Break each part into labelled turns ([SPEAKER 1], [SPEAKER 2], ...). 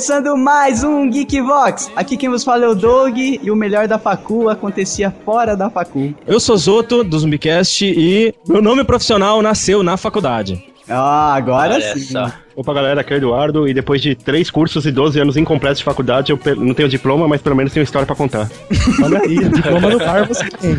[SPEAKER 1] começando mais um Geek Vox. Aqui quem vos fala é o Doug e o melhor da facu acontecia fora da facu.
[SPEAKER 2] Eu sou Zoto, do Zumbicast, e meu nome profissional nasceu na faculdade.
[SPEAKER 1] Ah, agora
[SPEAKER 3] Olha
[SPEAKER 1] sim.
[SPEAKER 3] só.
[SPEAKER 4] Opa, galera, aqui é o Eduardo, e depois de três cursos e 12 anos incompletos de faculdade, eu não tenho diploma, mas pelo menos tenho história pra contar.
[SPEAKER 2] Olha aí, diploma no par você tem.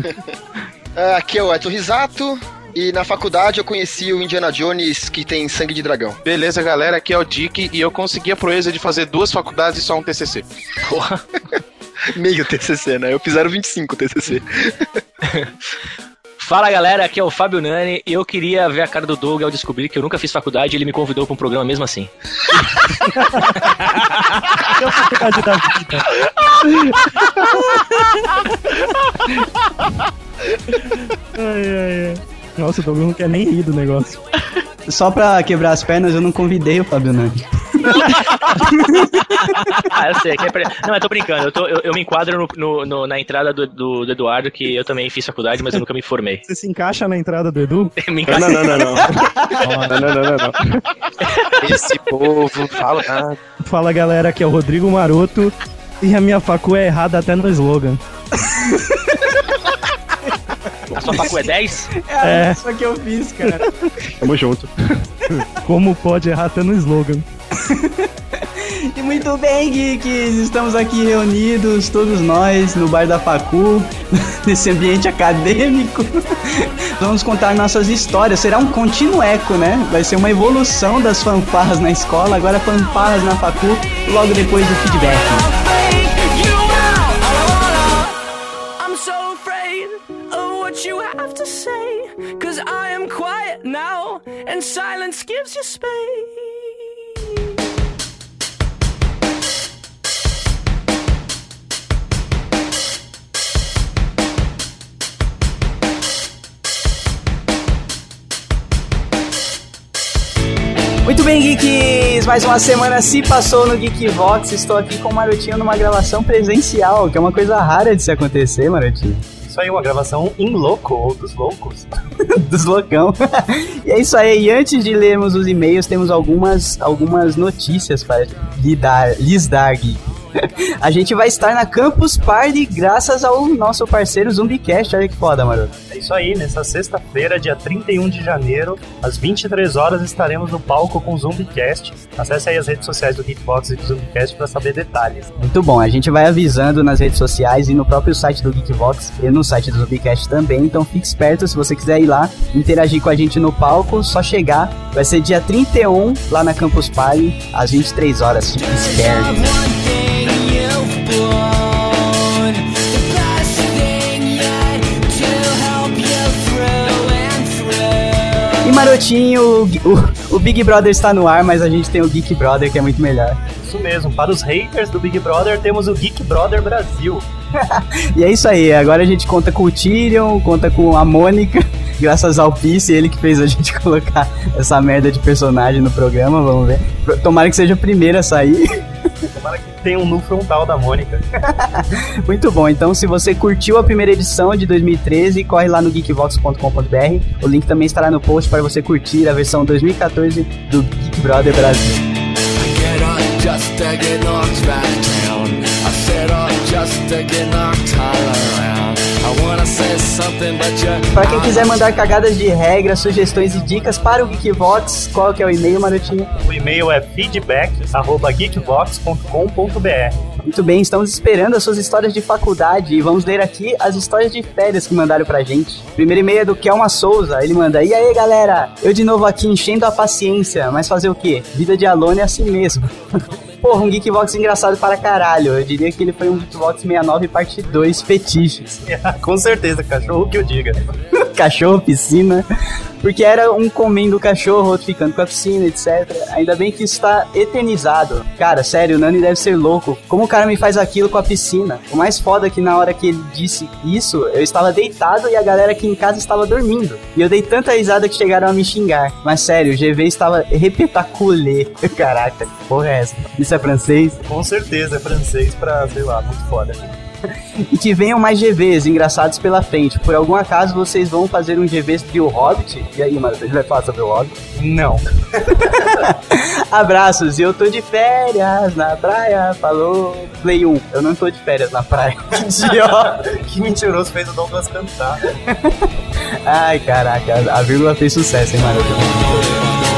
[SPEAKER 5] Ah, Aqui é o Eto Risato. E na faculdade eu conheci o Indiana Jones que tem sangue de dragão.
[SPEAKER 6] Beleza, galera, aqui é o Dick e eu consegui a proeza de fazer duas faculdades e só um TCC.
[SPEAKER 5] Porra. Meio TCC, né? Eu fizeram 25 TCC.
[SPEAKER 3] Fala galera, aqui é o Fábio Nani e eu queria ver a cara do Doug ao descobrir que eu nunca fiz faculdade e ele me convidou pra um programa mesmo assim.
[SPEAKER 2] Ai, ai, ai. Nossa, o Doug não quer nem rir do negócio.
[SPEAKER 1] Só pra quebrar as pernas, eu não convidei o Fábio Nani.
[SPEAKER 3] Ah, eu sei. é Não, eu tô brincando. Eu, tô- eu- eu me enquadro no- no- no- na entrada do, do- do Eduardo, que eu também fiz faculdade, mas eu nunca me formei.
[SPEAKER 2] Você se encaixa na entrada do Edu?
[SPEAKER 3] Me
[SPEAKER 4] Não, não, não, não, não. Não, não, não, não, não.
[SPEAKER 6] Esse povo fala nada.
[SPEAKER 2] Fala galera, aqui é o Rodrigo Maroto e a minha facu é errada até no slogan.
[SPEAKER 3] A sua facu é 10?
[SPEAKER 2] É.
[SPEAKER 1] Isso que eu fiz, cara.
[SPEAKER 4] Tamo junto.
[SPEAKER 2] Como pode errar até no slogan?
[SPEAKER 1] E muito bem, geeks! Estamos aqui reunidos, todos nós, no bar da Facu, nesse ambiente acadêmico. Vamos contar nossas histórias. Será um contínuo eco, né? Vai ser uma evolução das fanfarras na escola, agora fanfarras na Facu, logo depois do feedback.
[SPEAKER 7] And silence gives you space.
[SPEAKER 1] Muito bem, geeks! Mais uma semana se passou no Geek Vox. Estou aqui com o Marotinho numa gravação presencial, que é uma coisa rara de se acontecer, Marotinho.
[SPEAKER 2] Isso aí, uma gravação em louco, ou dos loucos.
[SPEAKER 1] dos loucão. e é isso aí. E antes de lermos os e-mails, temos algumas, algumas notícias para lhe dar, lhes dar, Gui. A gente vai estar na Campus Party graças ao nosso parceiro Zumbicast. Olha que foda, maroto.
[SPEAKER 8] É isso aí, nessa sexta-feira, dia 31 de janeiro, às 23 horas, estaremos no palco com o Zumbicast. Acesse aí as redes sociais do Geekbox e do Zumbicast para saber detalhes.
[SPEAKER 1] Muito bom. A gente vai avisando nas redes sociais e no próprio site do Geekvox e no site do Zumbicast também. Então fique esperto se você quiser ir lá interagir com a gente no palco, só chegar. Vai ser dia 31 lá na Campus Party, às 23 horas. Fique esperto. Marotinho, o, o Big Brother está no ar, mas a gente tem o Geek Brother que é muito melhor.
[SPEAKER 8] Isso mesmo, para os haters do Big Brother, temos o Geek Brother Brasil.
[SPEAKER 1] E é isso aí, agora a gente conta com o Tyrion, conta com a Mônica, graças ao Pice, ele que fez a gente colocar essa merda de personagem no programa, vamos ver. Tomara que seja o primeiro a sair.
[SPEAKER 8] Tomara que tenha um nu frontal da Mônica.
[SPEAKER 1] Muito bom, então se você curtiu a primeira edição de 2013, corre lá no geekvox.com.br. O link também estará no post para você curtir a versão 2014 do Geek Brother Brasil.
[SPEAKER 7] Just to get knocked back down. I set up just to get knocked all
[SPEAKER 1] Para quem quiser mandar cagadas de regras, sugestões e dicas para o Geekvox, qual que é o e-mail, Marotinho?
[SPEAKER 8] O e-mail é feedback.geekbox.com.br.
[SPEAKER 1] Muito bem, estamos esperando as suas histórias de faculdade e vamos ler aqui as histórias de férias que mandaram pra gente. Primeiro e-mail é do Kelma Souza, ele manda: E aí galera, eu de novo aqui enchendo a paciência, mas fazer o quê? Vida de aluno é assim mesmo. Porra, um Geekbox engraçado para caralho. Eu diria que ele foi um Geekbox 69 parte 2 fetiches.
[SPEAKER 8] Com certeza, cachorro que eu diga.
[SPEAKER 1] cachorro, piscina. Porque era um comendo o cachorro, outro ficando com a piscina, etc. Ainda bem que isso tá eternizado. Cara, sério, o Nani deve ser louco. Como o cara me faz aquilo com a piscina? O mais foda é que na hora que ele disse isso, eu estava deitado e a galera aqui em casa estava dormindo. E eu dei tanta risada que chegaram a me xingar. Mas sério, o GV estava repetaculê. Caraca, que porra é essa? Isso é francês?
[SPEAKER 8] Com certeza, é francês pra, sei lá, muito foda.
[SPEAKER 1] E que venham mais GVs engraçados pela frente. Por algum acaso vocês vão fazer um GV trio Hobbit? E aí, mano, a gente vai falar sobre o Hobbit?
[SPEAKER 2] Não.
[SPEAKER 1] Abraços, e eu tô de férias na praia. Falou, Play 1. Eu não tô de férias na praia. Que idiota.
[SPEAKER 8] Que mentiroso fez o Douglas cantar.
[SPEAKER 1] Ai, caraca, a vírgula fez sucesso, hein, mano?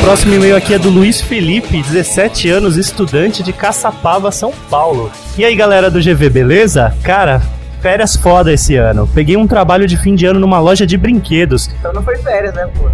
[SPEAKER 8] Próximo e-mail aqui é do Luiz Felipe, 17 anos, estudante de Caçapava, São Paulo. E aí, galera do GV, beleza? Cara, férias foda esse ano. Peguei um trabalho de fim de ano numa loja de brinquedos.
[SPEAKER 1] Então não foi férias, né, pô?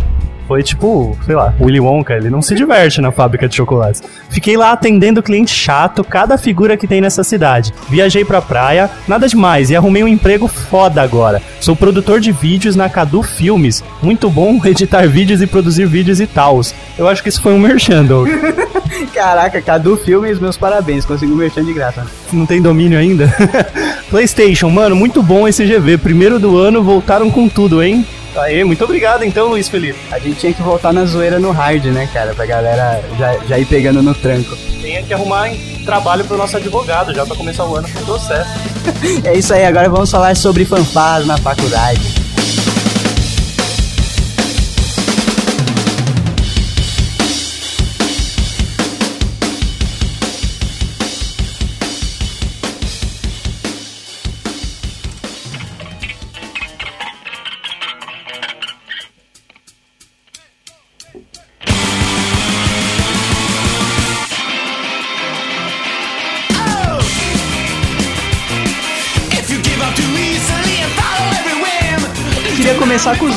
[SPEAKER 8] Foi tipo, sei lá, Willy Wonka, ele não se diverte na fábrica de chocolates. Fiquei lá atendendo cliente chato, cada figura que tem nessa cidade. Viajei pra praia, nada demais, e arrumei um emprego foda agora. Sou produtor de vídeos na Cadu Filmes. Muito bom editar vídeos e produzir vídeos e tals. Eu acho que isso foi um merchan.
[SPEAKER 1] Caraca, Cadu Filmes, meus parabéns, conseguiu merchan de graça.
[SPEAKER 8] Não tem domínio ainda? PlayStation, mano, muito bom esse GV. Primeiro do ano, voltaram com tudo, hein? Aê, muito obrigado então, Luiz Felipe.
[SPEAKER 1] A gente tinha que voltar na zoeira no hard, né, cara? Pra galera já, já ir pegando no tranco.
[SPEAKER 8] Tem que arrumar trabalho pro nosso advogado, já pra começar o ano com processo.
[SPEAKER 1] É isso aí, agora vamos falar sobre fanfarras na faculdade.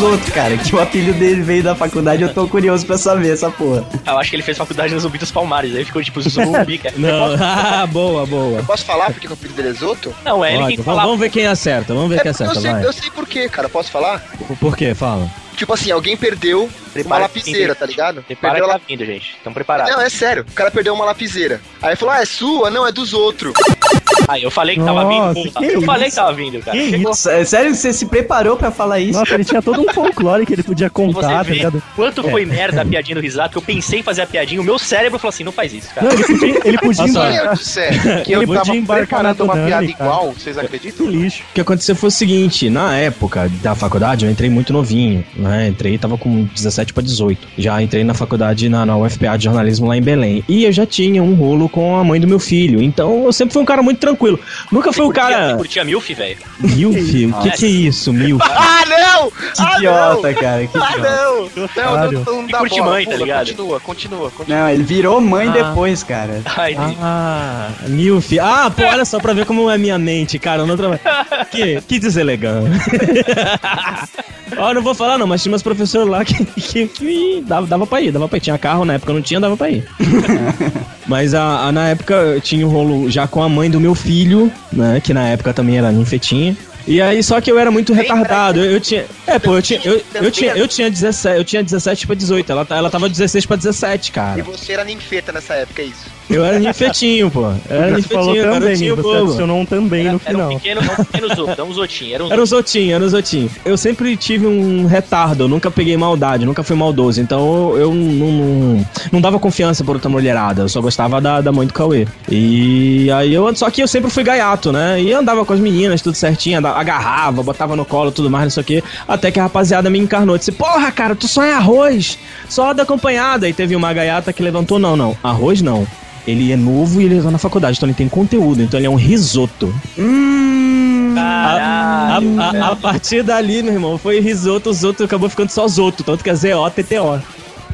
[SPEAKER 1] Outros, cara, que o apelido dele veio da faculdade, eu tô curioso pra saber essa porra.
[SPEAKER 3] Eu acho que ele fez faculdade no Zumbi dos Palmares, aí ficou tipo zumbi, cara.
[SPEAKER 9] Não, ah, boa, boa.
[SPEAKER 5] Eu posso falar porque o apelido dele é Zoto?
[SPEAKER 3] Não, é ele
[SPEAKER 9] Pode,
[SPEAKER 3] que
[SPEAKER 9] vamos,
[SPEAKER 3] fala.
[SPEAKER 9] vamos ver quem acerta, vamos ver
[SPEAKER 5] É
[SPEAKER 9] quem
[SPEAKER 5] porque eu
[SPEAKER 9] acerta,
[SPEAKER 5] sei,
[SPEAKER 9] vai.
[SPEAKER 5] eu sei por quê, cara. Posso falar?
[SPEAKER 9] Por- Por quê? Fala.
[SPEAKER 5] Tipo assim, alguém perdeu uma
[SPEAKER 3] Prepara
[SPEAKER 5] lapiseira,
[SPEAKER 3] que-
[SPEAKER 5] tá ligado?
[SPEAKER 3] Prepara
[SPEAKER 5] Perdeu
[SPEAKER 3] que
[SPEAKER 5] a
[SPEAKER 3] tá vindo, gente. Estão preparados.
[SPEAKER 5] Não, é sério. O cara perdeu uma lapiseira. Aí falou, ah, é sua? Não, é dos outros.
[SPEAKER 3] Aí eu falei que tava
[SPEAKER 2] Nossa,
[SPEAKER 3] vindo.
[SPEAKER 2] que
[SPEAKER 3] eu falei que
[SPEAKER 2] isso?
[SPEAKER 3] tava vindo, cara.
[SPEAKER 2] Que.
[SPEAKER 1] É sério que você se preparou pra falar isso?
[SPEAKER 2] Nossa, ele tinha todo um folclore que ele podia contar, tá ligado?
[SPEAKER 3] quanto foi merda a piadinha do risato, que eu pensei em fazer a piadinha, o meu cérebro falou assim, não faz isso, cara.
[SPEAKER 2] Não, ele podia, ele podia
[SPEAKER 9] Nossa,
[SPEAKER 2] embarcar.
[SPEAKER 6] Que
[SPEAKER 2] Ele
[SPEAKER 6] eu tava
[SPEAKER 2] podia embarcar
[SPEAKER 6] preparando uma piada
[SPEAKER 2] cara.
[SPEAKER 6] igual, vocês
[SPEAKER 2] Que
[SPEAKER 6] acreditam?
[SPEAKER 2] lixo.
[SPEAKER 9] O que aconteceu foi o seguinte, na época da faculdade eu entrei muito novinho, né? Entrei, tava com 17 pra 18. Já entrei na faculdade na, na UFPA de jornalismo lá em Belém. E eu já tinha um rolo com a mãe do meu filho. Então eu sempre fui um cara muito tranquilo. Nunca fui o
[SPEAKER 3] Curtia-
[SPEAKER 9] cara.
[SPEAKER 3] Curtia Milf, velho?
[SPEAKER 9] Milf? O que, que é isso, Milf?
[SPEAKER 5] Ah, não!
[SPEAKER 1] Que
[SPEAKER 5] ah,
[SPEAKER 1] idiota, cara, que
[SPEAKER 5] Ah,
[SPEAKER 1] idiota.
[SPEAKER 5] não! Não,
[SPEAKER 2] Otário.
[SPEAKER 5] não, não dá
[SPEAKER 3] curte
[SPEAKER 5] bola.
[SPEAKER 3] mãe, tá
[SPEAKER 5] Pula,
[SPEAKER 3] ligado?
[SPEAKER 5] Continua, continua, continua.
[SPEAKER 1] Não, ele virou mãe
[SPEAKER 9] Ah.
[SPEAKER 1] depois, cara.
[SPEAKER 3] Ai,
[SPEAKER 9] Ah, Milf. Ah, pô, olha só pra ver como é minha mente, cara. Eu não trabalho. Que, que deselegante. Ó, não vou falar não, mas tinha umas professores lá que, que, que dava, dava pra ir, dava pra ir. Tinha carro na época, não tinha, dava pra ir. mas a, a- na época eu tinha um rolo já com a mãe do meu filho, né? Que na época também era ninfetinha. E aí, só que eu era muito retardado. Eu, eu tinha. É, pô, eu tinha. Eu, eu tinha, eu tinha 17, eu tinha 17 pra 18. Ela, tá- ela tava 16 pra 17,
[SPEAKER 5] E
[SPEAKER 9] cara.
[SPEAKER 5] você era ninfeta nessa época, é isso?
[SPEAKER 9] Eu era ninfetinho, pô. Eu era
[SPEAKER 2] Você falou
[SPEAKER 9] ninfetinho,
[SPEAKER 2] também,
[SPEAKER 9] garotinho
[SPEAKER 2] você
[SPEAKER 9] bobo.
[SPEAKER 2] adicionou um também no
[SPEAKER 3] era um
[SPEAKER 2] final.
[SPEAKER 3] pequeno, não um pequeno zoto, não um zotinho, era um
[SPEAKER 9] Era um zotinho, era um zotinho. Eu sempre tive um retardo, eu nunca peguei maldade, nunca fui maldoso. Então eu, eu não, não, não dava confiança por outra mulherada, eu só gostava da, da mãe do Cauê. E aí eu. Só que eu sempre fui gaiato, né? E andava com as meninas, tudo certinho, andava- agarrava, botava no colo, tudo mais, não sei o quê. Até que a rapaziada me encarnou. Disse: Porra, cara, tu só é arroz, só da acompanhada. E teve uma gaiata que levantou: Não, não, arroz não. Ele é novo e ele tá na faculdade, então ele tem conteúdo, então ele é um risoto.
[SPEAKER 1] Hum.
[SPEAKER 9] A,
[SPEAKER 3] Caralho.
[SPEAKER 9] a- a- a partir dali, meu irmão, foi risoto, os outros acabou ficando só zoto, tanto que é Z-O-T-T-O.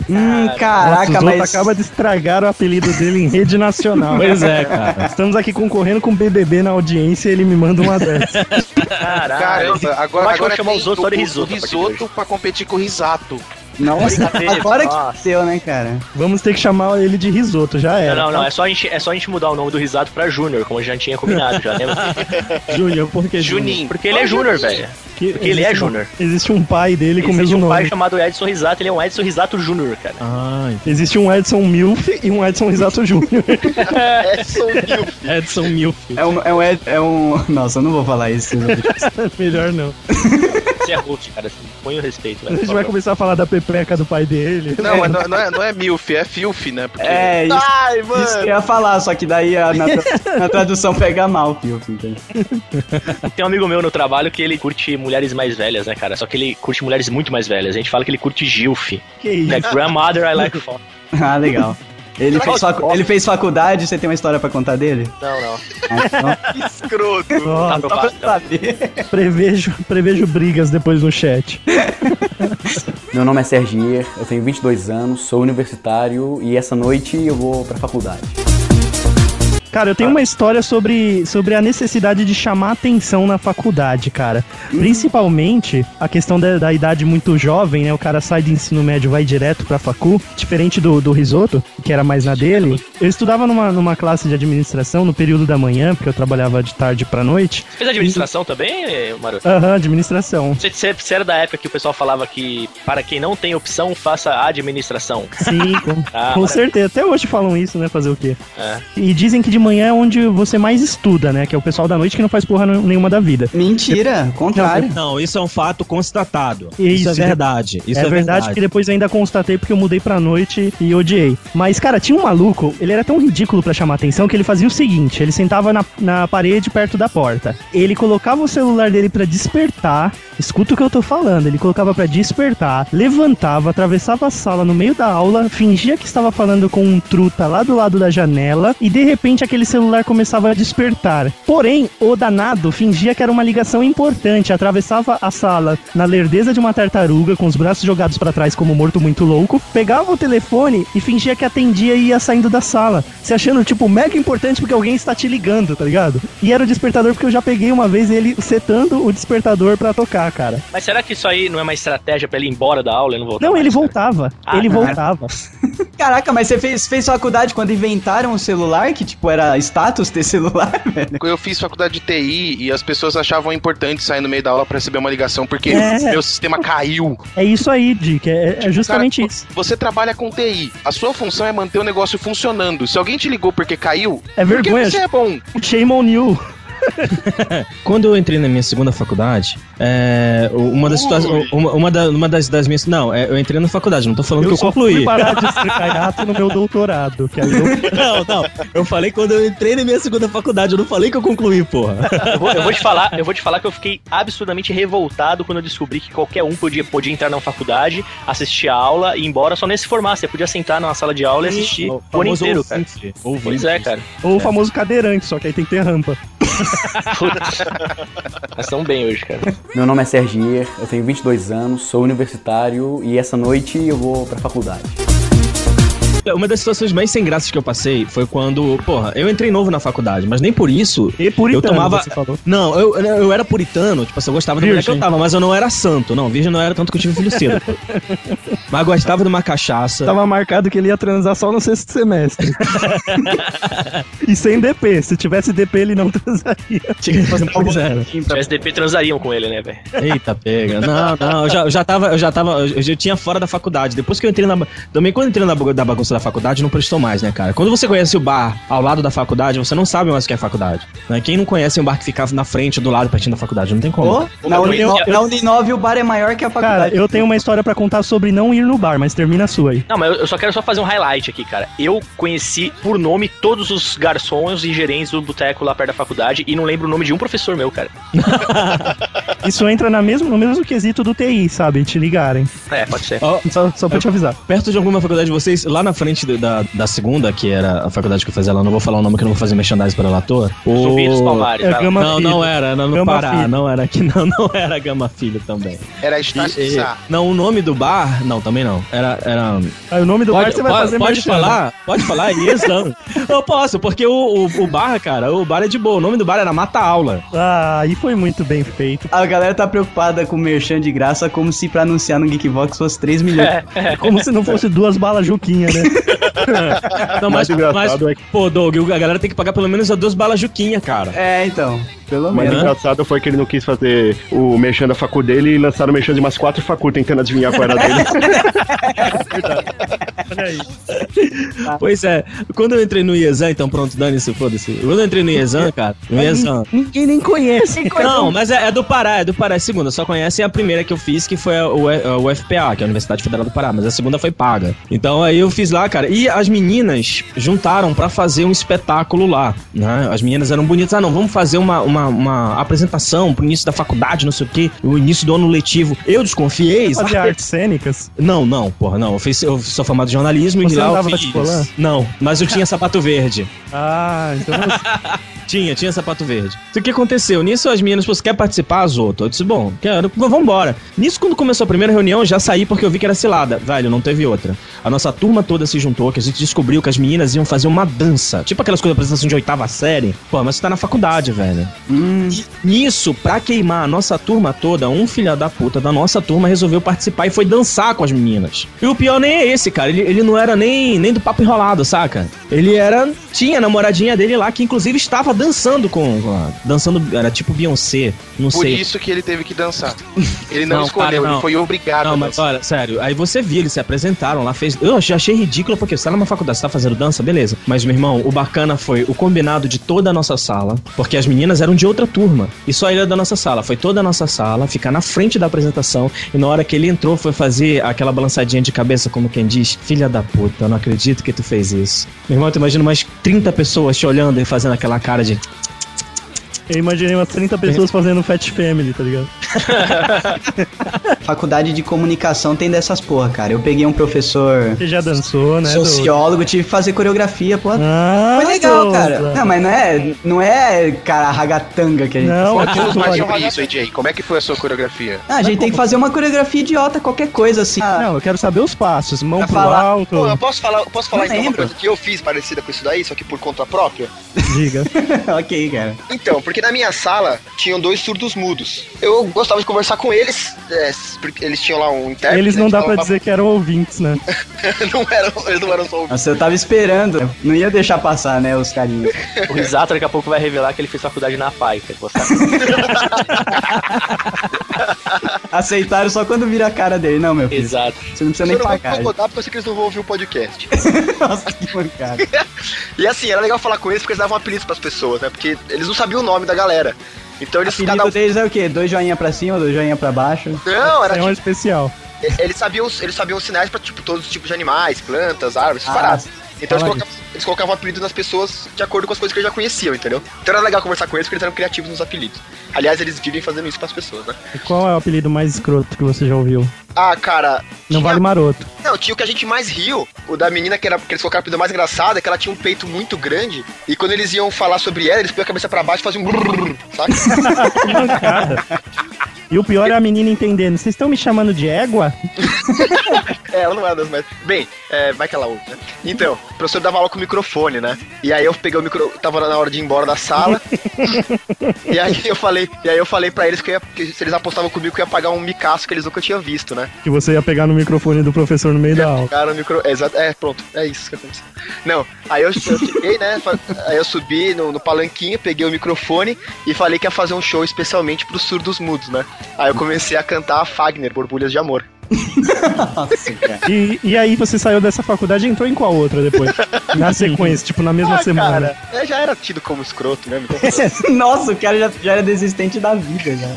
[SPEAKER 1] Hum,
[SPEAKER 2] Nossa,
[SPEAKER 1] caraca,
[SPEAKER 2] o Zoto
[SPEAKER 1] mas.
[SPEAKER 2] acaba de estragar o apelido dele em rede nacional.
[SPEAKER 9] Pois é, cara.
[SPEAKER 2] Estamos aqui concorrendo com o BBB na audiência e ele me manda uma dessa.
[SPEAKER 6] Caramba, agora, agora
[SPEAKER 3] chamar os outros
[SPEAKER 6] o-
[SPEAKER 3] risoto a
[SPEAKER 6] risoto pra competir com o risato.
[SPEAKER 1] Nossa, agora que deu, né, cara?
[SPEAKER 2] Vamos ter que chamar ele de risoto, já
[SPEAKER 3] Não,
[SPEAKER 2] era.
[SPEAKER 3] não, não, é só, a gente, é só a gente mudar o nome do Risato pra Júnior, como a gente já tinha combinado, já lembra?
[SPEAKER 2] Júnior, por que
[SPEAKER 6] Juninho.
[SPEAKER 3] Porque ele é Júnior, velho.
[SPEAKER 2] Que-
[SPEAKER 3] Porque ele é
[SPEAKER 2] existe um-
[SPEAKER 3] Júnior.
[SPEAKER 2] Existe um pai dele com o
[SPEAKER 3] Existe
[SPEAKER 2] mesmo
[SPEAKER 3] um pai
[SPEAKER 2] nome.
[SPEAKER 3] chamado Edson Risato, ele é um Edson Risato Júnior, cara.
[SPEAKER 9] Ah,
[SPEAKER 2] Existe um Edson Milf e um Edson Risato Júnior.
[SPEAKER 5] É, sou mil.
[SPEAKER 9] Edson Milf.
[SPEAKER 1] É um, é um, é um. Nossa, eu não vou falar isso.
[SPEAKER 2] Melhor não.
[SPEAKER 3] Você é host, cara. Assim, põe o respeito,
[SPEAKER 2] A
[SPEAKER 3] velho.
[SPEAKER 2] gente vai começar a falar da pepeca do pai dele.
[SPEAKER 6] Não, mas não, não é, não é MILF, é FILF, né? Porque...
[SPEAKER 1] É, isso,
[SPEAKER 5] Ai,
[SPEAKER 1] isso que eu
[SPEAKER 5] mano.
[SPEAKER 1] ia falar, só que daí a- na, na tradução pega mal, Pio, entendeu?
[SPEAKER 3] Tem um amigo meu no trabalho que ele curte mulheres mais velhas, né, cara? Só que ele curte mulheres muito mais velhas. A gente fala que ele curte Gilf.
[SPEAKER 2] Que isso?
[SPEAKER 3] Né? Grandmother I like fuck.
[SPEAKER 1] Ah, legal. Ele fez, facu- ele fez faculdade, você tem uma história pra contar dele?
[SPEAKER 3] Não, não.
[SPEAKER 1] Ah, então,
[SPEAKER 5] Escroto.
[SPEAKER 2] Ó,
[SPEAKER 3] Tá
[SPEAKER 1] só pra saber.
[SPEAKER 2] prevejo, prevejo brigas depois no chat.
[SPEAKER 10] Meu nome é Sergier, eu tenho 22 anos, sou universitário e essa noite eu vou pra faculdade.
[SPEAKER 2] Cara, eu tenho uma história sobre, sobre a necessidade de chamar atenção na faculdade, cara. Principalmente a questão da, da idade muito jovem, né? O cara sai do ensino médio e vai direto pra facu, diferente do, do risoto, que era mais na dele. Eu estudava numa, numa classe de administração no período da manhã, porque eu trabalhava de tarde pra noite.
[SPEAKER 3] Você fez administração também, eh, Maroto?
[SPEAKER 2] Aham, administração.
[SPEAKER 3] Você, você, você era da época que o pessoal falava que para quem não tem opção, faça administração.
[SPEAKER 2] Sim, com,
[SPEAKER 3] Ah,
[SPEAKER 2] com certeza. Até hoje falam isso, né? Fazer o quê?
[SPEAKER 3] É.
[SPEAKER 2] E dizem que de manhã é onde você mais estuda, né? Que é o pessoal da noite que não faz porra nenhuma da vida.
[SPEAKER 1] Mentira, contrário.
[SPEAKER 9] Não, isso é um fato constatado.
[SPEAKER 2] Isso,
[SPEAKER 9] Isso, é verdade. Isso
[SPEAKER 2] é, verdade, que depois ainda constatei porque eu mudei pra noite e odiei. Mas, cara, tinha um maluco, ele era tão ridículo pra chamar atenção que ele fazia o seguinte: ele sentava na, na parede perto da porta. Ele colocava o celular dele pra despertar. Escuta o que eu tô falando. Ele colocava pra despertar, levantava, atravessava a sala no meio da aula, fingia que estava falando com um truta lá do lado da janela e de repente aquele celular começava a despertar. Porém, o danado fingia que era uma ligação importante, atravessava a sala na lerdeza de uma tartaruga, com os braços jogados pra trás como morto muito louco, pegava o telefone e fingia que atendia e ia saindo da sala, se achando tipo mega importante porque alguém está te ligando, tá ligado? E era o despertador porque eu já peguei uma vez ele setando o despertador pra tocar, cara.
[SPEAKER 3] Mas será que isso aí não é uma estratégia pra ele ir embora da aula e não voltar?
[SPEAKER 2] Não,
[SPEAKER 3] mais,
[SPEAKER 2] ele
[SPEAKER 3] cara?
[SPEAKER 2] voltava.
[SPEAKER 3] Ah,
[SPEAKER 2] ele
[SPEAKER 3] cara.
[SPEAKER 2] voltava.
[SPEAKER 1] Caraca, mas você fez, fez faculdade quando inventaram o celular, que tipo era status ter celular, velho?
[SPEAKER 6] Eu fiz faculdade de TI e as pessoas achavam importante sair no meio da aula pra receber uma ligação porque
[SPEAKER 2] É.
[SPEAKER 6] meu sistema caiu.
[SPEAKER 2] É isso aí, Dick. É, é justamente
[SPEAKER 6] Cara,
[SPEAKER 2] isso.
[SPEAKER 6] Você trabalha com TI. A sua função é manter o negócio funcionando. Se alguém te ligou porque caiu,
[SPEAKER 2] É
[SPEAKER 6] porque
[SPEAKER 2] vergonha.
[SPEAKER 6] você é bom.
[SPEAKER 2] Shame on you.
[SPEAKER 9] Quando eu entrei na minha segunda faculdade, é, uma das situações. Uma, uma, da- uma das, das minhas. Não, é, eu entrei na faculdade, não tô falando
[SPEAKER 2] Eu
[SPEAKER 9] que eu
[SPEAKER 2] só
[SPEAKER 9] concluí.
[SPEAKER 2] fui parar de ser caiato no meu doutorado. Que aí eu...
[SPEAKER 9] Não, não. Eu falei quando eu entrei na minha segunda faculdade, eu não falei que eu concluí, porra.
[SPEAKER 3] Eu vou, eu vou te falar, eu vou te falar que eu fiquei absurdamente revoltado quando eu descobri que qualquer um podia, podia entrar na faculdade, assistir a aula e ir embora só nesse formato. Você podia sentar numa sala de aula e assistir o ano
[SPEAKER 9] famoso
[SPEAKER 3] inteiro, cara.
[SPEAKER 9] ouvinte. Ouvinte.
[SPEAKER 3] Pois é, cara.
[SPEAKER 2] Ou o famoso cadeirante, só que aí tem que ter rampa.
[SPEAKER 3] Nós estamos bem hoje, cara.
[SPEAKER 10] Meu nome é Sergier, eu tenho 22 anos, sou universitário e essa noite eu vou pra faculdade.
[SPEAKER 9] Uma das situações mais sem graças que eu passei foi quando, porra, eu entrei novo na faculdade, mas nem por isso
[SPEAKER 2] E puritano,
[SPEAKER 9] eu tomava.
[SPEAKER 2] você falou.
[SPEAKER 9] Não, eu, eu era puritano, tipo assim, eu gostava da mulher que eu tava, mas eu não era santo. Não, virgem não era tanto que eu tive filho cedo. mas gostava de uma cachaça.
[SPEAKER 2] Tava marcado que ele ia transar só no sexto semestre. e sem DP. Se tivesse DP, ele não transaria.
[SPEAKER 9] Pois é.
[SPEAKER 3] Se tivesse DP, transariam com ele, né, velho?
[SPEAKER 9] Eita, pega. Não, não, eu já, eu já tava, eu já tava, eu já tinha fora da faculdade. Depois que eu entrei na. Também quando eu entrei na da bagunça da faculdade, não prestou mais, né, cara? Quando você conhece o bar ao lado da faculdade, você não sabe mais o que é faculdade. Né? Quem não conhece um bar que ficava na frente, do lado, pertinho da faculdade, não tem como.
[SPEAKER 1] Ô, na, Uni, na Uninove o bar é maior que a
[SPEAKER 2] Cara,
[SPEAKER 1] faculdade.
[SPEAKER 2] eu tenho uma história pra contar sobre não ir no bar, mas termina a sua aí.
[SPEAKER 3] Não, mas eu- eu só quero só fazer um highlight aqui, cara. Eu conheci por nome todos os garçons e gerentes do boteco lá perto da faculdade e não lembro o nome de um professor meu, cara.
[SPEAKER 2] Isso entra na mesmo, no mesmo quesito do TI, sabe? Te ligarem.
[SPEAKER 3] É, pode ser.
[SPEAKER 9] Ó,
[SPEAKER 2] Só, só pra te avisar.
[SPEAKER 9] Perto de alguma faculdade de vocês, lá na frente do- da, da segunda, que era a faculdade que eu fazia lá, não vou falar o nome que eu não vou fazer merchandising para ela à toa.
[SPEAKER 3] Zumbi dos Palmares,
[SPEAKER 2] É
[SPEAKER 9] Não, não era, era no
[SPEAKER 2] Gama
[SPEAKER 9] Pará,
[SPEAKER 2] Filho.
[SPEAKER 9] não era aqui, não, não era Gama Filho também.
[SPEAKER 6] Era Estácio
[SPEAKER 9] e-
[SPEAKER 6] Sá.
[SPEAKER 9] não, o nome do bar, não, também não. Era, era
[SPEAKER 2] Aí o nome do bar você vai fazer
[SPEAKER 9] pode
[SPEAKER 2] merchan.
[SPEAKER 9] falar? Pode falar isso? Eu posso, porque o, o, o bar, cara, o bar é de boa. O nome do bar era Mata Aula.
[SPEAKER 2] Ah, aí foi muito bem feito.
[SPEAKER 1] A galera tá preocupada com o merchan de graça como se pra anunciar no Geekbox fosse 3 milhões.
[SPEAKER 2] Como se não fosse duas balas Juquinha, né?
[SPEAKER 9] Não, mas,
[SPEAKER 4] engraçado
[SPEAKER 9] mas
[SPEAKER 4] é que
[SPEAKER 9] pô, Doug, a galera tem que pagar pelo menos as duas balas Juquinha, cara.
[SPEAKER 1] É, então. Pelo menos.
[SPEAKER 4] engraçado foi que ele não quis fazer o merchan da facu dele e lançaram o merchan de umas quatro facu tentando adivinhar qual era dele.
[SPEAKER 2] Olha aí.
[SPEAKER 9] Pois é, quando eu entrei no IESAN, então pronto, dane-se, foda-se. Quando eu entrei no IESAN, cara, no IESAN.
[SPEAKER 2] Ninguém nem conhece.
[SPEAKER 9] Não, mas é, é do Pará, é do Pará. É a segunda, só conhecem a primeira que eu fiz, que foi a- o, a- o FPA, que é a Universidade Federal do Pará, mas a segunda foi paga. Então aí eu fiz lá, cara. E as meninas juntaram pra fazer um espetáculo lá, né? As meninas eram bonitas. Ah, não, vamos fazer uma, uma, uma apresentação pro início da faculdade, não sei o quê, o início do ano letivo. Eu desconfiei.
[SPEAKER 2] Fazer artes cênicas?
[SPEAKER 9] Não, não, porra, não. Eu, fiz, eu sou formado em jornalismo
[SPEAKER 2] Você
[SPEAKER 9] e lá eu fiz... Não, mas eu tinha sapato verde.
[SPEAKER 2] Ah, então.
[SPEAKER 9] Tinha, tinha sapato verde. Então, o que aconteceu? Nisso as meninas, você quer participar, Zoto? Eu disse, bom, quero, vambora. Nisso, quando começou a primeira reunião, eu já saí porque eu vi que era cilada. Velho, não teve outra. A nossa turma toda se juntou, que a gente descobriu que as meninas iam fazer uma dança. Tipo aquelas coisas de apresentação de oitava série. Pô, mas você tá na faculdade, velho. E nisso, pra queimar a nossa turma toda, um filho da puta da nossa turma resolveu participar e foi dançar com as meninas. E o pior nem é esse, cara. Ele, ele não era nem, nem do papo enrolado, saca? Ele era. Tinha a namoradinha dele lá, que inclusive estava dançando com. dançando. Era tipo Beyoncé. Não
[SPEAKER 6] Por
[SPEAKER 9] sei.
[SPEAKER 6] isso que ele teve que dançar. Ele não,
[SPEAKER 9] Não,
[SPEAKER 6] escolheu,
[SPEAKER 9] cara, não.
[SPEAKER 6] ele foi obrigado
[SPEAKER 9] Não,
[SPEAKER 6] a
[SPEAKER 9] mas olha, sério, aí você viu, eles se apresentaram lá, fez. Eu já achei ridículo, porque você tá numa faculdade, você tá fazendo dança, beleza. Mas, meu irmão, o bacana foi o combinado de toda a nossa sala, porque as meninas eram de outra turma. E só ele era da nossa sala. Foi toda a nossa sala, ficar na frente da apresentação. E na hora que ele entrou, foi fazer aquela balançadinha de cabeça, como quem diz: Filha da puta, eu não acredito que tu fez isso. Meu irmão, tu imagina umas 30 pessoas te olhando e fazendo aquela cara de.
[SPEAKER 2] Eu imaginei umas 30 pessoas fazendo Fat Family, tá ligado?
[SPEAKER 1] Faculdade de comunicação tem dessas porra, cara. Eu peguei um professor
[SPEAKER 2] Você já dançou, né? do-
[SPEAKER 1] sociólogo, tive que fazer coreografia, pô.
[SPEAKER 2] Ah,
[SPEAKER 1] Foi legal, cara. Não, mas não é, não é, cara, ragatanga que a gente
[SPEAKER 2] Não,
[SPEAKER 1] faz.
[SPEAKER 2] é
[SPEAKER 6] Fala mais sobre isso, AJ. Como é que foi a sua coreografia?
[SPEAKER 1] Ah, a gente tem que fazer uma coreografia idiota, qualquer coisa assim. Ah,
[SPEAKER 2] Não, eu quero saber os passos. Mão
[SPEAKER 1] Pra
[SPEAKER 2] pro
[SPEAKER 1] falar-
[SPEAKER 2] alto.
[SPEAKER 5] Pô, eu posso falar, eu posso falar
[SPEAKER 1] Não
[SPEAKER 5] então uma coisa que eu fiz parecida com isso daí, só que por conta própria?
[SPEAKER 2] Diga.
[SPEAKER 1] ok, cara.
[SPEAKER 5] Então, porque na minha sala tinham dois surdos mudos. Eu gostava de conversar com eles, é, porque eles tinham lá um intérprete.
[SPEAKER 2] Eles
[SPEAKER 5] né,
[SPEAKER 2] não
[SPEAKER 5] que
[SPEAKER 2] dá pra dizer que eram ouvintes, né?
[SPEAKER 5] não eram, eles não eram só ouvintes.
[SPEAKER 1] Nossa, eu tava esperando. Não ia deixar passar, né, os carinhos.
[SPEAKER 3] O Risato daqui a pouco vai revelar que ele fez faculdade na PAI. quer gostar?
[SPEAKER 1] Aceitaram só quando vira a cara dele. Não, meu filho.
[SPEAKER 3] Exato.
[SPEAKER 1] Você não precisa
[SPEAKER 5] Eu
[SPEAKER 1] nem
[SPEAKER 5] não vou
[SPEAKER 1] pagar.
[SPEAKER 5] incomodar porque eu sei que eles não vão ouvir o podcast.
[SPEAKER 1] Nossa, que mancada.
[SPEAKER 5] E assim, era legal falar com eles porque eles davam apelidos pras pessoas, né? Porque eles não sabiam o nome da galera. Então
[SPEAKER 1] O
[SPEAKER 5] eles
[SPEAKER 1] apelido
[SPEAKER 5] cada um.
[SPEAKER 1] deles é o quê? Dois joinha pra cima, dois joinha pra baixo?
[SPEAKER 5] Não, era
[SPEAKER 2] É um
[SPEAKER 5] tipo,
[SPEAKER 2] especial.
[SPEAKER 5] eles sabiam os- eles sabiam os sinais pra tipo todos os tipos de animais, plantas, árvores,
[SPEAKER 1] Ah,
[SPEAKER 5] paradas. Então eles colocavam, eles colocavam apelido nas pessoas de acordo com as coisas que eles já conheciam, entendeu? Então era legal conversar com eles porque eles eram criativos nos apelidos. Aliás, eles vivem fazendo isso pras pessoas, né?
[SPEAKER 2] E qual é o apelido mais escroto que você já ouviu?
[SPEAKER 5] Ah, cara.
[SPEAKER 2] Não
[SPEAKER 5] tinha-
[SPEAKER 2] vale maroto.
[SPEAKER 5] Não, tinha o que a gente mais riu, o da menina que era que eles colocaram o apelido mais engraçado, é que ela tinha um peito muito grande, e quando eles iam falar sobre ela, eles põiam a cabeça pra baixo e faziam um brrr, saca?
[SPEAKER 2] E o pior é a menina entendendo. Vocês estão me chamando de égua?
[SPEAKER 5] É, ela não é das mais. Bem, é, vai que ela ouve, né? Então, o professor dava aula com o microfone, né? E aí eu peguei o micro. Tava na hora de ir embora da sala. e aí eu falei, e aí eu falei pra eles que, ia- que se eles apostavam comigo que eu ia pagar um micaço que eles nunca tinham visto, né?
[SPEAKER 2] Que você ia pegar no microfone do professor no meio da aula.
[SPEAKER 5] Cara, o micro. É, exato, é, pronto, é isso que aconteceu. Não, aí eu, eu cheguei, né? Aí eu subi no, no palanquinho, peguei o microfone e falei que ia fazer um show especialmente pros surdos mudos, né? Aí eu comecei a cantar a Fagner, Borbulhas de Amor.
[SPEAKER 1] Nossa, cara.
[SPEAKER 2] E, e aí você saiu dessa faculdade e entrou em qual outra depois? Na sequência, tipo, na mesma
[SPEAKER 5] Ah,
[SPEAKER 2] semana.
[SPEAKER 5] cara, é, já era tido como escroto mesmo. Então...
[SPEAKER 1] Nossa, o cara já, já era desistente da vida, já.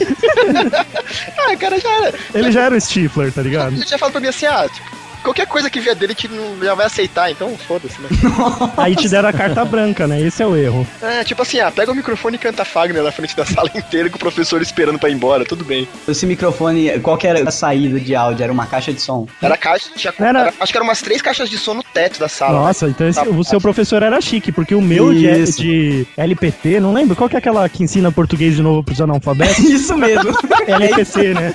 [SPEAKER 5] ah, cara, já era.
[SPEAKER 2] Ele já era o Stifler, tá ligado?
[SPEAKER 5] Ele já fala pra mim assim, ah, tipo, qualquer coisa que vier dele a gente não, já vai aceitar, então foda-se, né?
[SPEAKER 2] Aí te deram a carta branca, né? Esse é o erro.
[SPEAKER 5] É, tipo assim, ah, pega o microfone e canta Fagner na frente da sala inteira com o professor esperando pra ir embora, tudo bem.
[SPEAKER 1] Esse microfone, qual que era a saída de áudio? Era uma caixa de som?
[SPEAKER 5] Era caixa, tinha,
[SPEAKER 2] Era-
[SPEAKER 5] era- acho que eram umas três caixas de som no teto da sala.
[SPEAKER 2] Nossa,
[SPEAKER 5] né?
[SPEAKER 2] então esse- o seu professor era chique, porque o meu de, de LPT, não lembro, qual que é aquela que ensina português de novo pros analfabetos?
[SPEAKER 1] Isso mesmo.
[SPEAKER 2] LPT, né?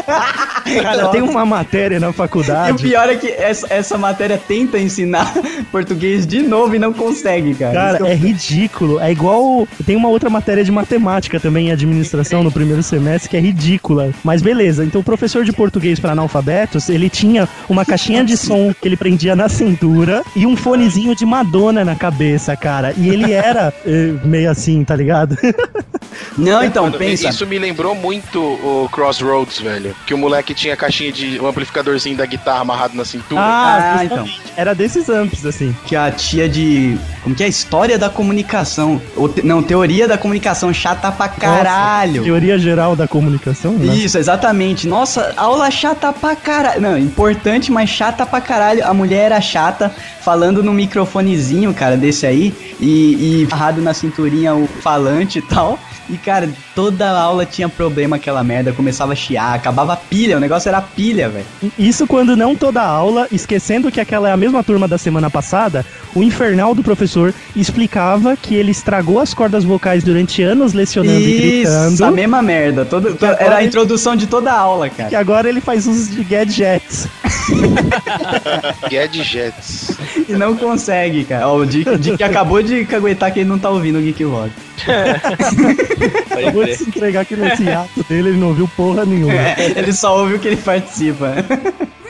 [SPEAKER 2] Cara, tem uma matéria na
[SPEAKER 1] E o
[SPEAKER 2] faculdade.
[SPEAKER 1] pior é que essa essa, essa matéria tenta ensinar português de novo e não consegue, cara.
[SPEAKER 2] Cara,
[SPEAKER 1] eu-
[SPEAKER 2] é ridículo. É igual. Tem uma outra matéria de matemática também em administração no primeiro semestre que é ridícula. Mas beleza. Então o professor de português para analfabetos, ele tinha uma caixinha de som que ele prendia na cintura e um fonezinho de Madonna na cabeça, cara. E ele era eh, meio assim, tá ligado?
[SPEAKER 1] Não, então,
[SPEAKER 6] Mano,
[SPEAKER 1] pensa.
[SPEAKER 6] Isso me lembrou muito o Crossroads, velho. Que o moleque tinha a caixinha de um amplificadorzinho da guitarra amarrado na cintura.
[SPEAKER 1] Ah,
[SPEAKER 2] justamente. Era desses amps, assim.
[SPEAKER 1] Que a tia de. Como que é? História da comunicação. Ou te- não, teoria da comunicação chata pra caralho.
[SPEAKER 2] Nossa, teoria geral da comunicação, né?
[SPEAKER 1] Isso, exatamente. Nossa, aula chata pra caralho. Não, importante, mas chata pra caralho. A mulher era chata, falando no microfonezinho, cara, desse aí, e, e amarrado na cinturinha o falante e tal. E, cara, toda aula tinha problema aquela merda, começava a chiar, acabava a pilha, o negócio era a pilha, velho.
[SPEAKER 2] Isso quando não toda aula, esquecendo que aquela é a mesma turma da semana passada, o infernal do professor explicava que ele estragou as cordas vocais durante anos lecionando e
[SPEAKER 1] Isso, a
[SPEAKER 2] gritando.
[SPEAKER 1] mesma merda. Todo, to- era a
[SPEAKER 2] ele-
[SPEAKER 1] introdução de toda a aula,
[SPEAKER 2] Que
[SPEAKER 1] cara.
[SPEAKER 2] agora ele faz uso de gadgets.
[SPEAKER 6] Gadgets.
[SPEAKER 1] E não consegue, cara. Ó, o Dick, Dick acabou de caguetar que ele não tá ouvindo o Geek Rock.
[SPEAKER 3] Pode
[SPEAKER 2] Acabou de se entregar que nesse ato dele ele não ouviu porra nenhuma.
[SPEAKER 1] ele só ouve o que ele participa.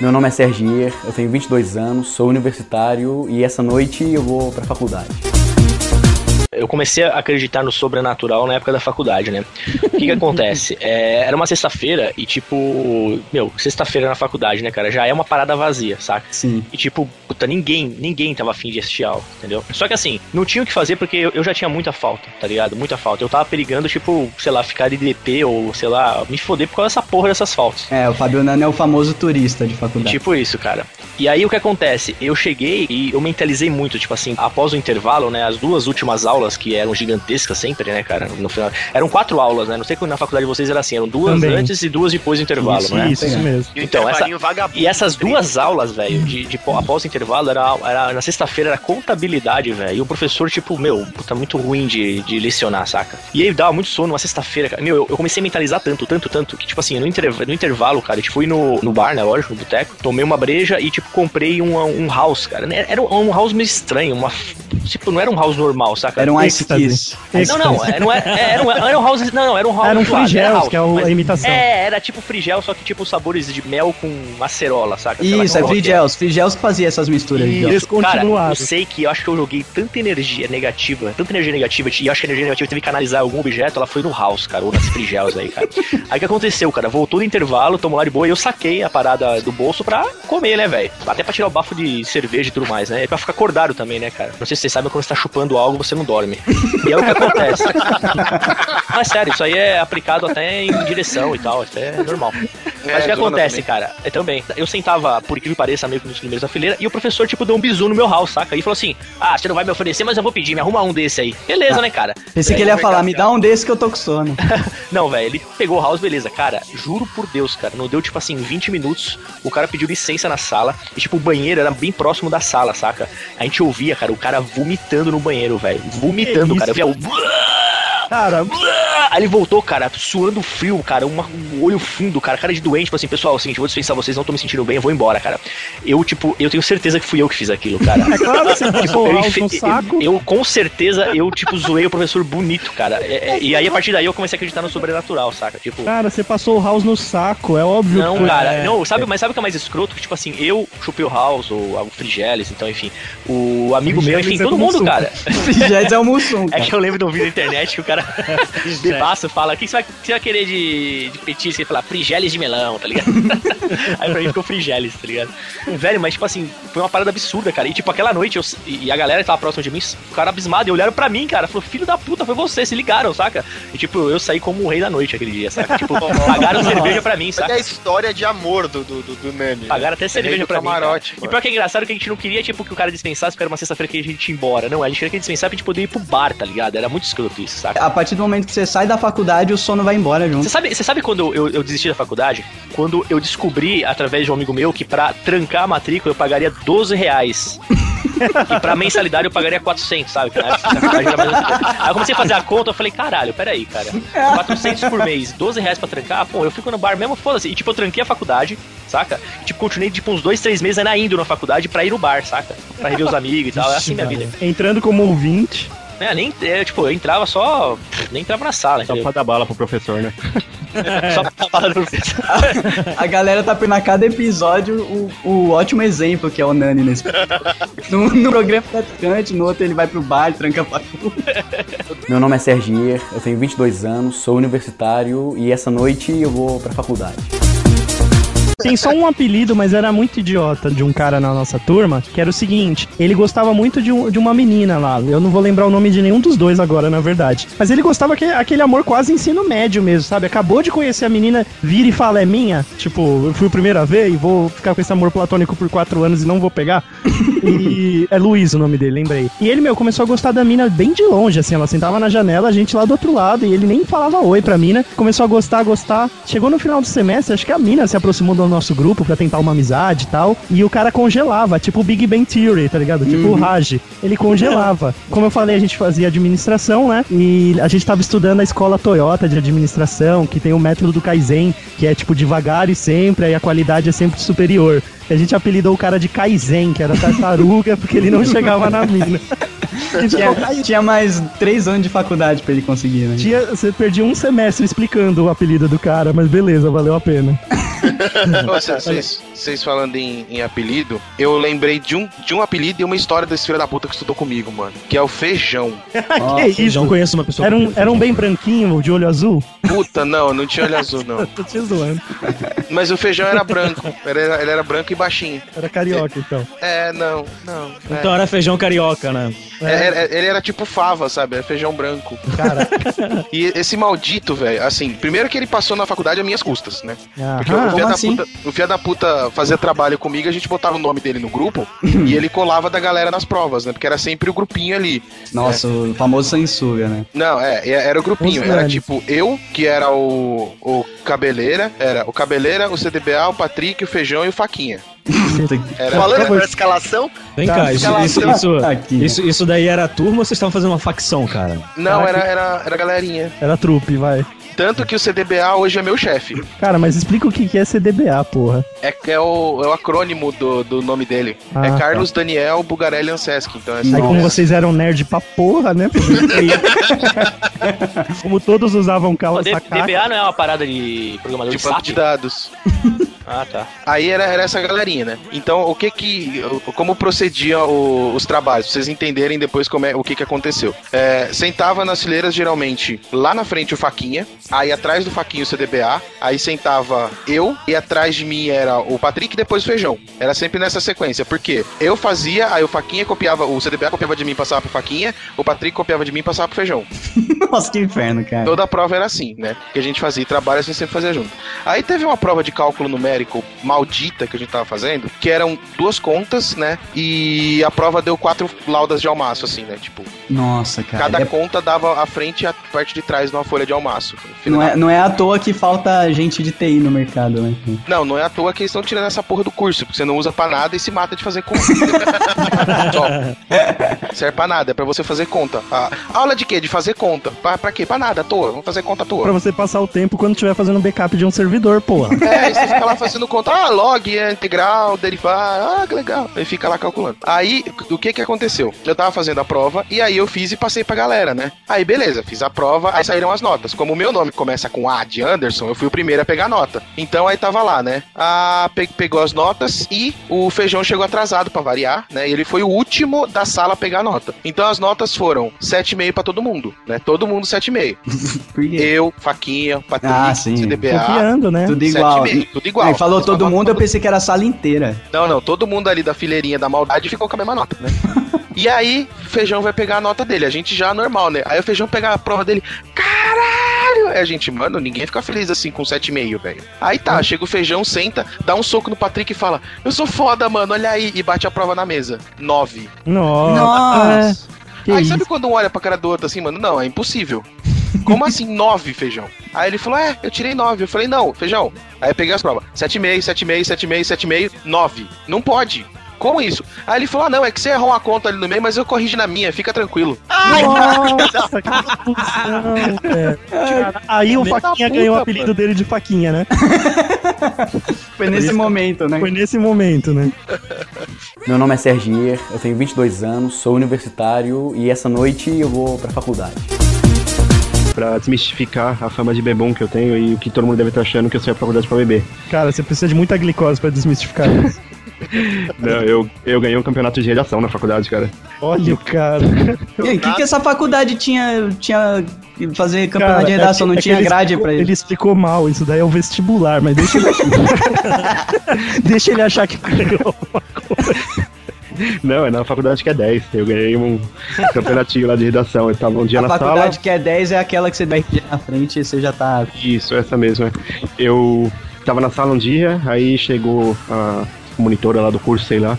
[SPEAKER 10] Meu nome é Sergier, eu tenho 22 anos, sou universitário e essa noite eu vou pra faculdade.
[SPEAKER 3] Eu comecei a acreditar no sobrenatural na época da faculdade, né? O que que acontece? É, era uma sexta-feira e, tipo, meu, sexta-feira na faculdade, né, cara? Já é uma parada vazia, saca?
[SPEAKER 1] Sim.
[SPEAKER 3] E, tipo, puta, ninguém, ninguém tava afim de assistir aula, entendeu? Só que assim, não tinha o que fazer porque eu, eu já tinha muita falta, tá ligado? Muita falta. Eu tava perigando, tipo, sei lá, ficar de DP ou, sei lá, me foder por causa dessa porra dessas faltas.
[SPEAKER 1] É, o Fabio Nano é o famoso turista de faculdade.
[SPEAKER 3] Tipo isso, cara. E aí o que acontece? Eu cheguei e eu mentalizei muito, tipo assim, após o intervalo, né? As duas últimas aulas, que eram gigantescas sempre, né, cara? No final. Eram quatro aulas, né? Não sei que na faculdade de vocês era assim, eram duas
[SPEAKER 2] Também.
[SPEAKER 3] antes e duas depois do intervalo,
[SPEAKER 2] isso,
[SPEAKER 3] né?
[SPEAKER 2] isso, isso mesmo.
[SPEAKER 5] E o
[SPEAKER 3] Então, essa-. E essas duas aulas, velho, de, de pó- após o intervalo, era, era na sexta-feira era contabilidade, velho. E o professor, tipo, meu, puta, muito ruim de, de lecionar, saca? E aí dava muito sono uma sexta-feira, cara. Meu, eu, eu comecei a mentalizar tanto, tanto, tanto, que, tipo assim, no, interv- no intervalo, cara, eu tipo, fui no, no bar, né, lógico, no boteco, tomei uma breja e, tipo, comprei um, um house, cara. Era um house meio estranho, uma. Tipo, não era um house normal, saca?
[SPEAKER 1] Era um Ice
[SPEAKER 2] Êxtase.
[SPEAKER 1] Kiss.
[SPEAKER 3] Não, não, é- não é- é- era, um, era um house. Não, não, era um house.
[SPEAKER 2] Era um Frigels,
[SPEAKER 3] house,
[SPEAKER 2] que é o-
[SPEAKER 3] mas-
[SPEAKER 2] a imitação.
[SPEAKER 3] É, era tipo frigel, só que tipo sabores de mel com acerola, saca?
[SPEAKER 1] Isso, é
[SPEAKER 3] que
[SPEAKER 1] Frigels. Frigels que fazia essas misturas.
[SPEAKER 3] Isso, cara,
[SPEAKER 2] Descontinuado.
[SPEAKER 3] eu sei que eu acho que eu joguei tanta energia negativa, tanta energia negativa, e eu acho que a energia negativa teve que canalizar algum objeto, ela foi no house, cara, ou nas frigels aí, cara. Aí o que aconteceu, cara? Voltou no intervalo, tomou lá de boa, e eu saquei a parada do bolso pra comer, né, velho? Até pra tirar o bafo de cerveja e tudo mais, né? E pra ficar acordado também, né, cara? Não sei se vocês sabem, quando você tá chupando algo, você não dorme. E é o que acontece. Mas sério, isso aí é aplicado até em direção e tal, isso é normal. Mas o que acontece,
[SPEAKER 6] também.
[SPEAKER 3] cara? É também. Eu sentava, por incrível que pareça, meio que nos primeiros da fileira, e o professor, tipo, deu um bizu no meu house, saca? E falou assim: Ah, você não vai me oferecer, mas eu vou pedir, me arruma um desse aí. Beleza, né, cara?
[SPEAKER 1] Pensei que ele ia falar, me dá um desse que eu tô com sono.
[SPEAKER 3] Não, velho, ele pegou o house, beleza. Cara, juro por Deus, cara, não deu, tipo assim, 20 minutos. O cara pediu licença na sala. E, tipo, o banheiro era bem próximo da sala, saca? A gente ouvia, cara, o cara vomitando no banheiro, velho. Vomitando,
[SPEAKER 2] Que
[SPEAKER 3] cara. Eu o.
[SPEAKER 2] Cara,
[SPEAKER 3] Aí ele voltou, cara, suando frio, cara, uma- um olho fundo, cara, cara de doente, tipo assim, pessoal, é o seguinte, eu vou dispensar vocês, não tô me sentindo bem, eu vou embora, cara. Eu, tipo, eu tenho certeza que fui eu que fiz aquilo, cara.
[SPEAKER 2] é claro você passou o
[SPEAKER 3] eu, enfe-
[SPEAKER 2] saco.
[SPEAKER 3] eu, com certeza, eu, tipo, zoei o professor bonito, cara. É- é- e aí, a partir daí, eu comecei a acreditar no sobrenatural, saca? Tipo,
[SPEAKER 2] Cara, você passou o house no saco, é óbvio
[SPEAKER 3] não,
[SPEAKER 2] que foi-
[SPEAKER 3] cara,
[SPEAKER 2] é,
[SPEAKER 3] não, sabe, mas sabe o que é mais escroto? Que, tipo assim, eu chupei o House, ou o Frigeles, então, enfim, o amigo meu,
[SPEAKER 2] Frigeles
[SPEAKER 3] enfim,
[SPEAKER 2] é
[SPEAKER 3] todo mundo, cara.
[SPEAKER 1] Frigels é o Mussum,
[SPEAKER 3] É
[SPEAKER 1] cara.
[SPEAKER 3] que eu lembro de um vídeo na internet que o cara debassa fala: o que você vai, você vai querer de, de petisco? Ele fala: frigeles de melão, tá ligado? Aí pra mim ficou frigeles, tá ligado? Velho, mas tipo assim, foi uma parada absurda, cara. E tipo, aquela noite, eu, e a galera que tava próxima de mim, ficaram abismados e olharam pra mim, cara. Falou: filho da puta, foi você, se ligaram, saca? E tipo, eu saí como o rei da noite aquele dia, saca? Tipo, pagaram cerveja pra mim,
[SPEAKER 5] Olha
[SPEAKER 3] saca?
[SPEAKER 5] a história de amor do, do, do, do Nani. né?
[SPEAKER 3] Pagaram até cerveja pra mim. cara.
[SPEAKER 6] camarote,
[SPEAKER 3] E pior que é engraçado que a gente não queria, tipo, que o cara dispensasse porque era uma sexta-feira que a gente ia embora. Não, a gente queria que ele dispensasse pra gente poder ir pro bar, tá ligado? Era muito escroto isso, saca?
[SPEAKER 1] a partir do momento que você sai da faculdade, o sono vai embora junto.
[SPEAKER 3] Você sabe, você sabe quando eu, eu desisti da faculdade? Quando eu descobri, através de um amigo meu, que pra trancar a matrícula eu pagaria 12 reais. e pra mensalidade eu pagaria 400, sabe? Aí eu comecei a fazer a conta, eu falei, caralho, peraí, cara. 400 por mês, 12 reais pra trancar, pô, eu fico no bar mesmo, foda-se. E tipo, eu tranquei a faculdade, saca? E, tipo, continuei tipo uns dois, três meses ainda indo na faculdade pra ir no bar, saca? Pra rever os amigos e tal. É assim minha vida.
[SPEAKER 2] Entrando como ouvinte.
[SPEAKER 3] É, nem, é, tipo, eu entrava só. Nem entrava na sala,
[SPEAKER 4] Só
[SPEAKER 3] entendeu?
[SPEAKER 4] pra dar bala pro professor, né?
[SPEAKER 3] Só pra falar no professor.
[SPEAKER 1] A galera tá pegando a cada episódio o, o ótimo exemplo que é o Nani nesse. No, no programa traficante, no outro ele vai pro bar, tranca a faculdade.
[SPEAKER 10] Meu nome é Sergier, eu tenho 22 anos, sou universitário e essa noite eu vou pra faculdade.
[SPEAKER 2] Tem só um apelido, mas era muito idiota de um cara na nossa turma, que era o seguinte: ele gostava muito de, um- de uma menina lá. Eu não vou lembrar o nome de nenhum dos dois agora, na verdade. Mas ele gostava que, aquele amor quase ensino médio mesmo, sabe? Acabou de conhecer a menina, vira e fala, é minha. Tipo, eu fui a ver e vou ficar com esse amor platônico por quatro anos e não vou pegar. E é Luiz o nome dele, lembrei. E ele, meu, começou a gostar da mina bem de longe, assim. Ela sentava na janela, a gente lá do outro lado, e ele nem falava oi pra mina. Começou a gostar, a gostar. Chegou no final do semestre, acho que a mina se aproximou do nosso grupo pra tentar uma amizade e tal. E o cara congelava, tipo o Big Bang Theory, tá ligado? Tipo o Raj. Ele congelava. Como eu falei, a gente fazia administração, né? E a gente tava estudando a escola Toyota de administração, que tem o método do Kaizen, que é tipo devagar e sempre, aí a qualidade é sempre superior. A gente apelidou o cara de Kaizen, que era tartaruga, porque ele não chegava na mina.
[SPEAKER 1] Tinha, tinha mais três anos de faculdade pra ele conseguir, né?
[SPEAKER 2] Tinha, você perdia um semestre explicando o apelido do cara, mas beleza, valeu a pena.
[SPEAKER 6] Vocês falando em, em apelido, eu lembrei de um, de um apelido e uma história desse filho da puta que estudou comigo, mano. Que é o Feijão.
[SPEAKER 2] que isso?
[SPEAKER 9] Não conheço uma pessoa
[SPEAKER 2] Era um, era um bem branquinho, de olho azul?
[SPEAKER 6] Puta, não, não tinha olho azul, não.
[SPEAKER 2] Tô te zoando.
[SPEAKER 6] Mas o feijão era branco. Ele era, ele era branco e baixinho.
[SPEAKER 2] Era carioca, então.
[SPEAKER 6] É, não, não. é.
[SPEAKER 9] Então era feijão carioca, né?
[SPEAKER 6] É, era- ele era tipo fava, sabe? Era feijão branco.
[SPEAKER 2] Cara.
[SPEAKER 6] E esse maldito, velho, assim, primeiro que ele passou na faculdade a minhas custas, né? Porque
[SPEAKER 2] Aham.
[SPEAKER 6] o,
[SPEAKER 1] como
[SPEAKER 6] da
[SPEAKER 1] assim?
[SPEAKER 6] puta, o filho da puta fazia trabalho comigo, a gente botava o nome dele no grupo e ele colava da galera nas provas, né? Porque era sempre o grupinho ali.
[SPEAKER 1] Nossa, o famoso censura, né?
[SPEAKER 6] Não, é, é- era o grupinho.
[SPEAKER 2] Os
[SPEAKER 6] Era
[SPEAKER 2] grandes.
[SPEAKER 6] tipo eu, que era o, o Cabeleira, era o Cabeleira, o CDBA, o Patrick, o Feijão e o Faquinha. Era,
[SPEAKER 5] Falando por escalação,
[SPEAKER 9] Vem
[SPEAKER 1] Tá,
[SPEAKER 9] cá, isso,
[SPEAKER 1] lá,
[SPEAKER 9] isso, isso,
[SPEAKER 1] Aqui.
[SPEAKER 9] isso, isso daí era a turma ou vocês estavam fazendo uma facção, cara?
[SPEAKER 6] não, era, era, era galerinha.
[SPEAKER 2] Era trupe, vai.
[SPEAKER 6] Tanto que o CDBA hoje é meu chefe.
[SPEAKER 2] Cara, mas explica o que é CDBA, porra.
[SPEAKER 6] É, é, o, é o acrônimo do, do nome dele.
[SPEAKER 2] Ah,
[SPEAKER 6] é
[SPEAKER 2] tá.
[SPEAKER 6] Carlos Daniel Bugarelli Anseschi. Então é.
[SPEAKER 2] Aí como vocês eram nerd pra porra, né? como todos usavam calça
[SPEAKER 3] D-
[SPEAKER 2] sacaca.
[SPEAKER 3] DBA não é uma parada de programador
[SPEAKER 6] de
[SPEAKER 3] de
[SPEAKER 6] banco de dados.
[SPEAKER 3] Ah, tá.
[SPEAKER 6] Aí era, era essa galerinha, né? Então, o que que. Como procediam o- os trabalhos? Pra vocês entenderem depois como é, o que que aconteceu. É, sentava nas fileiras, geralmente, lá na frente o Faquinha, aí atrás do Faquinha o CDBA, aí sentava eu, e atrás de mim era o Patrick e depois o Feijão. Era sempre nessa sequência, porque eu fazia, aí o Faquinha copiava, o CDBA copiava de mim e passava pro Faquinha, o Patrick copiava de mim e passava pro Feijão.
[SPEAKER 1] Nossa, que inferno, cara.
[SPEAKER 6] Toda a prova era assim, né? Que a gente fazia trabalho, a gente sempre fazia junto. Aí teve uma prova de cálculo numérico maldita que a gente tava fazendo, que eram duas contas, né? E a prova deu quatro laudas de almaço, assim, né? Tipo,
[SPEAKER 1] Nossa, cara.
[SPEAKER 6] cada
[SPEAKER 1] É-
[SPEAKER 6] conta dava a frente e a parte de trás numa folha de almaço.
[SPEAKER 1] Não, é, não é à toa que falta gente de TI no mercado, né?
[SPEAKER 6] Não, não é à toa que eles estão tirando essa porra do curso, porque você não usa pra nada e se mata de fazer conta. Só. Serve pra nada, é pra você fazer conta. A aula de quê? De fazer conta. Pra, pra quê? Pra nada, à toa. Vamos fazer conta à toa.
[SPEAKER 2] Pra você passar o tempo quando estiver fazendo backup de um servidor, porra.
[SPEAKER 6] É, você fica lá fazendo conta, ah, log, é integral, derivar, ah, que legal. Aí fica lá calculando. Aí, o que que aconteceu? Eu tava fazendo a prova, e aí eu fiz e passei pra galera, né? Aí, beleza, fiz a prova, aí saíram as notas. Como o meu nome começa com A de Anderson, eu fui o primeiro a pegar a nota. Então, aí tava lá, né? A pe- pegou as notas e o Feijão chegou atrasado pra variar, né? E ele foi o último da sala a pegar a nota. Então, as notas foram 7,5 pra todo mundo, né? Todo mundo 7,5.
[SPEAKER 1] Por quê?
[SPEAKER 6] Eu, Faquinha, Patrick,
[SPEAKER 1] Ah, sim.
[SPEAKER 6] CDBA,
[SPEAKER 2] Confiando, né?
[SPEAKER 1] Tudo igual.
[SPEAKER 6] 7,5, tudo igual.
[SPEAKER 1] Falou todo mundo, eu pensei que era a sala inteira.
[SPEAKER 6] Não, não, todo mundo ali da fileirinha da maldade ficou com a mesma nota, né? e aí, o Feijão vai pegar a nota dele, a gente já normal, né? Aí o Feijão pega a prova dele, caralho! Aí a gente, mano, ninguém fica feliz assim com 7,5, velho. Aí tá, chega o Feijão, senta, dá um soco no Patrick e fala, eu sou foda, mano, olha aí, e bate a prova na mesa. 9.
[SPEAKER 2] Nossa.
[SPEAKER 1] Nossa.
[SPEAKER 2] Que
[SPEAKER 6] aí
[SPEAKER 2] isso?
[SPEAKER 6] sabe quando um olha pra cara do outro assim, mano? Não, é impossível. Como assim nove, feijão? Aí ele falou, é, eu tirei nove. Eu falei, não, feijão. Aí eu peguei as provas. Sete e meio, sete e meio, sete e meio, sete e meio, nove. Não pode. Como isso? Aí ele falou, ah, não, é que você errou uma conta ali no meio, mas eu corrigi na minha, fica tranquilo.
[SPEAKER 2] Nossa, que confusão, velho. Aí o Faquinha ganhou o apelido dele de Faquinha, né?
[SPEAKER 1] Foi nesse momento, né?
[SPEAKER 2] Foi nesse momento, né?
[SPEAKER 10] Meu nome é Sergier, eu tenho 22 anos, sou universitário e essa noite eu vou pra faculdade.
[SPEAKER 4] Pra desmistificar a fama de bebum que eu tenho e o que todo mundo deve estar achando que eu saio pra faculdade pra beber.
[SPEAKER 2] Cara, você precisa de muita glicose pra desmistificar isso.
[SPEAKER 4] Não, eu, eu ganhei um campeonato de redação na faculdade, cara.
[SPEAKER 2] Olha o cara.
[SPEAKER 1] O que, que essa faculdade tinha, tinha que fazer campeonato
[SPEAKER 2] Cara,
[SPEAKER 1] de redação?
[SPEAKER 2] é
[SPEAKER 1] não
[SPEAKER 2] que- é
[SPEAKER 1] tinha grade
[SPEAKER 2] explicou-
[SPEAKER 1] pra ele.
[SPEAKER 2] Ele explicou mal, isso daí é o vestibular, mas deixa ele Deixa ele achar que ganhou.
[SPEAKER 4] Não, é na faculdade que é 10. Eu ganhei um campeonatinho lá de redação. Eu tava um dia
[SPEAKER 1] A
[SPEAKER 4] na
[SPEAKER 1] faculdade
[SPEAKER 4] sala.
[SPEAKER 1] que é 10 é aquela que você dá na frente e você já tá.
[SPEAKER 4] Isso, essa mesma. Eu tava na sala um dia, aí chegou a monitora lá do curso, sei lá,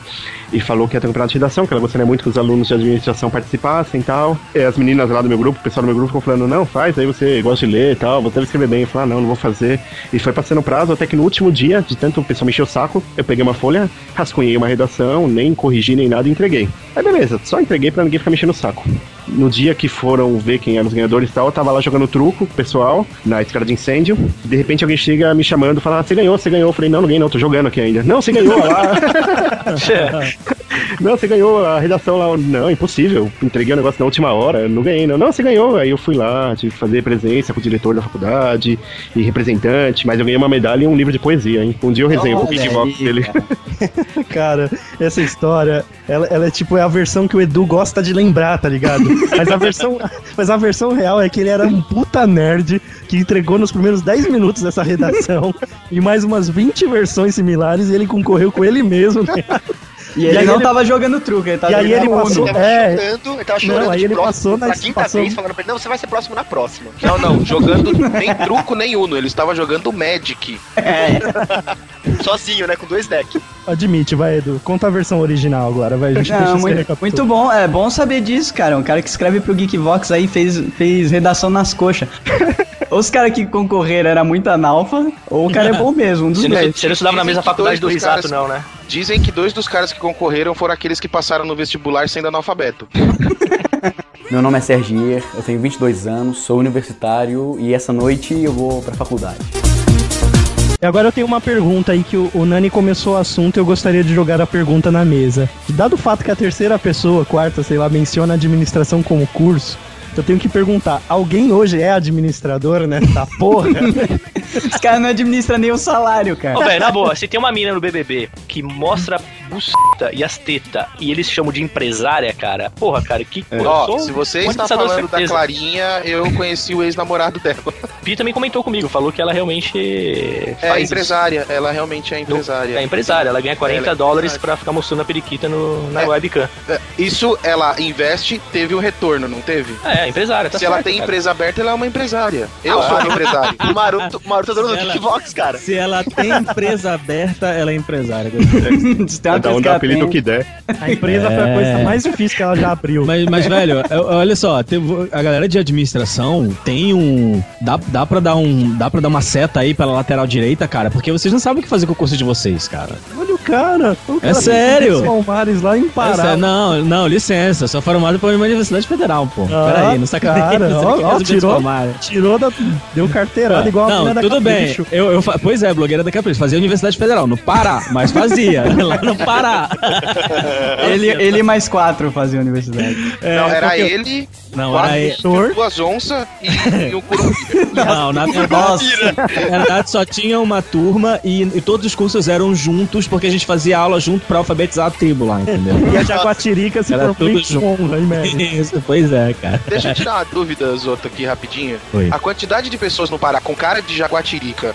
[SPEAKER 4] e falou que ia ter um campeonato de redação, que ela gostaria muito que os alunos de administração participassem e tal. E as meninas lá do meu grupo, o pessoal do meu grupo ficou falando, não, faz, aí você gosta de ler e tal, você deve escrever bem. Eu falei, ah, não, não vou fazer. E foi passando o prazo, até que no último dia, de tanto o pessoal me encher o saco, eu peguei uma folha, rascunhei uma redação, nem corrigi nem nada e entreguei. Aí beleza, só entreguei pra ninguém ficar me enchendo o saco. No dia que foram ver quem eram os ganhadores e tal, eu tava lá jogando truco pessoal, na escada de incêndio. De repente alguém chega me chamando, fala, ah, você ganhou, você ganhou. Eu falei, não, não ganhei não, tô jogando aqui ainda. Não, você ganhou lá. não, você ganhou a redação lá. Não, impossível. Entreguei o negócio na última hora, não ganhei não. Não, você ganhou. Aí eu fui lá, tive que fazer presença com o diretor da faculdade e representante, mas eu ganhei uma medalha e um livro de poesia, hein. Um dia eu resenho um
[SPEAKER 1] Olha
[SPEAKER 4] pouquinho de dele.
[SPEAKER 2] Cara, essa história, ela, ela é tipo é a versão que o Edu gosta de lembrar, tá ligado? Mas a versão, mas a versão real é que ele era um puta nerd que entregou nos primeiros 10 minutos dessa redação e mais umas 20 versões similares e ele concorreu com ele mesmo. Né?
[SPEAKER 1] E ele
[SPEAKER 2] aí
[SPEAKER 1] não
[SPEAKER 2] ele-
[SPEAKER 1] tava jogando truco, ele tava
[SPEAKER 2] E aí ele passou-
[SPEAKER 5] Ele tava
[SPEAKER 2] É.
[SPEAKER 5] chorando, ele tava
[SPEAKER 2] Não,
[SPEAKER 5] chorando
[SPEAKER 2] aí
[SPEAKER 5] de
[SPEAKER 2] ele
[SPEAKER 5] próximo,
[SPEAKER 2] passou na-
[SPEAKER 5] quinta
[SPEAKER 2] passou-
[SPEAKER 5] vez falando pra ele, não, você vai ser próximo na próxima.
[SPEAKER 6] Não, não, jogando nem truco nem Uno, ele estava jogando Magic.
[SPEAKER 5] Sozinho, né, com dois decks.
[SPEAKER 2] Admite, vai Edu, conta a versão original agora, vai. A gente deixa
[SPEAKER 1] Não, muito, muito bom, é bom saber disso, cara. Um cara que escreve pro Geekvox aí fez, fez redação nas coxas. Ou os caras que concorreram era muito analfa, ou o cara é bom mesmo, um dos
[SPEAKER 3] Você não,
[SPEAKER 1] dois.
[SPEAKER 3] você não estudava na
[SPEAKER 6] Dizem
[SPEAKER 3] mesma
[SPEAKER 6] que
[SPEAKER 3] faculdade do
[SPEAKER 6] dois dos
[SPEAKER 3] Risato,
[SPEAKER 6] caras-
[SPEAKER 3] não, né?
[SPEAKER 6] Dizem que dois dos caras que concorreram foram aqueles que passaram no vestibular sendo analfabeto.
[SPEAKER 10] Meu nome é Sergier, eu tenho 22 anos, sou universitário e essa noite eu vou pra faculdade.
[SPEAKER 2] E agora eu tenho uma pergunta aí que o, o Nani começou o assunto e eu gostaria de jogar a pergunta na mesa. Dado o fato que a terceira pessoa, quarta, sei lá, menciona a administração como curso, eu tenho que perguntar, alguém hoje é administrador nessa porra?
[SPEAKER 1] Os caras não administram nem o salário, cara.
[SPEAKER 3] Ô, velho, na boa, se tem uma mina no BBB que mostra buceta e as tetas e eles chamam de empresária, cara, porra, cara, que
[SPEAKER 6] Ó,
[SPEAKER 3] sou
[SPEAKER 6] se você
[SPEAKER 3] um
[SPEAKER 6] está falando da. Clarinha, eu conheci o ex-namorado dela.
[SPEAKER 3] Pi também comentou comigo, falou que ela realmente
[SPEAKER 6] É
[SPEAKER 3] faz
[SPEAKER 6] empresária, ela realmente é
[SPEAKER 3] isso.
[SPEAKER 6] empresária.
[SPEAKER 3] É empresária, ela ganha 40
[SPEAKER 6] Ela é
[SPEAKER 3] dólares pra ficar mostrando a periquita no, na
[SPEAKER 6] É.
[SPEAKER 3] webcam.
[SPEAKER 6] É, Isso ela investe, teve um retorno, não teve?
[SPEAKER 3] É, empresária, tá
[SPEAKER 6] Se ela
[SPEAKER 3] certo,
[SPEAKER 6] tem
[SPEAKER 3] cara.
[SPEAKER 6] empresa aberta, ela é uma empresária. Eu
[SPEAKER 5] Ah,
[SPEAKER 6] sou um empresário.
[SPEAKER 5] O Maroto, o Maroto é dono do
[SPEAKER 9] Ela-
[SPEAKER 5] Geekbox, cara.
[SPEAKER 9] Se ela tem empresa aberta, ela é empresária.
[SPEAKER 1] Se
[SPEAKER 4] Cada um
[SPEAKER 1] que
[SPEAKER 4] dá
[SPEAKER 1] ela
[SPEAKER 4] apelido
[SPEAKER 1] tem-
[SPEAKER 4] que der.
[SPEAKER 2] A empresa foi a coisa mais difícil que ela já abriu.
[SPEAKER 9] Mas, mas, velho, olha só, a galera de administração tem um. Dá, dá pra dar um. Dá pra dar uma seta aí pela lateral direita, cara, porque vocês não sabem o que fazer com o curso de vocês, cara.
[SPEAKER 2] Cara. O cara
[SPEAKER 9] É sério?
[SPEAKER 2] Palmares lá em Pará.
[SPEAKER 9] Essa- não, não, licença, sou formado pela Universidade Federal, pô.
[SPEAKER 2] Ah,
[SPEAKER 9] Peraí, não sacaneia.
[SPEAKER 2] cara,
[SPEAKER 9] você
[SPEAKER 2] ó, ó, tirou-. Tirou da. Deu carteirada igual a
[SPEAKER 9] não,
[SPEAKER 2] menina da
[SPEAKER 9] tudo bem. Eu, eu fa- pois é, blogueira da Capricho. Fazia Universidade Federal, no Pará, mas fazia. lá no Pará.
[SPEAKER 1] Ele, ele mais quatro fazia a universidade.
[SPEAKER 6] não, era
[SPEAKER 9] porque-
[SPEAKER 6] ele,
[SPEAKER 9] Não,
[SPEAKER 6] quatro,
[SPEAKER 9] era ele.
[SPEAKER 6] duas onças e, e um curumim.
[SPEAKER 9] Não, na verdade, na verdade só tinha uma turma e, e todos os cursos eram juntos porque a gente fazia aula junto pra alfabetizar a tribo lá, entendeu?
[SPEAKER 2] E a Jaguatirica se
[SPEAKER 9] Era
[SPEAKER 2] formou em
[SPEAKER 9] tudo junto.
[SPEAKER 2] honra, hein, merda?
[SPEAKER 9] Isso, pois é, cara.
[SPEAKER 6] Deixa eu tirar uma dúvida, Zoto, aqui rapidinho.
[SPEAKER 9] Oi.
[SPEAKER 6] A quantidade de pessoas no Pará com cara de jaguatirica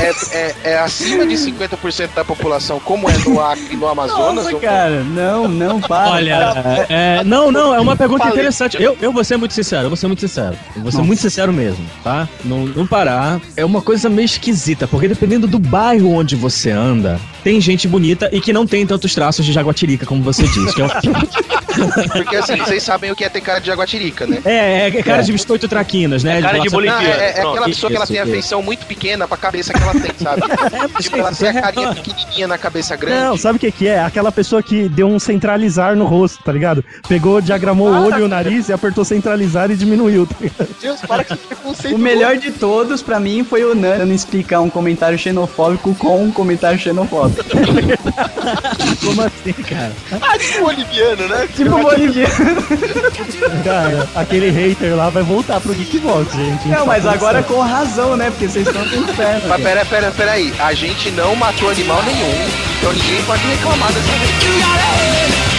[SPEAKER 6] é, é- é acima de 50% da população, como é no Acre e no Amazonas?
[SPEAKER 1] Nossa,
[SPEAKER 6] ou-
[SPEAKER 1] cara, não, não, para.
[SPEAKER 9] Olha, é, não, não, é uma pergunta
[SPEAKER 5] Falei.
[SPEAKER 9] interessante. Eu, eu vou ser muito sincero, eu vou ser muito sincero. Eu vou ser
[SPEAKER 1] Nossa.
[SPEAKER 9] muito sincero mesmo, tá? No, no Pará, é uma coisa meio esquisita, porque dependendo do bairro onde você anda, tem gente bonita e que não tem tantos traços de jaguatirica, como você diz. Que é, o-
[SPEAKER 6] Porque assim, vocês sabem o que é ter cara de jaguatirica, né?
[SPEAKER 9] é, é cara de biscoito traquinas, né?
[SPEAKER 3] cara de
[SPEAKER 9] Nossa,
[SPEAKER 6] Não, é, é- é aquela pessoa que ela tem a feição muito pequena pra cabeça que ela tem, sabe? tipo, ela tem a carinha pequenininha na cabeça grande.
[SPEAKER 2] Não, sabe o que que é? Aquela pessoa que deu um centralizar no rosto, tá ligado? Pegou, diagramou o olho e o nariz e apertou centralizar e diminuiu, tá ligado?
[SPEAKER 5] Deus, para que preconceito.
[SPEAKER 1] O melhor de todos, pra mim, foi o Nano explicar um comentário xenofóbico com um comentário xenofóbico.
[SPEAKER 2] Como assim, cara?
[SPEAKER 5] Ah, tipo boliviano, né?
[SPEAKER 1] tipo boliviano.
[SPEAKER 2] Cara, aquele hater lá vai voltar pro Geekbox, gente.
[SPEAKER 1] Não, mas agora com razão, né? Porque vocês estão com inferno.
[SPEAKER 6] Mas pera, pera, pera aí. A gente não matou animal nenhum, então ninguém pode reclamar dessa vez.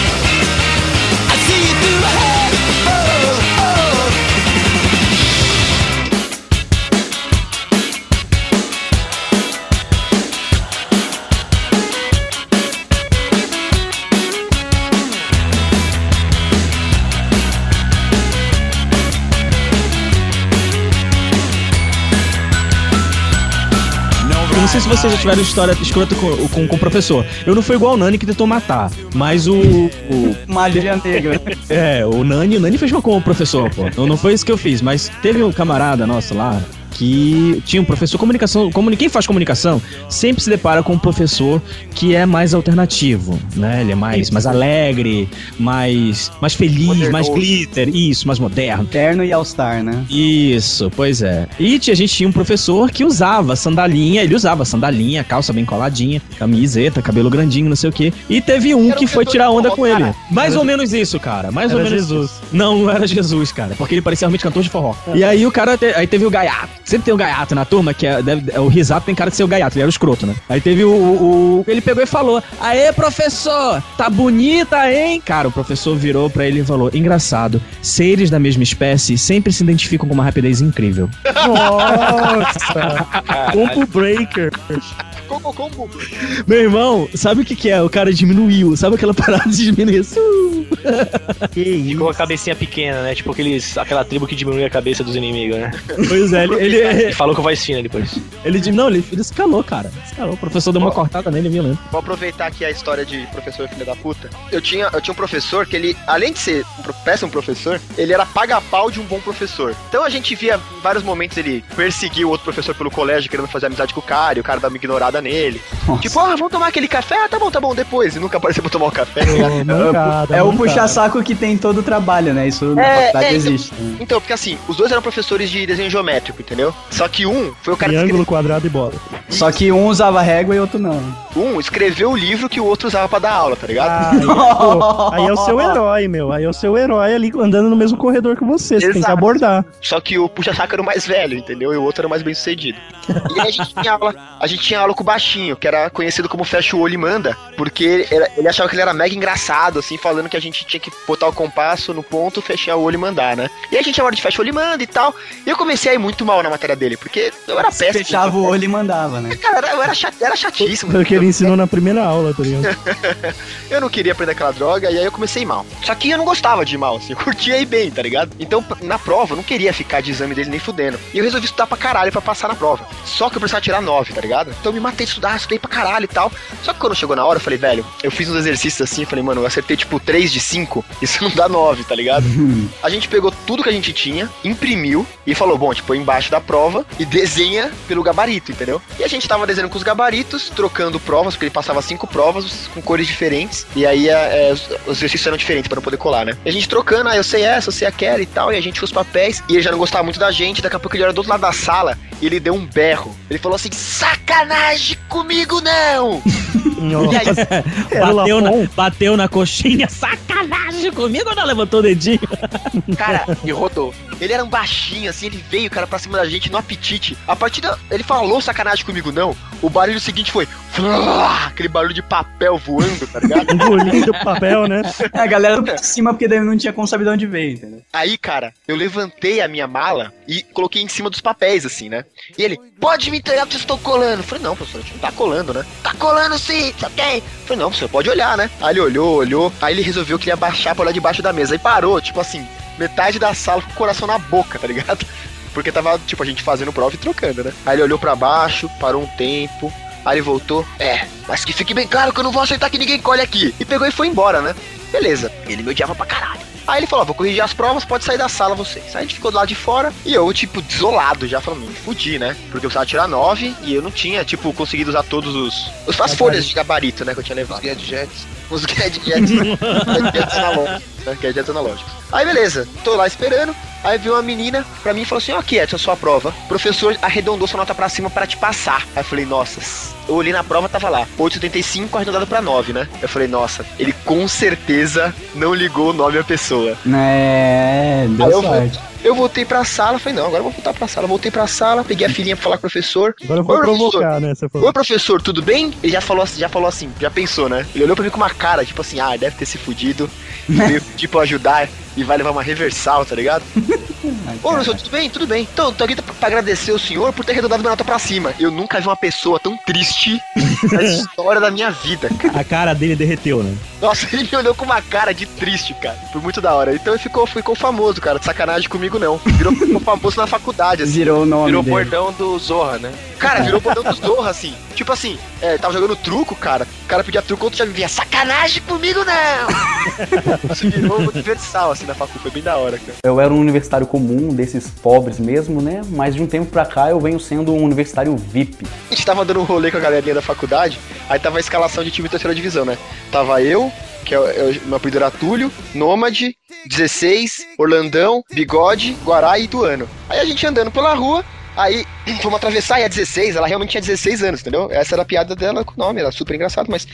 [SPEAKER 9] Não sei se vocês já tiveram história escrota com, com, com o professor. Eu não fui igual o Nani que tentou matar, mas o. o
[SPEAKER 1] Magia negra.
[SPEAKER 9] é, o Nani, o Nani fez uma com o professor, pô. Então não foi isso que eu fiz, mas teve um camarada nosso lá que tinha um professor comunicação, comuni, quem faz comunicação sempre se depara com um professor que é mais alternativo, né? Ele é mais, mais alegre, mais, mais feliz, mais
[SPEAKER 5] Modernoso.
[SPEAKER 9] glitter, isso, mais moderno.
[SPEAKER 1] Terno e All-Star, né?
[SPEAKER 9] Isso, pois é. E a gente tinha um professor que usava sandalinha, ele usava sandalinha, calça bem coladinha, camiseta, cabelo grandinho, não sei o quê. E teve um
[SPEAKER 5] Era
[SPEAKER 9] que foi tirar onda
[SPEAKER 5] forró,
[SPEAKER 9] com ele.
[SPEAKER 5] cara.
[SPEAKER 9] Mais ou menos isso, cara. Mais ou menos
[SPEAKER 2] Jesus.
[SPEAKER 9] isso. Não, não era Jesus, cara. Porque ele parecia realmente cantor de forró. E aí o cara, te- aí teve o gaiato. Sempre tem um gaiato na turma, que é, deve- é o risato tem cara de ser o gaiato, ele era o escroto, né? Aí teve o, o- o- Ele pegou e falou: Aê, professor, tá bonita, hein? Cara, o professor virou pra ele e falou: Engraçado, seres da mesma espécie sempre se identificam com uma rapidez incrível.
[SPEAKER 2] Nossa! Combo Breaker.
[SPEAKER 9] Meu irmão, sabe o que, que é? O cara diminuiu. Sabe aquela parada de diminuir? assim?
[SPEAKER 2] Que isso?
[SPEAKER 3] Ficou a cabecinha pequena, né? Tipo aqueles, aquela tribo que diminui a cabeça dos inimigos, né?
[SPEAKER 9] Pois é, ele, ele,
[SPEAKER 3] E falou com voz fina depois.
[SPEAKER 9] ele, não, ele, ele escalou, cara. Escalou. O professor deu uma cortada nele, violento.
[SPEAKER 5] Vou aproveitar aqui a história de professor filho da puta. Eu tinha, eu tinha um professor que ele, além de ser um péssimo professor, ele era paga-pau de um bom professor. Então a gente via em vários momentos ele perseguir o outro professor pelo colégio, querendo fazer amizade com o cara, e o cara dava uma ignorada nele.
[SPEAKER 1] Nossa.
[SPEAKER 5] Tipo, ah, vamos tomar aquele café? Ah, tá bom, tá bom, depois. E nunca apareceu pra tomar o café. tá ligado?
[SPEAKER 2] Ô, mancada,
[SPEAKER 1] É o
[SPEAKER 2] mancada.
[SPEAKER 1] puxa-saco que tem em todo o trabalho, né? Isso na
[SPEAKER 5] É,
[SPEAKER 1] faculdade
[SPEAKER 5] é, então-
[SPEAKER 1] existe. né?
[SPEAKER 5] Então, porque assim, os dois eram professores de desenho geométrico, entendeu? Só que um foi o cara que
[SPEAKER 2] Triângulo, quadrado e bola.
[SPEAKER 1] Só que um usava régua e outro não.
[SPEAKER 5] um escreveu o livro que o outro usava pra dar aula, tá ligado?
[SPEAKER 2] Aí, pô, aí é o seu herói, meu. Aí é o seu herói ali andando no mesmo corredor que você. Você tem que abordar.
[SPEAKER 5] Só que o puxa-saco era o mais velho, entendeu? E o outro era o mais bem sucedido. E aí a gente tinha aula, a gente tinha aula com o baixinho, que era conhecido como fecha o olho e manda, porque ele, era- ele achava que ele era mega engraçado, assim, falando que a gente tinha que botar o compasso no ponto, fechar o olho e mandar, né? E a gente chamava de fecha o olho e manda e tal. E eu comecei a ir muito mal na matéria dele, porque eu era péssimo.
[SPEAKER 1] Fechava o olho e mandava, né?
[SPEAKER 5] Cara, eu era, chat, era chatíssimo.
[SPEAKER 2] Foi o que ele ensinou na primeira aula, tá ligado?
[SPEAKER 5] Eu não queria aprender aquela droga e aí eu comecei mal. Só que eu não gostava de ir mal, assim, eu curtia ir bem, tá ligado? Então, na prova, eu não queria ficar de exame dele nem fudendo. E eu resolvi estudar pra caralho pra passar na prova. Só que eu precisava tirar 9, tá ligado? Então eu me de estudar, estudei pra caralho e tal. Só que quando chegou na hora, eu falei, velho, eu fiz uns exercícios assim, eu falei, mano, eu acertei tipo 3 de 5, isso não dá 9, tá ligado? A gente pegou tudo que a gente tinha, imprimiu e falou, bom, tipo, embaixo da prova e desenha pelo gabarito, entendeu? E a gente tava desenhando com os gabaritos, trocando provas, porque ele passava cinco provas com cores diferentes. E aí é, é, os, os exercícios eram diferentes pra não poder colar, né? E a gente trocando, ah, eu sei essa, eu sei aquela e tal, e a gente com os papéis. E ele já não gostava muito da gente, daqui a pouco ele era do outro lado da sala e ele deu um berro. Ele falou assim: sacanagem comigo não! E aí,
[SPEAKER 9] Bateu na, bateu na coxinha, sacanagem comigo ou não levantou o dedinho?
[SPEAKER 5] Cara,
[SPEAKER 6] E rodou.
[SPEAKER 5] ele era um baixinho, assim, ele veio, cara, pra cima da gente no apetite. A partir da. Ele falou sacanagem comigo, não. O barulho seguinte foi. Aquele barulho de papel voando, tá ligado?
[SPEAKER 2] Engolindo o papel, né?
[SPEAKER 1] É, a galera pra cima porque daí não tinha como saber de onde veio, entendeu?
[SPEAKER 5] Aí, cara, eu levantei a minha mala e coloquei em cima dos papéis, assim, né? E ele, pode me entregar porque eu estou colando. Eu falei, não, professor, não tá colando, né? Tá colando sim, você tem? Eu falei, não, professor, pode olhar, né? Aí ele olhou, olhou. Aí ele resolveu que ele ia baixar pra olhar debaixo da mesa. Aí parou, tipo assim, metade da sala com o coração na boca, tá ligado? Porque tava, tipo, a gente fazendo prova e trocando, né? Aí ele olhou pra baixo, parou um tempo, Aí ele voltou, é, mas que fique bem claro que eu não vou aceitar que ninguém colhe aqui. E pegou e foi embora, né? Beleza. Ele me odiava pra caralho. Aí ele falou, vou corrigir as provas, pode sair da sala vocês. Aí a gente ficou do lado de fora e eu, tipo, desolado já, falando, me fudi, né? Porque eu precisava tirar nove e eu não tinha, tipo, conseguido usar todos os... os as folhas de gabarito, né, que eu tinha levado.
[SPEAKER 6] Gadgets.
[SPEAKER 5] Os gadgets, gadgets analógicos, né? Gadgets analógicos. Aí beleza, tô lá esperando. Aí veio uma menina pra mim e falou assim: Ó, aqui, Edson, sua prova. O professor arredondou sua nota pra cima pra te passar. Aí eu falei: Nossa, eu olhei na prova, tava lá, 8,75 arredondado pra 9, né? Eu falei: Nossa, ele com certeza não ligou o nome à pessoa.
[SPEAKER 1] É, deu
[SPEAKER 5] eu,
[SPEAKER 1] sorte.
[SPEAKER 5] eu voltei pra sala, falei: Não, agora eu vou voltar pra sala. Voltei pra sala, peguei a filhinha pra falar com o professor.
[SPEAKER 2] Agora eu vou
[SPEAKER 5] Oi, professor.
[SPEAKER 2] provocar, né? Você falou.
[SPEAKER 5] Oi, professor, tudo bem? Ele já falou, assim- já falou assim, já pensou, né? Ele olhou pra mim com uma cara, tipo assim, ah, deve ter se fudido, veio tipo ajudar e vai levar uma reversal, tá ligado? Ô, professor, tudo bem? Tudo bem. Então, tô aqui pra agradecer o senhor por ter arredondado minha nota pra cima. Eu nunca vi uma pessoa tão triste na história da minha vida, cara.
[SPEAKER 9] A cara dele derreteu, né?
[SPEAKER 5] Nossa, ele me olhou com uma cara de triste, cara. Foi muito da hora. Então ele ficou, ficou famoso, cara. De sacanagem comigo, não. Virou ficou famoso na faculdade, assim.
[SPEAKER 1] Virou o nome
[SPEAKER 6] Virou o
[SPEAKER 1] dele.
[SPEAKER 6] bordão do Zorra, né?
[SPEAKER 5] Cara, virou o bordão dos Zorra, assim. Tipo assim, é, tava jogando truco, cara. O cara pedia truco, outro já vivia sacanagem comigo, não! Isso virou universal, assim, na facu. Foi bem da hora, cara.
[SPEAKER 10] Eu era um universitário comum, desses pobres mesmo, né? Mas de um tempo pra cá eu venho sendo um universitário VIP.
[SPEAKER 5] A gente tava dando um rolê com a galerinha da faculdade, aí tava a escalação de time de terceira divisão, né? Tava eu, que é, o- é o meu apelido era Túlio, Nômade, 16, Orlandão, Bigode, Guará e Ituano. Aí a gente andando pela rua, aí fomos atravessar e a 16, ela realmente tinha 16 anos, entendeu? Essa era a piada dela com o nome, era super engraçado, mas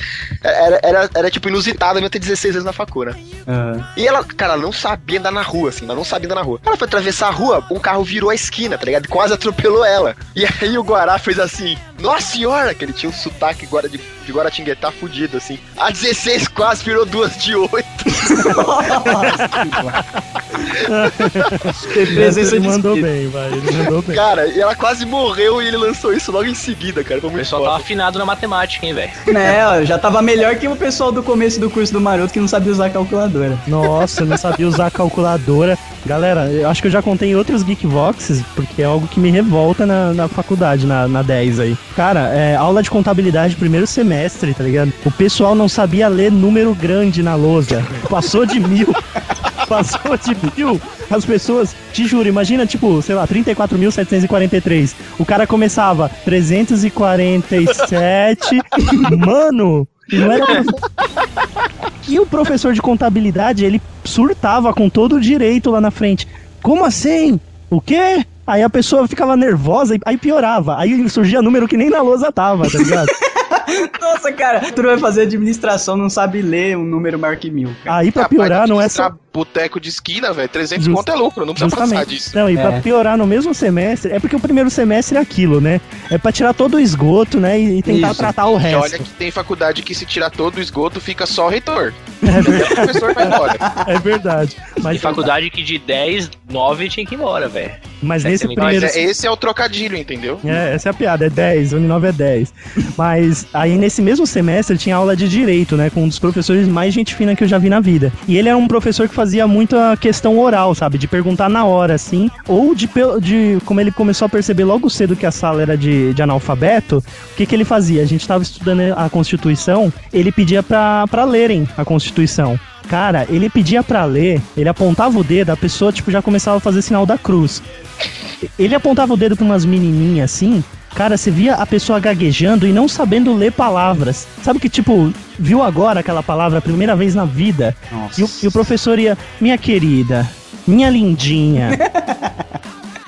[SPEAKER 5] era, era, era tipo inusitado eu ter 16 anos na facu, né?
[SPEAKER 1] Ah,
[SPEAKER 5] E ela, cara, ela não sabia andar na rua, assim, ela não sabia andar na rua. Ela foi atravessar a rua, um carro virou a esquina, tá ligado? Quase atropelou ela. E aí o Guará fez assim, nossa senhora, que ele tinha um sotaque de, de Guaratinguetá fudido, assim. A 16 quase virou duas de 8.
[SPEAKER 1] presença
[SPEAKER 2] Ele mandou bem, vai. Ele mandou bem.
[SPEAKER 5] Cara, e ela quase morreu e ele lançou isso logo em seguida, cara. Foi
[SPEAKER 3] O
[SPEAKER 5] muito
[SPEAKER 3] pessoal
[SPEAKER 5] foda.
[SPEAKER 3] tava afinado na matemática, hein, velho.
[SPEAKER 1] né, ó, já tava melhor que o pessoal do começo do curso do Maroto que não sabia usar calculadora.
[SPEAKER 2] Nossa, eu não sabia usar a calculadora. Galera, eu acho que eu já contei em outros Geekvoxes, porque é algo que me revolta na, na faculdade, na, na 10 aí. Cara, é, aula de contabilidade, primeiro semestre, tá ligado? O pessoal não sabia ler número grande na lousa. Passou de mil. Passou de mil. As pessoas, te juro, imagina, tipo, sei lá, 34.743. O cara começava 347. Mano, e não era. E o professor de contabilidade, ele surtava com todo o direito lá na frente. Como assim? O quê? Aí a pessoa ficava nervosa e aí piorava. Aí surgia número que nem na lousa tava, tá ligado?
[SPEAKER 1] Nossa, cara, tu vai fazer administração, não sabe ler um número maior que mil. cara.
[SPEAKER 2] Aí pra piorar não é só.
[SPEAKER 6] Boteco de esquina, velho. 300
[SPEAKER 2] Just-
[SPEAKER 6] conto é lucro, não precisa passar
[SPEAKER 2] Justamente.
[SPEAKER 6] disso.
[SPEAKER 2] Não, e pra
[SPEAKER 1] É.
[SPEAKER 2] piorar no mesmo semestre, é porque o primeiro semestre é aquilo, né? É pra tirar todo o esgoto, né? E e tentar
[SPEAKER 1] Isso.
[SPEAKER 2] tratar o
[SPEAKER 6] E
[SPEAKER 2] resto.
[SPEAKER 6] olha que tem faculdade que se tirar todo o esgoto, fica só o reitor. o professor vai embora.
[SPEAKER 2] É verdade. Mas,
[SPEAKER 3] E faculdade que de 10, 9 tinha que ir embora, velho.
[SPEAKER 2] mas nesse
[SPEAKER 3] é a minha-
[SPEAKER 6] Mas
[SPEAKER 2] primeiro.
[SPEAKER 6] é- esse é o trocadilho, entendeu?
[SPEAKER 2] É, essa é a piada, é 10, Uninove é 10. Mas aí nesse mesmo semestre tinha aula de direito, né? Com um dos professores mais gente fina que eu já vi na vida. E ele era um professor que fazia muita questão oral, sabe? De perguntar na hora, assim. Ou de, de como ele começou a perceber logo cedo que a sala era de, de analfabeto, o que, que ele fazia? A gente tava estudando a Constituição, ele pedia pra lerem a Constituição. Cara, ele pedia pra ler, ele apontava o dedo, a pessoa, tipo, já começava a fazer sinal da cruz. Ele apontava o dedo pra umas menininhas assim. Cara, você via a pessoa gaguejando e não sabendo ler palavras. Sabe que, tipo, viu agora aquela palavra a primeira vez na vida?
[SPEAKER 1] Nossa.
[SPEAKER 2] E o, e o professor ia, minha querida, minha lindinha.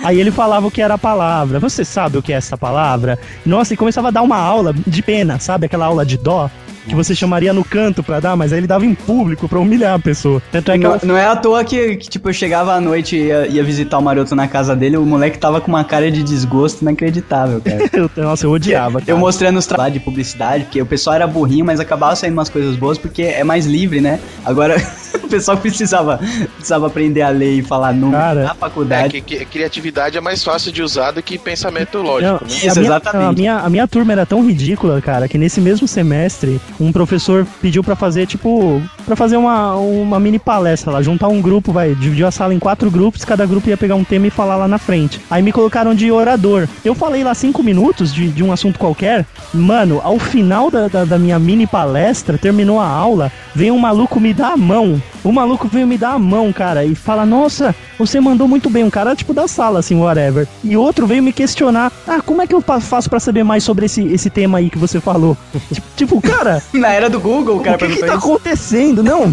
[SPEAKER 2] Aí ele falava o que era a palavra. Você sabe o que é essa palavra? Nossa, e começava a dar uma aula de pena, sabe? Aquela aula de dó. Que você chamaria no canto pra dar, mas aí ele dava em público pra humilhar a pessoa. Tanto é que
[SPEAKER 1] Não,
[SPEAKER 2] eu,
[SPEAKER 1] não é à toa que, que, tipo, eu chegava à noite e ia, ia visitar o Maroto na casa dele, o moleque tava com uma cara de desgosto inacreditável, cara.
[SPEAKER 2] eu- nossa, eu odiava.
[SPEAKER 1] Eu
[SPEAKER 2] cara.
[SPEAKER 1] mostrando os trabalhos de publicidade, porque o pessoal era burrinho, mas acabava saindo umas coisas boas porque é mais livre, né? Agora, o pessoal precisava, precisava aprender a ler e falar número
[SPEAKER 2] Cara,
[SPEAKER 1] na
[SPEAKER 6] É,
[SPEAKER 1] faculdade.
[SPEAKER 6] que, que- criatividade é mais fácil de usar do que pensamento lógico,
[SPEAKER 2] Não,
[SPEAKER 6] né?
[SPEAKER 1] Isso,
[SPEAKER 2] a minha,
[SPEAKER 1] exatamente.
[SPEAKER 2] A minha, a minha turma era tão ridícula, cara, que nesse mesmo semestre, um professor pediu pra fazer, tipo, pra fazer uma, uma mini palestra lá, juntar um grupo, vai, dividiu a sala em quatro grupos, cada grupo ia pegar um tema e falar lá na frente. Aí me colocaram de orador. Eu falei lá cinco minutos de, de um assunto qualquer, mano, ao final da, da, da minha mini palestra, terminou a aula, veio um maluco me dar a mão. O maluco veio me dar a mão, cara, e fala: Nossa, você mandou muito bem. Um cara, tipo, da sala, assim, whatever. E outro veio me questionar: Ah, como é que eu faço pra saber mais sobre esse, esse tema aí que você falou? tipo, tipo, cara,
[SPEAKER 1] Na era do Google, o cara
[SPEAKER 2] o que, que tá
[SPEAKER 1] isso.
[SPEAKER 2] acontecendo? Não.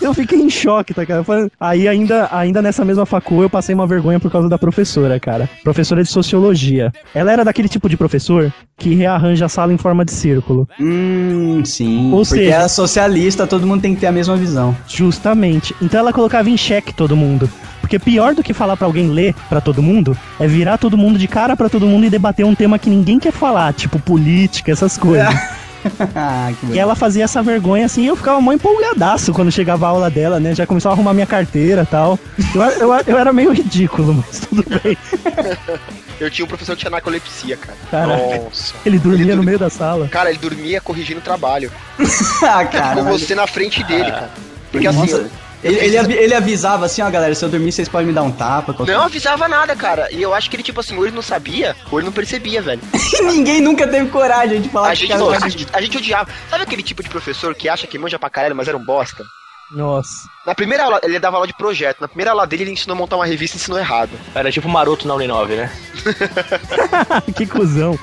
[SPEAKER 2] eu fiquei em choque, tá, cara? Aí, ainda, ainda nessa mesma facul, eu passei uma vergonha por causa da professora, cara. Professora de sociologia. Ela era daquele tipo de professor que rearranja a sala em forma de círculo.
[SPEAKER 1] Hum, sim.
[SPEAKER 2] Ou
[SPEAKER 1] porque
[SPEAKER 2] seja-
[SPEAKER 1] é socialista, todo mundo tem que ter a mesma visão.
[SPEAKER 2] Justamente. Então ela colocava em xeque todo mundo. Porque pior do que falar pra alguém ler pra todo mundo é virar todo mundo de cara pra todo mundo e debater um tema que ninguém quer falar, tipo política, essas coisas. E
[SPEAKER 1] bonito.
[SPEAKER 2] ela fazia essa vergonha assim, e eu ficava mó empolgadaço quando chegava a aula dela, né? Já começava a arrumar minha carteira e tal. Eu, eu, eu era meio ridículo, mas tudo bem.
[SPEAKER 5] Eu tinha um professor que tinha narcolepsia, cara.
[SPEAKER 2] Cara,
[SPEAKER 6] Nossa.
[SPEAKER 2] ele dormia
[SPEAKER 5] Ele
[SPEAKER 2] no meio da sala.
[SPEAKER 5] Cara, ele dormia corrigindo o trabalho.
[SPEAKER 1] ah, cara.
[SPEAKER 5] com
[SPEAKER 1] mas-
[SPEAKER 5] você na frente dele, cara. Porque assim,
[SPEAKER 1] Nossa,
[SPEAKER 5] eu-
[SPEAKER 1] ele, ele, ele avisava assim, ó, galera, se eu dormir, vocês podem me dar um tapa. qualquer-
[SPEAKER 5] não avisava nada, cara. E eu acho que ele, tipo assim, ou ele não sabia, ou ele não percebia, velho.
[SPEAKER 1] Ninguém nunca teve coragem de falar
[SPEAKER 5] A
[SPEAKER 1] que
[SPEAKER 5] gente,
[SPEAKER 1] cara
[SPEAKER 5] a, gente, a gente odiava. Sabe aquele tipo de professor que acha que manja pra caralho, mas era um bosta?
[SPEAKER 2] Nossa.
[SPEAKER 5] Na primeira aula, ele dava aula de projeto. Na primeira aula dele, ele ensinou a montar uma revista e ensinou errado.
[SPEAKER 3] Era tipo maroto na Uninove, né?
[SPEAKER 2] que cuzão.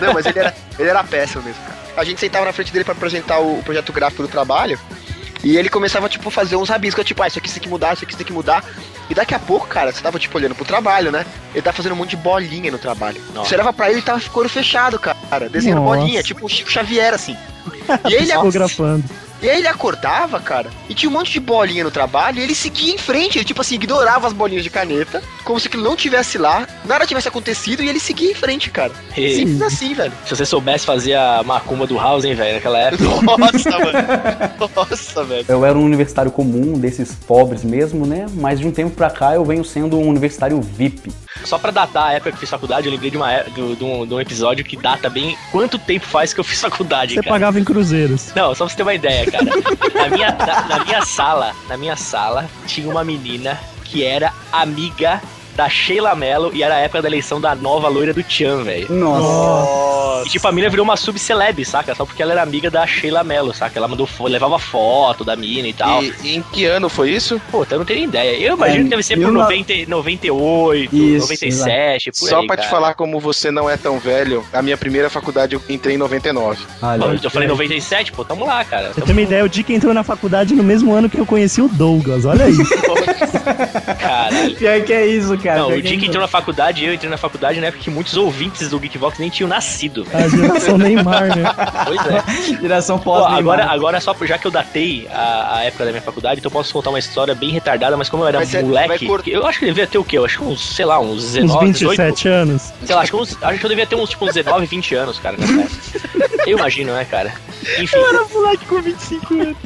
[SPEAKER 5] Não, mas ele era, ele era péssimo mesmo, cara. A gente sentava na frente dele pra apresentar o, o projeto gráfico do trabalho. E ele começava, tipo, a fazer uns rabiscos, tipo, ah, isso aqui você tem que mudar, isso aqui você tem que mudar. E daqui a pouco, cara, você tava, tipo, olhando pro trabalho, né? Ele tava fazendo um monte de bolinha no trabalho.
[SPEAKER 3] Nossa.
[SPEAKER 5] Você olhava pra ele e tava com o fechado, cara. Desenhando
[SPEAKER 2] Nossa.
[SPEAKER 5] bolinha, tipo o Chico Xavier, assim. E ele,
[SPEAKER 2] Psicografando.
[SPEAKER 5] E aí ele acordava, cara, e tinha um monte de bolinha no trabalho, e ele seguia em frente, ele tipo assim, ignorava as bolinhas de caneta, como se aquilo não tivesse lá, nada tivesse acontecido, e ele seguia em frente, cara.
[SPEAKER 3] E-
[SPEAKER 5] Simples assim, velho.
[SPEAKER 3] Se você soubesse fazer a macumba do House, hein, velho, naquela época.
[SPEAKER 5] Nossa, mano. Nossa, velho.
[SPEAKER 10] Eu era um universitário comum, desses pobres mesmo, né? Mas de um tempo pra cá eu venho sendo um universitário VIP.
[SPEAKER 3] Só pra datar a época que eu fiz faculdade, eu lembrei de, uma, é- do- de um, de um episódio que data bem quanto tempo faz que eu fiz faculdade,
[SPEAKER 2] Você
[SPEAKER 3] cara.
[SPEAKER 2] pagava em cruzeiros.
[SPEAKER 3] Não, só pra você ter uma ideia, cara. Na minha, na, na minha sala, na minha sala, tinha uma menina que era amiga da Sheila Mello e era a época da eleição da nova loira do Tchan, velho.
[SPEAKER 1] Nossa.
[SPEAKER 3] E tipo, a mina virou uma subceleb, saca? Só porque ela era amiga da Sheila Mello, saca? Ela mandou, levava foto da mina e tal.
[SPEAKER 6] E, e em que ano foi isso?
[SPEAKER 3] Pô, eu não tenho ideia. Eu imagino
[SPEAKER 1] É,
[SPEAKER 3] que deve ser por
[SPEAKER 1] no-
[SPEAKER 3] 90, 98,
[SPEAKER 1] Isso,
[SPEAKER 3] 97, por
[SPEAKER 6] Só
[SPEAKER 3] aí,
[SPEAKER 6] pra te
[SPEAKER 3] cara.
[SPEAKER 6] falar como você não é tão velho, a minha primeira faculdade eu entrei em 99.
[SPEAKER 1] Olha,
[SPEAKER 3] Pô, eu falei 97, pô, tamo lá, cara.
[SPEAKER 2] Você tem uma ideia, o Dick entrou na faculdade no mesmo ano que eu conheci o Douglas, olha aí.
[SPEAKER 3] Caralho.
[SPEAKER 1] Pior que é isso, cara.
[SPEAKER 3] Não,
[SPEAKER 1] pior
[SPEAKER 3] o
[SPEAKER 1] que
[SPEAKER 3] Dick entrou na faculdade e eu entrei na faculdade na época que muitos ouvintes do Geekvox nem tinham nascido.
[SPEAKER 2] A geração Neymar, né?
[SPEAKER 3] Pois é.
[SPEAKER 1] Geração
[SPEAKER 3] Pô,
[SPEAKER 1] pós
[SPEAKER 3] agora, agora só já que eu datei a, a época da minha faculdade, então eu posso contar uma história bem retardada, mas como eu era
[SPEAKER 5] Mas
[SPEAKER 3] moleque,
[SPEAKER 5] cortar-
[SPEAKER 3] eu acho que eu devia ter o quê? Eu acho que uns, sei lá, uns
[SPEAKER 2] Uns
[SPEAKER 3] 19, 18,
[SPEAKER 2] 27 anos.
[SPEAKER 3] sei lá, acho que, uns, acho que eu devia ter uns tipo uns 19, 20 anos, cara. Eu imagino, né, cara? Enfim. Eu era
[SPEAKER 2] moleque com 25 anos.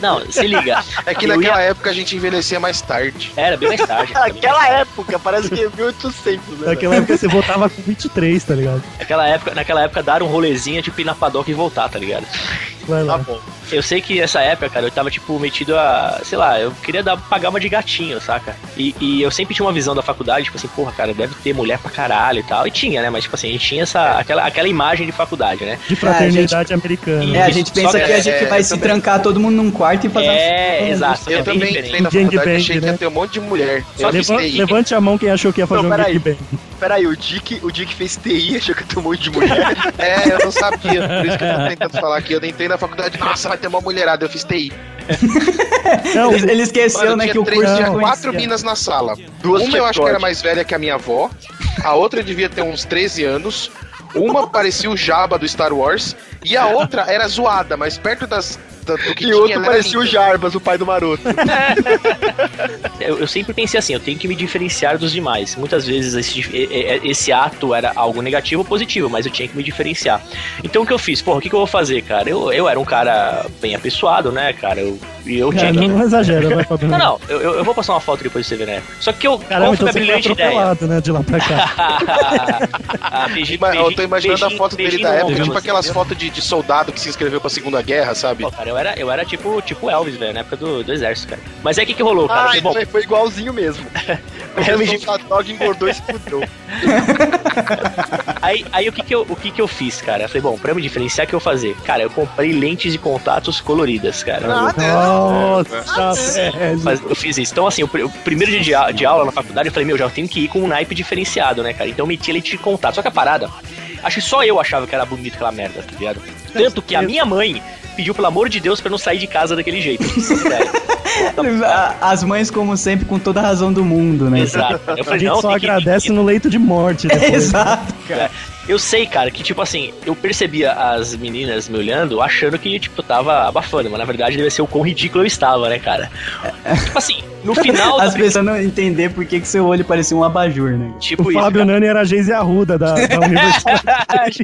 [SPEAKER 3] Não, se liga.
[SPEAKER 6] É que
[SPEAKER 3] Eu
[SPEAKER 6] naquela
[SPEAKER 3] ia-
[SPEAKER 6] época a gente envelhecia mais tarde.
[SPEAKER 3] Era bem mais tarde.
[SPEAKER 5] Naquela época, parece que é 1800, né?
[SPEAKER 2] Naquela época você voltava com 23, tá ligado?
[SPEAKER 3] Naquela época, naquela época dar um rolezinho, tipo, ir na padoca e voltar, tá ligado?
[SPEAKER 2] Vai
[SPEAKER 5] Tá
[SPEAKER 2] lá.
[SPEAKER 5] bom.
[SPEAKER 3] Eu sei que nessa época, cara, eu tava, tipo, metido a. Sei lá, eu queria dar, pagar uma de gatinho, saca? E, e eu sempre tinha uma visão da faculdade, tipo assim, porra, cara, deve ter mulher pra caralho e tal. E tinha, né? Mas, tipo assim, a gente tinha essa, aquela, aquela imagem de faculdade, né?
[SPEAKER 2] De fraternidade americana.
[SPEAKER 1] É, a gente pensa
[SPEAKER 3] que
[SPEAKER 1] que a
[SPEAKER 3] é-
[SPEAKER 1] gente
[SPEAKER 6] é,
[SPEAKER 1] vai se
[SPEAKER 6] também.
[SPEAKER 1] trancar todo mundo num quarto e fazer
[SPEAKER 3] É,
[SPEAKER 1] uma-
[SPEAKER 3] exato.
[SPEAKER 6] Eu
[SPEAKER 3] é bem
[SPEAKER 6] também
[SPEAKER 3] diferente.
[SPEAKER 6] entrei na
[SPEAKER 2] Gangbang,
[SPEAKER 6] faculdade e achei que
[SPEAKER 2] né?
[SPEAKER 6] ia ter um monte de mulher. Só fiz
[SPEAKER 2] Leva-
[SPEAKER 6] TI.
[SPEAKER 2] levante a mão quem achou que ia fazer
[SPEAKER 5] Não,
[SPEAKER 2] um
[SPEAKER 5] peraí.
[SPEAKER 2] gangbang.
[SPEAKER 5] Peraí, o Dick, o Dick fez TI, achou que tem um monte de mulher.
[SPEAKER 6] É, eu não sabia. Por isso que eu tô tentando falar aqui. Eu entrei na faculdade, nossa, vai ter uma mulherada. Eu fiz TI.
[SPEAKER 2] Não,
[SPEAKER 1] Ele, ele esqueceu,
[SPEAKER 6] Mano,
[SPEAKER 1] né,
[SPEAKER 6] tinha
[SPEAKER 1] que o
[SPEAKER 6] três,
[SPEAKER 1] curso
[SPEAKER 6] tinha quatro minas na sala.
[SPEAKER 5] Duas
[SPEAKER 6] uma eu acho que era mais velha que a minha avó. A outra devia ter uns 13 anos. Uma parecia o Jabba do Star Wars. E a outra era zoada, mas perto das do, do que
[SPEAKER 5] E
[SPEAKER 6] tinha.
[SPEAKER 5] outro
[SPEAKER 6] era
[SPEAKER 5] parecia o. Jarbas, o pai do maroto.
[SPEAKER 3] Eu, eu sempre pensei assim, eu tenho que me diferenciar dos demais. Muitas vezes esse, esse ato era algo negativo ou positivo, mas eu tinha que me diferenciar. Então o que eu fiz? Porra, o que, que eu vou fazer, cara? Eu, eu era um cara bem apessoado, né, cara? Eu, e eu tinha
[SPEAKER 2] É,
[SPEAKER 3] que.
[SPEAKER 2] não, não exagera, vai, Fabiano.
[SPEAKER 3] Não, não, eu, eu- vou passar uma foto depois pra você ver, né? Só que eu.
[SPEAKER 2] Caramba, então você foi atropelado, né, de lá pra cá.
[SPEAKER 3] Ah, beijinho,
[SPEAKER 6] eu tô
[SPEAKER 3] beijinho,
[SPEAKER 6] imaginando a
[SPEAKER 3] beijinho,
[SPEAKER 6] foto dele
[SPEAKER 3] beijinho
[SPEAKER 6] da época, tipo aquelas fotos de, de soldado que se inscreveu pra Segunda Guerra, sabe?
[SPEAKER 3] Pô, cara, eu era, eu era tipo, tipo Elvis, velho, na época do, do exército, cara. Mas aí o que, que rolou, cara?
[SPEAKER 5] Ah,
[SPEAKER 3] bom,
[SPEAKER 5] então foi igualzinho mesmo.
[SPEAKER 3] Me
[SPEAKER 5] O dog engordou e se fudeu.
[SPEAKER 3] Aí, aí o, que que eu, o que que eu fiz, cara? Eu falei, bom, pra me diferenciar, o que eu vou fazer? Cara, eu comprei lentes de contatos coloridas, cara.
[SPEAKER 2] Nossa, velho.
[SPEAKER 3] Mas eu fiz isso. Então, assim, o, pr- o primeiro dia de, a- de aula na faculdade, eu falei, meu, já tenho que ir com um naipe diferenciado, né, cara? Então eu meti lente de contato. Só que a parada, acho que só eu achava que era bonito aquela merda, tá ligado? Tanto que a minha mãe pediu, pelo amor de Deus, pra eu não sair de casa daquele jeito.
[SPEAKER 1] A- As mães, como sempre, com toda a razão do mundo, né?
[SPEAKER 3] Exato. Eu
[SPEAKER 2] A
[SPEAKER 3] falei,
[SPEAKER 2] gente
[SPEAKER 3] não,
[SPEAKER 2] só
[SPEAKER 3] tem que-
[SPEAKER 2] agradece no leito de morte depois.
[SPEAKER 1] Exato, cara.
[SPEAKER 3] Eu sei, cara, que tipo assim, eu percebia as meninas me olhando achando que, tipo, eu tava abafando, mas na verdade deve ser o quão ridículo eu estava, né, cara? Tipo assim, no final
[SPEAKER 1] As pessoas não entender por que, que seu olho parecia um abajur, né?
[SPEAKER 3] tipo
[SPEAKER 2] O
[SPEAKER 3] isso.
[SPEAKER 2] Fábio Nani era a Geise Arruda da, da universidade.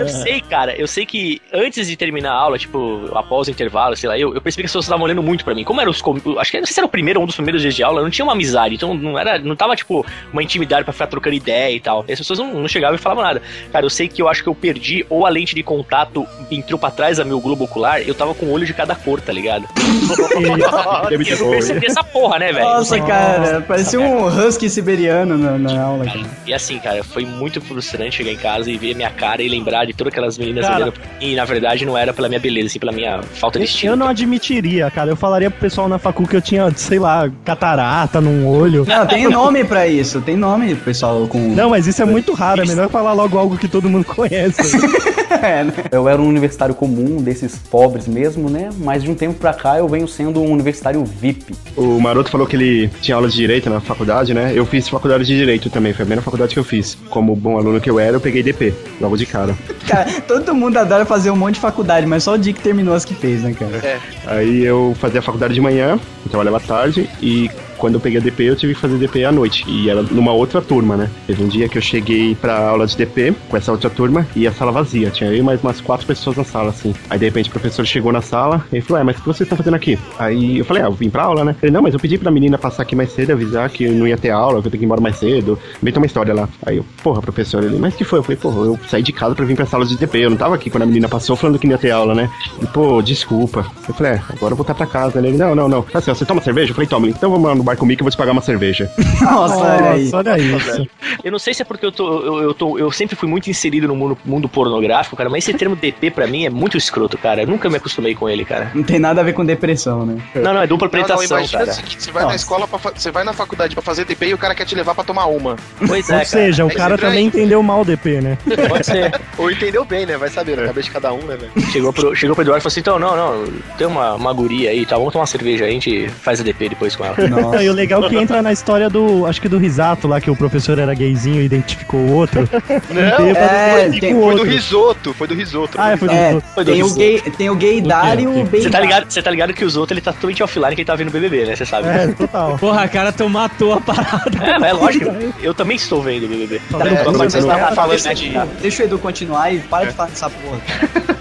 [SPEAKER 3] eu sei, cara, eu sei que antes de terminar a aula, tipo, após o intervalo, sei lá, eu, eu percebi que as pessoas estavam olhando muito pra mim. Como era os. Acho que não sei se era o primeiro ou um dos primeiros dias de aula, não tinha uma amizade, então não era. Não tava, tipo, uma intimidade pra ficar trocando ideia e tal. E as pessoas não, não chegavam e falavam nada. Cara, eu sei que eu acho que eu perdi, ou a lente de contato entrou pra trás da meu globo ocular, eu tava com o olho de cada cor, tá ligado? Eu não
[SPEAKER 4] bom,
[SPEAKER 3] essa porra, né, velho?
[SPEAKER 1] Nossa, cara, parecia um husky siberiano na, na aula, cara.
[SPEAKER 3] E assim, cara, foi muito frustrante chegar em casa e ver a minha cara e lembrar de todas aquelas meninas
[SPEAKER 2] Cara.
[SPEAKER 3] olhando. E na verdade não era pela minha beleza, assim, pela minha falta de estilo.
[SPEAKER 2] Eu não admitiria, cara. Eu falaria pro pessoal na facu que eu tinha, sei lá, catarata num olho.
[SPEAKER 1] Não, tem nome pra isso. Tem nome, pessoal, com...
[SPEAKER 2] Não, mas isso é muito raro. É melhor falar logo algo que todo mundo conhece.
[SPEAKER 1] É, né?
[SPEAKER 10] Eu era um universitário comum, desses pobres mesmo, né? Mas de um tempo pra cá eu venho sendo um universitário VIP.
[SPEAKER 4] O Maroto falou que ele tinha aula de direito na faculdade, né? Eu fiz faculdade de direito também, foi a primeira faculdade que eu fiz. Como bom aluno que eu era, eu peguei DP, logo de cara.
[SPEAKER 1] Cara, todo mundo adora fazer um monte de faculdade, mas só o Dick terminou as que fez, né, cara?
[SPEAKER 6] É.
[SPEAKER 4] Aí eu fazia a faculdade de manhã, eu trabalhava à tarde e quando eu peguei a DP eu tive que fazer DP à noite. E era numa outra turma, né? Teve um dia que eu cheguei pra aula de DP com essa outra turma e a sala vazia. Tinha e mais umas quatro pessoas na sala, assim. Aí de repente o professor chegou na sala e falou: É, mas o que vocês estão fazendo aqui? Aí eu falei: Ah, eu vim pra aula, né? Ele: Não, mas eu pedi pra menina passar aqui mais cedo, avisar que não ia ter aula, que eu tenho que ir embora mais cedo. Inventou uma história lá. Aí eu, porra, professor, ele, mas que foi? Eu falei: Porra, eu saí de casa pra vir pra sala de DP. Eu não tava aqui quando a menina passou falando que não ia ter aula, né? E, pô, desculpa. Eu falei: É, agora eu vou voltar pra casa. Ele: Não, não, não. Tá assim, você toma cerveja? Eu falei: Toma, então vamos lá no bar comigo que eu vou te pagar uma cerveja.
[SPEAKER 1] Nossa, olha aí.
[SPEAKER 2] Nossa, olha isso.
[SPEAKER 3] Eu não sei se é porque eu tô. Eu, eu tô. Eu sempre fui muito inserido no mundo, mundo pornográfico, cara, mas esse termo DP pra mim é muito escroto, cara. Eu nunca me acostumei com ele, cara.
[SPEAKER 1] Não tem nada a ver com depressão, né?
[SPEAKER 3] Não, não, é dupla
[SPEAKER 6] Não, não, imagina
[SPEAKER 3] cara.
[SPEAKER 6] o seguinte, você vai na
[SPEAKER 1] Nossa.
[SPEAKER 6] escola, pra você vai na faculdade pra fazer DP e o cara quer te levar pra tomar uma.
[SPEAKER 3] Pois é,
[SPEAKER 2] Ou
[SPEAKER 3] cara.
[SPEAKER 2] seja, o
[SPEAKER 6] Aí
[SPEAKER 2] cara
[SPEAKER 6] você
[SPEAKER 2] também entendeu mal o DP, né?
[SPEAKER 3] Pode ser.
[SPEAKER 5] Ou entendeu bem, né? Vai saber, na cabeça de cada um, né, velho?
[SPEAKER 3] Chegou pro, chegou pro Eduardo e falou assim: então, não, não, tem uma, uma guria aí, tá? Vamos tomar uma cerveja aí, a gente faz a DP depois com ela.
[SPEAKER 1] Nossa.
[SPEAKER 2] E o legal é que entra na história do. Acho que do Risato lá, que o professor era gayzinho e identificou o outro. Não,
[SPEAKER 1] é, tem-
[SPEAKER 2] o
[SPEAKER 5] Foi
[SPEAKER 2] outro.
[SPEAKER 5] do risoto, foi do risoto.
[SPEAKER 2] Ah, é, foi do
[SPEAKER 1] É,
[SPEAKER 2] risoto.
[SPEAKER 3] Foi do
[SPEAKER 1] tem o,
[SPEAKER 3] risoto.
[SPEAKER 1] gay, tem o gaydar e o
[SPEAKER 3] Você tá ligado, você tá ligado que os outros ele tá totalmente offline que ele tá vendo BBB, né? Você sabe.
[SPEAKER 2] É, total.
[SPEAKER 9] Porra, cara, tu matou a parada.
[SPEAKER 3] É, é lógico. Eu também estou vendo BBB.
[SPEAKER 1] Tá
[SPEAKER 6] É, mas vocês estavam falando
[SPEAKER 1] deixa,
[SPEAKER 6] de-
[SPEAKER 1] deixa o Edu continuar e para de falar dessa porra.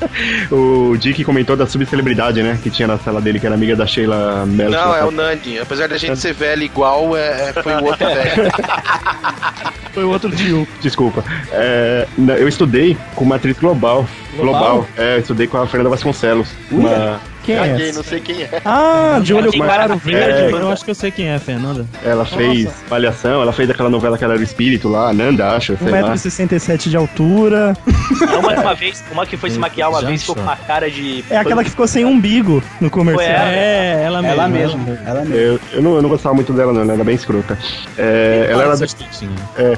[SPEAKER 4] O Dick comentou da subcelebridade, né? Que tinha na sala dele, que era amiga da Sheila Mello.
[SPEAKER 6] Não, é o Nandi. Apesar da gente ser velho igual, é, é- foi o outro velho.
[SPEAKER 2] Foi o outro Dio.
[SPEAKER 4] Desculpa. É, eu estudei com uma atriz global.
[SPEAKER 2] Global?
[SPEAKER 4] Global. É, eu estudei com a Fernanda Vasconcelos. Uma,
[SPEAKER 2] Quem é
[SPEAKER 5] Caguei, não sei quem é.
[SPEAKER 2] Ah, de olho claro verde.
[SPEAKER 4] É.
[SPEAKER 9] Eu acho que eu sei quem é, Fernanda.
[SPEAKER 4] ela fez Palhação, ela fez aquela novela que ela era o espírito lá, Nanda, acho, sei lá.
[SPEAKER 2] 1,67m de altura.
[SPEAKER 3] É uma, uma vez, uma que foi se maquiar uma
[SPEAKER 9] Já
[SPEAKER 3] vez ficou com uma cara de.
[SPEAKER 2] É aquela que ficou sem umbigo no comercial.
[SPEAKER 9] É, ela mesma.
[SPEAKER 1] Ela mesma, ela mesma.
[SPEAKER 4] Eu, eu, não, eu não gostava muito dela, não, ela era bem escrota. É, ela, era, da-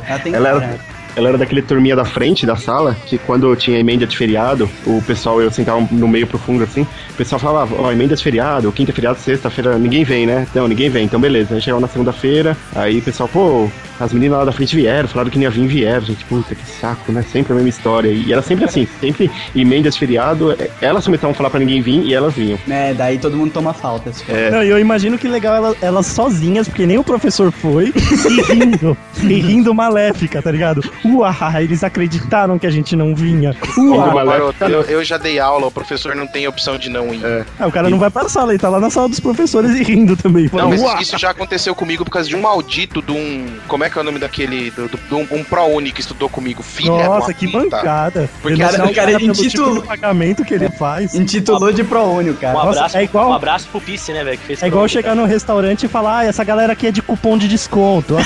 [SPEAKER 1] Ela tem
[SPEAKER 4] ela,
[SPEAKER 1] cara.
[SPEAKER 4] era, ela era daquele turminha da frente da sala, que quando tinha emenda de feriado, o pessoal, eu sentava no meio profundo assim, o pessoal falava, ó, emenda de feriado, quinta é feriado, sexta-feira, ninguém vem, né? Não, ninguém vem, então beleza. Aí chegava na segunda-feira, aí o pessoal, pô, as meninas lá da frente vieram, falaram que não ia vir, vieram. Gente, puta, que saco, né? Sempre a mesma história. E era sempre assim, sempre emendas feriado, é, elas começavam a falar pra ninguém vir e elas vinham.
[SPEAKER 1] É, daí todo mundo toma falta. assim.
[SPEAKER 4] É.
[SPEAKER 2] Não, e eu imagino que legal ela- elas sozinhas, porque nem o professor foi, e rindo. e rindo maléfica, tá ligado? Uau, eles acreditaram que a gente não vinha.
[SPEAKER 4] Uma
[SPEAKER 6] Garoto, eu, eu já dei aula, o professor não tem opção de não ir.
[SPEAKER 2] Ah, o cara não vai pra sala, ele tá lá na sala dos professores e rindo também.
[SPEAKER 6] Não, mas isso já aconteceu comigo por causa de um maldito de um. Como é que é o nome daquele. Do, do- de um, um ProUni que estudou comigo. Filha
[SPEAKER 2] Nossa, que
[SPEAKER 6] puta.
[SPEAKER 2] bancada.
[SPEAKER 6] Porque
[SPEAKER 2] Ele
[SPEAKER 1] cara-
[SPEAKER 2] não
[SPEAKER 1] o cara
[SPEAKER 2] sabe pelo
[SPEAKER 1] intitula-
[SPEAKER 2] tipo pagamento que ele faz.
[SPEAKER 1] Intitulou de ProUni, o cara.
[SPEAKER 3] Um
[SPEAKER 2] Nossa,
[SPEAKER 3] abraço,
[SPEAKER 2] é igual-
[SPEAKER 3] um abraço pro Pisse, né, velho? que fez
[SPEAKER 2] É igual chegar no restaurante e falar, ah, essa galera aqui é de cupom de desconto.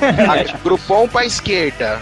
[SPEAKER 2] Aqui, ó.
[SPEAKER 6] Grupom pra esquerda.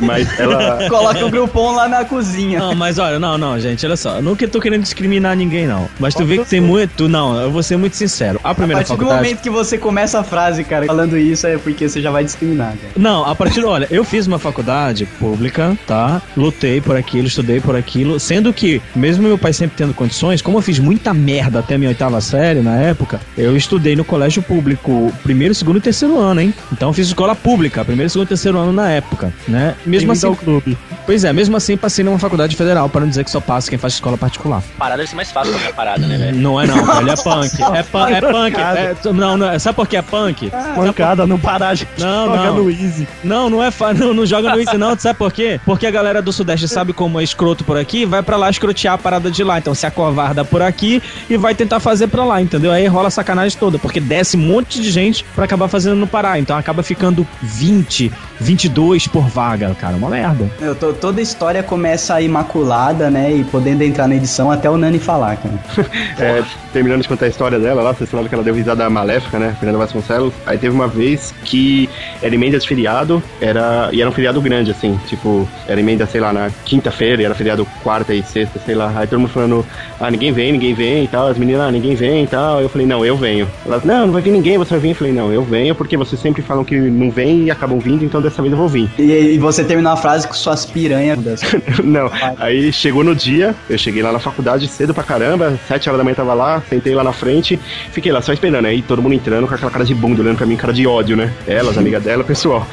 [SPEAKER 4] Mas ela.
[SPEAKER 1] Coloca o Groupon lá na cozinha.
[SPEAKER 9] Não, mas olha, não, não, gente, olha só. Eu nunca tô querendo discriminar ninguém, não. Mas tu vê que tem muito. Não, eu vou ser muito sincero. A
[SPEAKER 1] A
[SPEAKER 9] primeira
[SPEAKER 1] partir do
[SPEAKER 9] faculdade.
[SPEAKER 1] momento que você começa a frase, cara, falando isso é porque você já vai discriminar, cara.
[SPEAKER 9] Não, a partir do. Olha, eu fiz uma faculdade pública, tá? Lutei por aquilo, estudei por aquilo. Sendo que, mesmo meu pai sempre tendo condições, como eu fiz muita merda até a minha oitava série na época, eu estudei no colégio público primeiro, segundo e terceiro ano, hein? Então eu fiz escola pública, primeiro, segundo e terceiro ano na época, né? Mesmo
[SPEAKER 2] Bem-vindo
[SPEAKER 9] assim.
[SPEAKER 2] ao clube.
[SPEAKER 9] Pois é, mesmo assim passei numa faculdade federal, para não dizer que só passa quem faz escola particular.
[SPEAKER 3] Parada deve ser mais fácil que a minha parada, né, velho?
[SPEAKER 9] Não é não, velho, é punk. É, pu- é punk. é- não, não, é- sabe por que é punk?
[SPEAKER 2] Mancada, não parar de
[SPEAKER 9] Não,
[SPEAKER 2] joga
[SPEAKER 9] não.
[SPEAKER 2] no Easy.
[SPEAKER 9] Não, não é fa... não, não joga no Easy não, sabe por quê? Porque a galera do Sudeste sabe como é escroto por aqui, vai pra lá escrotear a parada de lá. Então se acovarda por aqui e vai tentar fazer pra lá, entendeu? Aí rola a sacanagem toda, porque desce um monte de gente pra acabar fazendo no Pará. Então acaba ficando 20, 22 por vaga, cara, uma merda.
[SPEAKER 1] Eu tô- toda história começa imaculada, né? E podendo entrar na edição até o Nani falar, cara.
[SPEAKER 4] É, terminando de contar a história dela lá, vocês falaram que ela deu risada maléfica, né? Fernanda Vasconcelos. Aí teve uma vez que era emenda de feriado, era, e era um feriado grande, assim, tipo, era emenda, sei lá, na quinta-feira, e era feriado quarta e sexta, sei lá. Aí todo mundo falando, ah, ninguém vem, ninguém vem e tal. As meninas, ah, ninguém vem e tal. Eu falei, não, eu venho. Elas, não, não vai vir ninguém, você vai vir. Eu falei, não, eu venho, porque vocês sempre falam que não vem e acabam vindo, então dessa vez eu vou vir.
[SPEAKER 1] E, e você terminou a frase com suas piranhas.
[SPEAKER 4] Não, aí chegou no dia, eu cheguei lá na faculdade cedo pra caramba, sete horas da manhã tava lá, sentei lá na frente, fiquei lá só esperando, aí todo mundo entrando com aquela cara de bunda, olhando pra mim, cara de ódio, né? Elas, amiga dela, pessoal.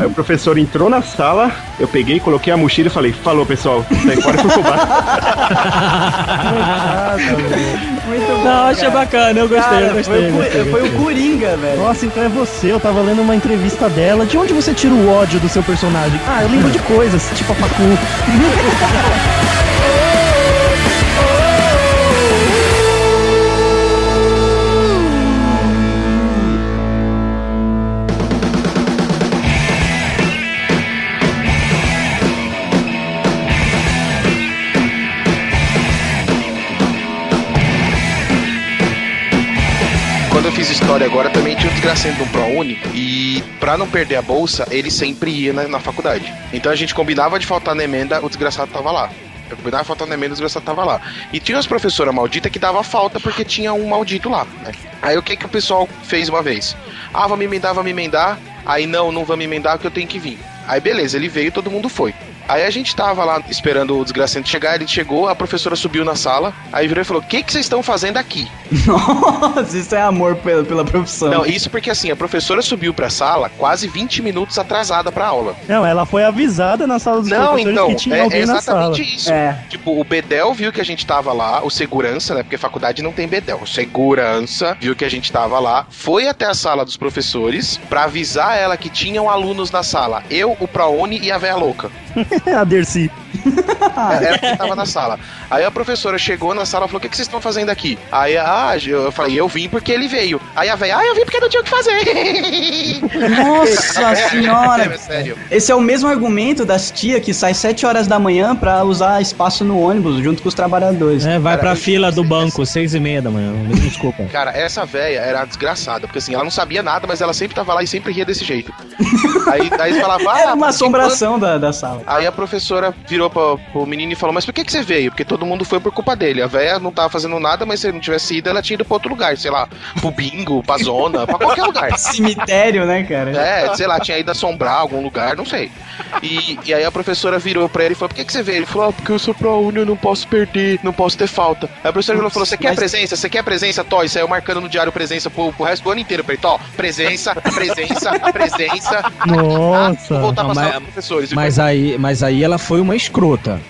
[SPEAKER 4] Aí o professor entrou na sala, eu peguei, coloquei a mochila e falei, falou pessoal, sai fora e fui pro bar.
[SPEAKER 1] Muito bom.
[SPEAKER 9] Não, achei bacana, eu gostei,
[SPEAKER 1] Cara,
[SPEAKER 9] eu gostei.
[SPEAKER 1] foi, o,
[SPEAKER 9] gostei,
[SPEAKER 1] Cu- foi o Coringa, velho.
[SPEAKER 2] Nossa, então é você. Eu tava lendo uma entrevista dela. De onde você tira o ódio do seu personagem? Ah, eu lembro de coisas, tipo a Facu.
[SPEAKER 6] história agora, também tinha um desgracento de um ProUni. E pra não perder a bolsa, ele sempre ia na, na faculdade. Então a gente combinava de faltar na emenda, o desgraçado tava lá. Eu combinava faltar na emenda, o desgraçado tava lá. E tinha as professoras malditas que dava falta porque tinha um maldito lá, né? Aí o que que o pessoal fez uma vez? Ah, vamos emendar, vamos emendar. Aí não, não vamos emendar porque eu tenho que vir. Aí beleza, ele veio, todo mundo foi. Aí a gente tava lá esperando o desgracento chegar, ele chegou, a professora subiu na sala, aí virou e falou: O que, que vocês estão fazendo aqui?
[SPEAKER 1] Nossa, isso é amor pela, pela profissão.
[SPEAKER 6] Não, isso porque assim, a professora subiu pra sala quase 20 minutos atrasada pra aula.
[SPEAKER 2] Não, ela foi avisada na sala dos
[SPEAKER 6] Não,
[SPEAKER 2] professores
[SPEAKER 6] então,
[SPEAKER 2] que tinha
[SPEAKER 6] é,
[SPEAKER 2] alguém
[SPEAKER 6] é
[SPEAKER 2] na sala.
[SPEAKER 6] exatamente isso.
[SPEAKER 1] É.
[SPEAKER 6] Tipo, o Bedel viu que a gente tava lá, o segurança, né? Porque faculdade não tem Bedel. O segurança viu que a gente tava lá, foi até a sala dos professores pra avisar ela que tinham alunos na sala. Eu, o Praone e a véia louca.
[SPEAKER 2] a Dercy.
[SPEAKER 6] Era quem tava na sala. Aí a professora chegou na sala e falou: O que, que vocês estão fazendo aqui? Aí ah, eu falei: Eu vim porque ele veio. Aí a véia, ah, eu vim porque não tinha o que fazer.
[SPEAKER 1] Nossa senhora.
[SPEAKER 6] É, sério.
[SPEAKER 1] Esse é o mesmo argumento das tia que sai 7 horas da manhã pra usar espaço no ônibus junto com os trabalhadores.
[SPEAKER 9] É, vai
[SPEAKER 6] Cara,
[SPEAKER 9] pra fila do banco, seis e meia da manhã. Me desculpa.
[SPEAKER 6] Cara, essa véia era desgraçada, porque assim, ela não sabia nada, mas ela sempre tava lá e sempre ria desse jeito. Aí, aí falava, ah,
[SPEAKER 1] Era uma assombração da, da sala.
[SPEAKER 6] Aí a professora virou pra, pro menino e falou: Mas por que, que você veio? Porque todo mundo foi por culpa dele. A véia não tava fazendo nada, mas se ele não tivesse ido, ela tinha ido pra outro lugar, sei lá, pro bingo, pra zona, pra qualquer lugar.
[SPEAKER 1] Cemitério, né, cara?
[SPEAKER 6] É, sei lá, tinha ido assombrar algum lugar, não sei. E, e aí a professora virou pra ele e falou: Por que, que você veio? Ele falou: ah, Porque eu sou pro Uni, eu não posso perder, não posso ter falta. Aí a professora virou e falou: Você quer
[SPEAKER 1] Mas-
[SPEAKER 6] presença? Você quer presença, Tó? E saiu marcando no diário presença pro, pro resto do ano inteiro. Pra ele, Tó, presença, presença, presença.
[SPEAKER 2] Nossa.
[SPEAKER 6] Vou voltar pra sala
[SPEAKER 9] mas-
[SPEAKER 6] dos professores.
[SPEAKER 9] Mas aí, mas aí ela foi uma escrota.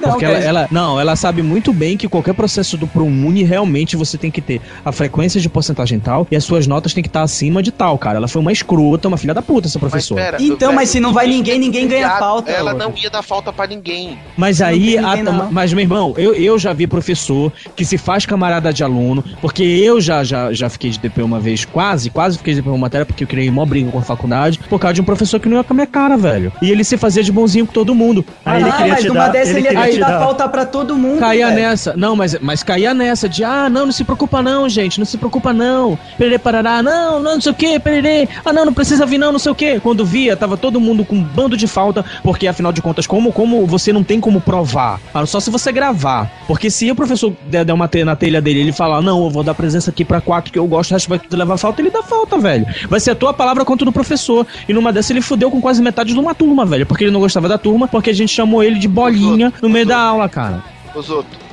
[SPEAKER 9] Porque ela, ela- não, ela sabe muito bem que qualquer processo do ProUni realmente você tem que ter a frequência de porcentagem tal e as suas notas têm que estar acima de tal, cara. Ela foi uma escrota, uma filha da puta, essa
[SPEAKER 6] Mas
[SPEAKER 9] professora.
[SPEAKER 6] pera,
[SPEAKER 1] Então,
[SPEAKER 6] velho,
[SPEAKER 1] mas se não vai ninguém, ninguém ganha
[SPEAKER 6] viado,
[SPEAKER 1] falta,
[SPEAKER 6] Ela não ia dar falta pra ninguém.
[SPEAKER 9] Mas aí,
[SPEAKER 1] tem
[SPEAKER 9] a-
[SPEAKER 1] ninguém, não.
[SPEAKER 9] mas meu irmão, eu, eu já vi professor que se faz camarada de aluno, porque eu já, já, já fiquei de DP uma vez, quase, quase fiquei de DP uma matéria, porque eu criei mó briga com a faculdade, por causa de um professor que não ia com a minha cara, velho. E ele se fazia de bonzinho com todo mundo.
[SPEAKER 2] Aí ele
[SPEAKER 1] ah,
[SPEAKER 2] queria
[SPEAKER 1] mas
[SPEAKER 2] te
[SPEAKER 1] numa
[SPEAKER 2] dar-
[SPEAKER 1] dessa
[SPEAKER 2] ele
[SPEAKER 1] ele ia te
[SPEAKER 2] te
[SPEAKER 1] dar pra todo mundo.
[SPEAKER 9] Caía
[SPEAKER 1] velho.
[SPEAKER 9] nessa, não, mas, mas caía nessa de, ah, não, não se preocupa não, gente, não se preocupa não, pererê parará, não, não, não sei o que, pererê, ah, não, não precisa vir não, não sei o que. Quando via, tava todo mundo com um bando de falta, porque afinal de contas, como, como você não tem como provar, ah, só se você gravar, porque se o professor der, der uma telha na telha dele, ele falar, não, eu vou dar presença aqui pra quatro que eu gosto, o resto vai levar falta, ele dá falta, velho. Vai ser a tua palavra contra do professor, e numa dessa ele fudeu com quase metade de uma turma, velho, porque ele não gostava da turma, porque a gente chamou ele de bolinha no meio da aula, cara.
[SPEAKER 5] Os outros.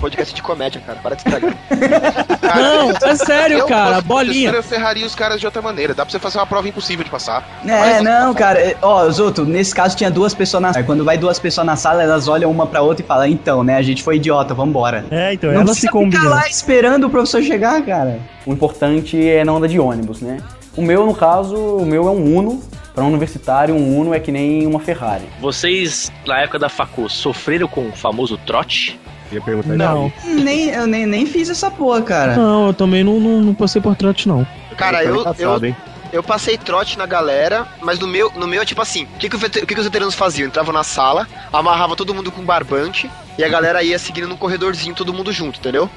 [SPEAKER 5] Podcast de comédia, cara. Para de estragar.
[SPEAKER 9] Não, é sério,
[SPEAKER 6] Eu,
[SPEAKER 9] cara,
[SPEAKER 6] fosse
[SPEAKER 9] bolinha.
[SPEAKER 6] Eu ferraria os caras de outra maneira. Dá pra você fazer uma prova impossível de passar.
[SPEAKER 1] É, não, cara. é, Ó, Zoto, nesse caso tinha duas pessoas na sala. Quando vai duas pessoas na sala, elas olham uma pra outra e falam, então, né, a gente foi idiota, vambora.
[SPEAKER 2] É, então,
[SPEAKER 1] Não
[SPEAKER 2] elas se combinam.
[SPEAKER 1] lá esperando o professor chegar, cara.
[SPEAKER 10] O importante é não andar de ônibus, né? O meu, no caso, o meu é um Uno. Para um universitário, um Uno é que nem uma Ferrari.
[SPEAKER 3] Vocês, na época da facu, sofreram com o famoso trote?
[SPEAKER 4] Ia perguntar
[SPEAKER 9] Não.
[SPEAKER 1] Nem, eu nem, nem fiz essa porra, cara.
[SPEAKER 9] Não, eu também não, não, não passei por trote, não.
[SPEAKER 5] Cara, eu, eu,
[SPEAKER 4] Engraçado, hein?
[SPEAKER 5] eu passei trote na galera, mas no meu, no meu é tipo assim: o que, que, o que que os veteranos faziam? Entravam na sala, amarrava todo mundo com barbante e a galera ia seguindo num corredorzinho, todo mundo junto, entendeu?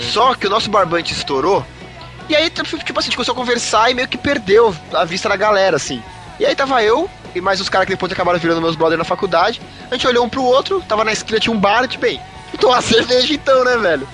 [SPEAKER 5] Só que o nosso barbante estourou. E aí, tipo assim, a gente começou a conversar e meio que perdeu a vista da galera, assim. E aí tava eu e mais os caras que depois acabaram virando meus brothers na faculdade. A gente olhou um pro outro, tava na esquina, tinha um bar, tipo, bem, tomar cerveja então, né, velho?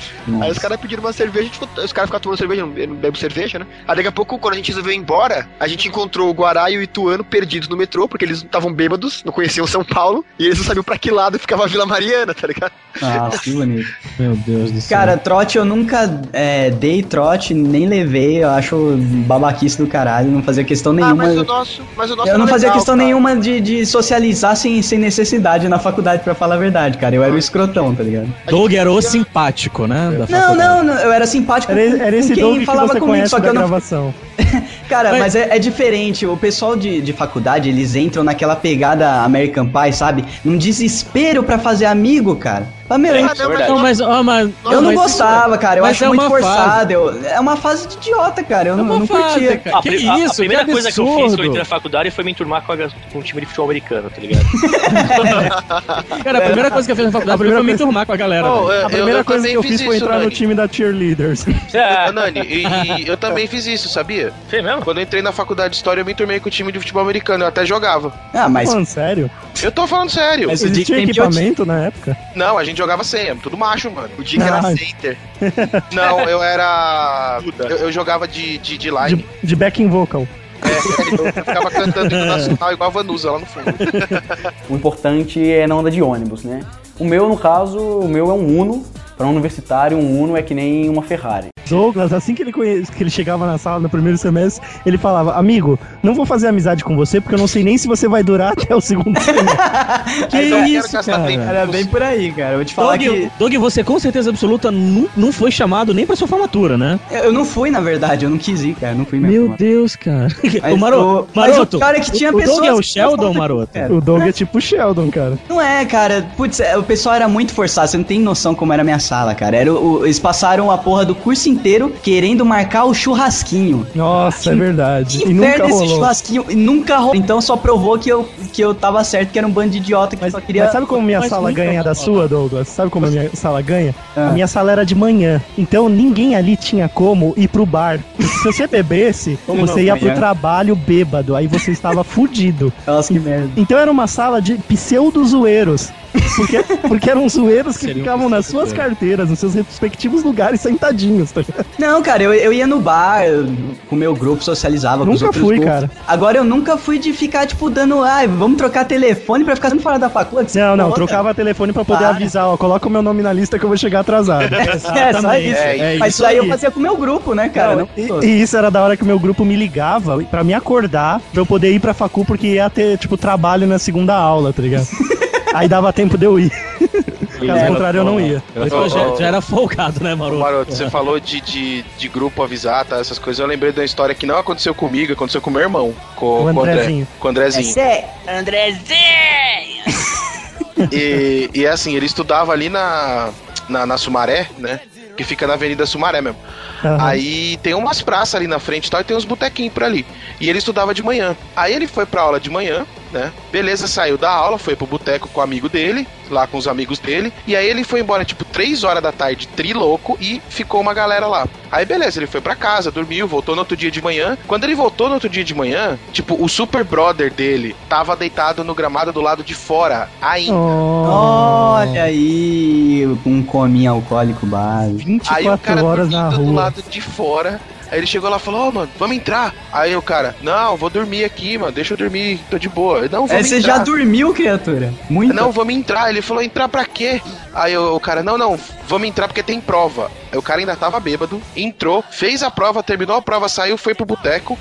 [SPEAKER 5] Aí os caras pediram uma cerveja, ficou- os caras ficaram tomando cerveja, eu não, bebo cerveja, né? Aí daqui a pouco, quando a gente resolveu ir embora, a gente encontrou o Guará e o Ituano perdidos no metrô, porque eles estavam bêbados, não conheciam São Paulo, e eles não sabiam pra que lado ficava a Vila Mariana, tá ligado?
[SPEAKER 1] Nossa, que bonito.
[SPEAKER 9] Meu Deus do céu.
[SPEAKER 1] Cara, trote eu nunca é, dei trote, nem levei, eu acho babaquice do caralho, não fazia questão
[SPEAKER 5] Ah,
[SPEAKER 1] nenhuma.
[SPEAKER 5] mas o nosso, mas o nosso
[SPEAKER 1] eu não
[SPEAKER 5] era
[SPEAKER 1] fazia
[SPEAKER 5] legal,
[SPEAKER 1] questão
[SPEAKER 5] cara.
[SPEAKER 1] nenhuma de, de socializar sem, sem necessidade na faculdade, pra falar a verdade, cara. Eu era o escrotão, tá ligado?
[SPEAKER 9] Doug era o simpático, né? da
[SPEAKER 1] Não, não, não, eu era simpático
[SPEAKER 2] Era,
[SPEAKER 1] com,
[SPEAKER 2] era esse
[SPEAKER 1] com quem
[SPEAKER 2] Doug que
[SPEAKER 1] falava
[SPEAKER 2] você
[SPEAKER 1] comigo,
[SPEAKER 2] conhece
[SPEAKER 1] só que eu não.
[SPEAKER 2] gravação.
[SPEAKER 1] Cara,
[SPEAKER 9] Mas-
[SPEAKER 1] mas é, é diferente. O pessoal de, de faculdade, eles entram naquela pegada American Pie, sabe? Num desespero pra fazer amigo, cara. Mas, meu,
[SPEAKER 5] Ah,
[SPEAKER 1] eu-
[SPEAKER 5] não, mas
[SPEAKER 9] Não, mas, ó, mas,
[SPEAKER 1] eu não
[SPEAKER 9] mas-
[SPEAKER 1] gostava, cara. Eu acho
[SPEAKER 9] é
[SPEAKER 1] muito forçado. eu- é uma fase de idiota, cara. Eu
[SPEAKER 9] É
[SPEAKER 1] não, não curtia.
[SPEAKER 9] cara. que
[SPEAKER 3] a-
[SPEAKER 9] isso,
[SPEAKER 3] a primeira
[SPEAKER 9] que
[SPEAKER 3] coisa que eu fiz quando eu entrei na faculdade foi me enturmar com, a, com um time de futebol americano, tá ligado?
[SPEAKER 9] Cara, a primeira coisa que eu fiz na faculdade foi me
[SPEAKER 2] coisa-
[SPEAKER 9] turmar com a galera.
[SPEAKER 6] Oh, eu-
[SPEAKER 2] A primeira
[SPEAKER 6] eu
[SPEAKER 2] coisa que eu
[SPEAKER 6] fiz
[SPEAKER 2] foi
[SPEAKER 6] isso,
[SPEAKER 2] entrar no time da Cheerleaders.
[SPEAKER 3] É,
[SPEAKER 6] Nani, e, e eu também fiz isso, sabia?
[SPEAKER 3] foi mesmo?
[SPEAKER 6] Quando eu entrei na faculdade de História, eu me tornei com o time de futebol americano, eu até jogava.
[SPEAKER 1] Ah, mas.
[SPEAKER 2] Mano, sério?
[SPEAKER 6] Eu tô falando sério.
[SPEAKER 1] Mas
[SPEAKER 2] Existia
[SPEAKER 1] tem
[SPEAKER 2] equipamento na época?
[SPEAKER 6] Não, a gente jogava sem, é tudo macho, mano.
[SPEAKER 5] O dia que era center.
[SPEAKER 6] Não, eu era. Eu, eu jogava de, de, de line.
[SPEAKER 2] De, de backing vocal.
[SPEAKER 6] É, eu ficava cantando hino nacional igual a Vanusa lá no fundo.
[SPEAKER 10] O importante é não andar de ônibus, né? O meu, no caso, o meu é um Uno. Para um universitário, um Uno é que nem uma Ferrari.
[SPEAKER 2] Douglas, assim que ele, conhe... que ele chegava na sala no primeiro semestre, ele falava: Amigo, não vou fazer amizade com você porque eu não sei nem se você vai durar até o segundo semestre. que
[SPEAKER 6] quero
[SPEAKER 2] isso, cara?
[SPEAKER 1] Era bem por aí, cara. Eu vou te falar
[SPEAKER 9] Doug,
[SPEAKER 1] que.
[SPEAKER 9] Doug, você com certeza absoluta não, não foi chamado nem pra sua formatura, né?
[SPEAKER 1] Eu eu não fui, na verdade, eu não quis ir, cara. eu Não fui mesmo.
[SPEAKER 9] Meu Deus, cara.
[SPEAKER 1] Mas
[SPEAKER 9] o Maroto,
[SPEAKER 1] o-
[SPEAKER 9] Maroto,
[SPEAKER 1] o cara é que tinha
[SPEAKER 9] o, o Doug
[SPEAKER 1] pessoas
[SPEAKER 9] é o Sheldon, Maroto?
[SPEAKER 1] cara.
[SPEAKER 2] O Doug é tipo o Sheldon, cara.
[SPEAKER 1] Não é, cara. Putz, é, o pessoal era muito forçado. Você não tem noção como era a minha sala, cara. Era o- eles passaram a porra do curso inteiro querendo marcar o churrasquinho.
[SPEAKER 2] Nossa, é verdade.
[SPEAKER 1] Que
[SPEAKER 2] E nunca
[SPEAKER 1] inferno esse
[SPEAKER 2] rolou.
[SPEAKER 1] churrasquinho. E nunca rolou. Então só provou que eu, que eu tava certo, que era um bando de idiota que
[SPEAKER 2] Mas,
[SPEAKER 1] só queria.
[SPEAKER 2] mas sabe como minha
[SPEAKER 9] Mas
[SPEAKER 2] sala ganha da
[SPEAKER 9] rolou.
[SPEAKER 2] sua, Douglas? Sabe como a minha sala ganha?
[SPEAKER 1] Ah.
[SPEAKER 2] A minha sala era de manhã. Então ninguém ali tinha como ir pro bar. Se você bebesse, você
[SPEAKER 1] não,
[SPEAKER 2] ia pro trabalho bêbado. Aí você estava fudido.
[SPEAKER 1] Nossa, que merda.
[SPEAKER 2] Então era uma sala de pseudo-zoeiros. Porque, porque eram zoeiros que
[SPEAKER 9] Seria um
[SPEAKER 2] ficavam nas suas
[SPEAKER 9] zoeiro.
[SPEAKER 2] carteiras, nos seus respectivos lugares, sentadinhos, tá ligado?
[SPEAKER 1] Não, cara, eu, eu ia no bar, eu- com o meu grupo, socializava com os
[SPEAKER 2] Nunca
[SPEAKER 1] outros
[SPEAKER 2] fui,
[SPEAKER 1] grupos.
[SPEAKER 2] cara.
[SPEAKER 1] Agora eu nunca fui de ficar, tipo, dando, ai, vamos trocar telefone pra ficar sempre fora da faculdade.
[SPEAKER 2] Não, não, trocava telefone pra poder
[SPEAKER 1] Para.
[SPEAKER 2] avisar, ó, coloca o meu nome na lista que eu vou chegar atrasado.
[SPEAKER 1] É, só isso.
[SPEAKER 9] É,
[SPEAKER 1] Mas
[SPEAKER 2] isso
[SPEAKER 1] isso aí eu fazia com o meu grupo, né, cara?
[SPEAKER 2] Não,
[SPEAKER 1] Não-
[SPEAKER 2] e, e isso era da hora que o meu grupo me ligava pra me acordar, pra eu poder ir pra facu, porque ia ter, tipo, trabalho na segunda aula, tá ligado? Aí dava tempo de eu ir. Caso contrário, eu não ia.
[SPEAKER 9] Mas pô, já, já era folgado, né, Maroto?
[SPEAKER 6] Maroto, você falou de, de, de grupo avisar, tá? Essas coisas. Eu lembrei de uma história que não aconteceu comigo, aconteceu com meu irmão. Com,
[SPEAKER 2] O
[SPEAKER 6] com o André.
[SPEAKER 2] Andrezinho.
[SPEAKER 6] Com o Andrezinho. E, e assim, ele estudava ali na, na, na Sumaré, né? Que fica na Avenida Sumaré mesmo.
[SPEAKER 2] Aham.
[SPEAKER 6] Aí tem umas praças ali na frente e tal, e tem uns botequinhos por ali. E ele estudava de manhã. Aí ele foi pra aula de manhã, né? Beleza, saiu da aula, foi pro boteco com o amigo dele, lá com os amigos dele. E aí ele foi embora, tipo, 3 horas da tarde, triloco, e ficou uma galera lá. Aí beleza, ele foi pra casa, dormiu, voltou no outro dia de manhã. Quando ele voltou no outro dia de manhã, tipo, o super brother dele tava deitado no gramado do lado de fora, ainda.
[SPEAKER 1] Olha aí, um cominho alcoólico básico.
[SPEAKER 6] Aí o
[SPEAKER 2] 24
[SPEAKER 6] cara
[SPEAKER 2] horas na
[SPEAKER 6] dormindo do
[SPEAKER 2] rua.
[SPEAKER 6] lado de fora. Aí ele chegou lá e falou, ó, mano, vamos entrar. Aí o cara, não, vou dormir aqui, mano, deixa eu dormir, tô de boa. Não,
[SPEAKER 1] É,
[SPEAKER 6] vamos
[SPEAKER 1] você
[SPEAKER 6] entrar.
[SPEAKER 1] já dormiu, criatura? Muito.
[SPEAKER 6] Não, vamos entrar. Ele falou, entrar pra quê? Aí o, o cara, não, não, vamos entrar porque tem prova. Aí o cara ainda tava bêbado, entrou, fez a prova, terminou a prova, saiu, foi pro boteco.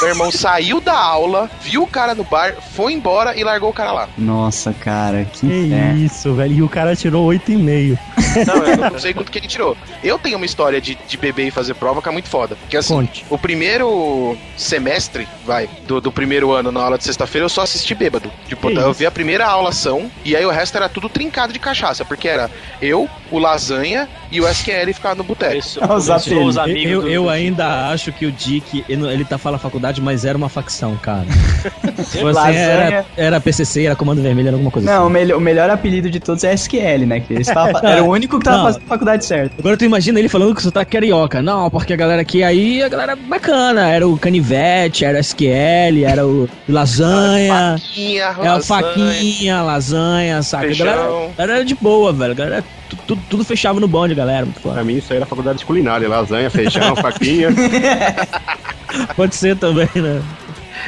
[SPEAKER 6] Meu irmão saiu da aula, viu o cara no bar, foi embora e largou o cara lá.
[SPEAKER 1] Nossa, cara, que,
[SPEAKER 2] Que isso, velho. E o cara tirou 8,5.
[SPEAKER 6] Não, eu não sei quanto que ele tirou. Eu tenho uma história de, de beber e fazer prova que é muito foda. Que assim,
[SPEAKER 2] Conte.
[SPEAKER 6] o primeiro semestre, vai, do, do primeiro ano na aula de sexta-feira, eu só assisti bêbado. Tipo,
[SPEAKER 2] Que
[SPEAKER 6] eu
[SPEAKER 2] isso?
[SPEAKER 6] vi a primeira aulação e aí o resto era tudo trincado de cachaça, porque era eu, o Lasanha e o SQL ficar no boteco.
[SPEAKER 1] Os
[SPEAKER 3] os amigos
[SPEAKER 9] Eu, eu
[SPEAKER 3] do-
[SPEAKER 9] ainda acho que o Dick, ele, ele tá falando faculdade, mas era uma facção, cara. Tipo assim,
[SPEAKER 1] Lasanha.
[SPEAKER 9] era, era PCC, era Comando Vermelho, era alguma coisa
[SPEAKER 1] Não, o
[SPEAKER 9] assim.
[SPEAKER 1] melhor, o melhor apelido de todos é SQL, né? Que tava- era o único que tava
[SPEAKER 9] Não.
[SPEAKER 1] fazendo faculdade certa.
[SPEAKER 9] Agora tu imagina ele falando que o sotaque carioca. Não, porque a galera aqui aí, a galera bacana. Era o Canivete, era o SQL, era o Lasanha.
[SPEAKER 6] Faquinha,
[SPEAKER 9] É a
[SPEAKER 6] lasanha.
[SPEAKER 9] faquinha, lasanha, saca? A
[SPEAKER 6] Feijão.
[SPEAKER 9] galera, a galera era de boa, velho. A galera, tu- tudo, tudo fechava no bonde, galera. Muito
[SPEAKER 4] Pra mim isso aí era faculdade de culinária, lasanha, feijão, faquinha.
[SPEAKER 9] Pode ser também, né?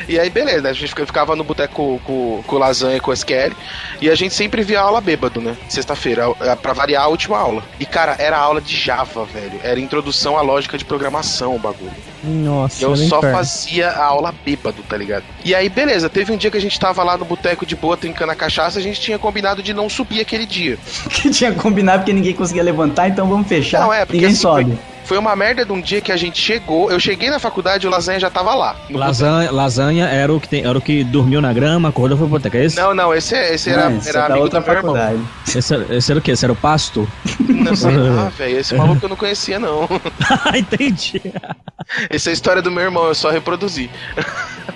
[SPEAKER 6] E aí, beleza, né? A gente fica- ficava no boteco com, com o Lasanha e com o SQL. E a gente sempre via aula bêbado, né? Sexta-feira, pra variar a última aula. E, cara, era aula de Java, velho. Era introdução à lógica de programação o bagulho.
[SPEAKER 2] Nossa,
[SPEAKER 6] E eu só
[SPEAKER 2] inferno.
[SPEAKER 6] fazia a aula bêbado, tá ligado? E aí, beleza, teve um dia que a gente tava lá no boteco de boa, trincando a cachaça, a gente tinha combinado de não subir aquele dia.
[SPEAKER 1] Que tinha combinado porque ninguém conseguia levantar, então vamos fechar.
[SPEAKER 6] Não, é, porque
[SPEAKER 1] ninguém
[SPEAKER 6] assim,
[SPEAKER 1] sobe.
[SPEAKER 6] Foi, foi uma merda de um dia que a gente chegou, eu cheguei na faculdade e o Lasanha já tava lá.
[SPEAKER 9] Lasanha, lasanha era, o que tem, era o que dormiu na grama, acordou foi pro boteca. Esse,
[SPEAKER 6] Não, não, esse, esse era,
[SPEAKER 1] Não, esse
[SPEAKER 6] era
[SPEAKER 1] é da
[SPEAKER 6] amigo
[SPEAKER 1] outra
[SPEAKER 6] do meu irmão.
[SPEAKER 1] faculdade.
[SPEAKER 9] esse, era- esse era o quê? Esse era o pasto?
[SPEAKER 6] Não sei lá, velho. Esse maluco eu não conhecia, não.
[SPEAKER 9] Ah, entendi.
[SPEAKER 6] Essa é a história do meu irmão, eu só reproduzi.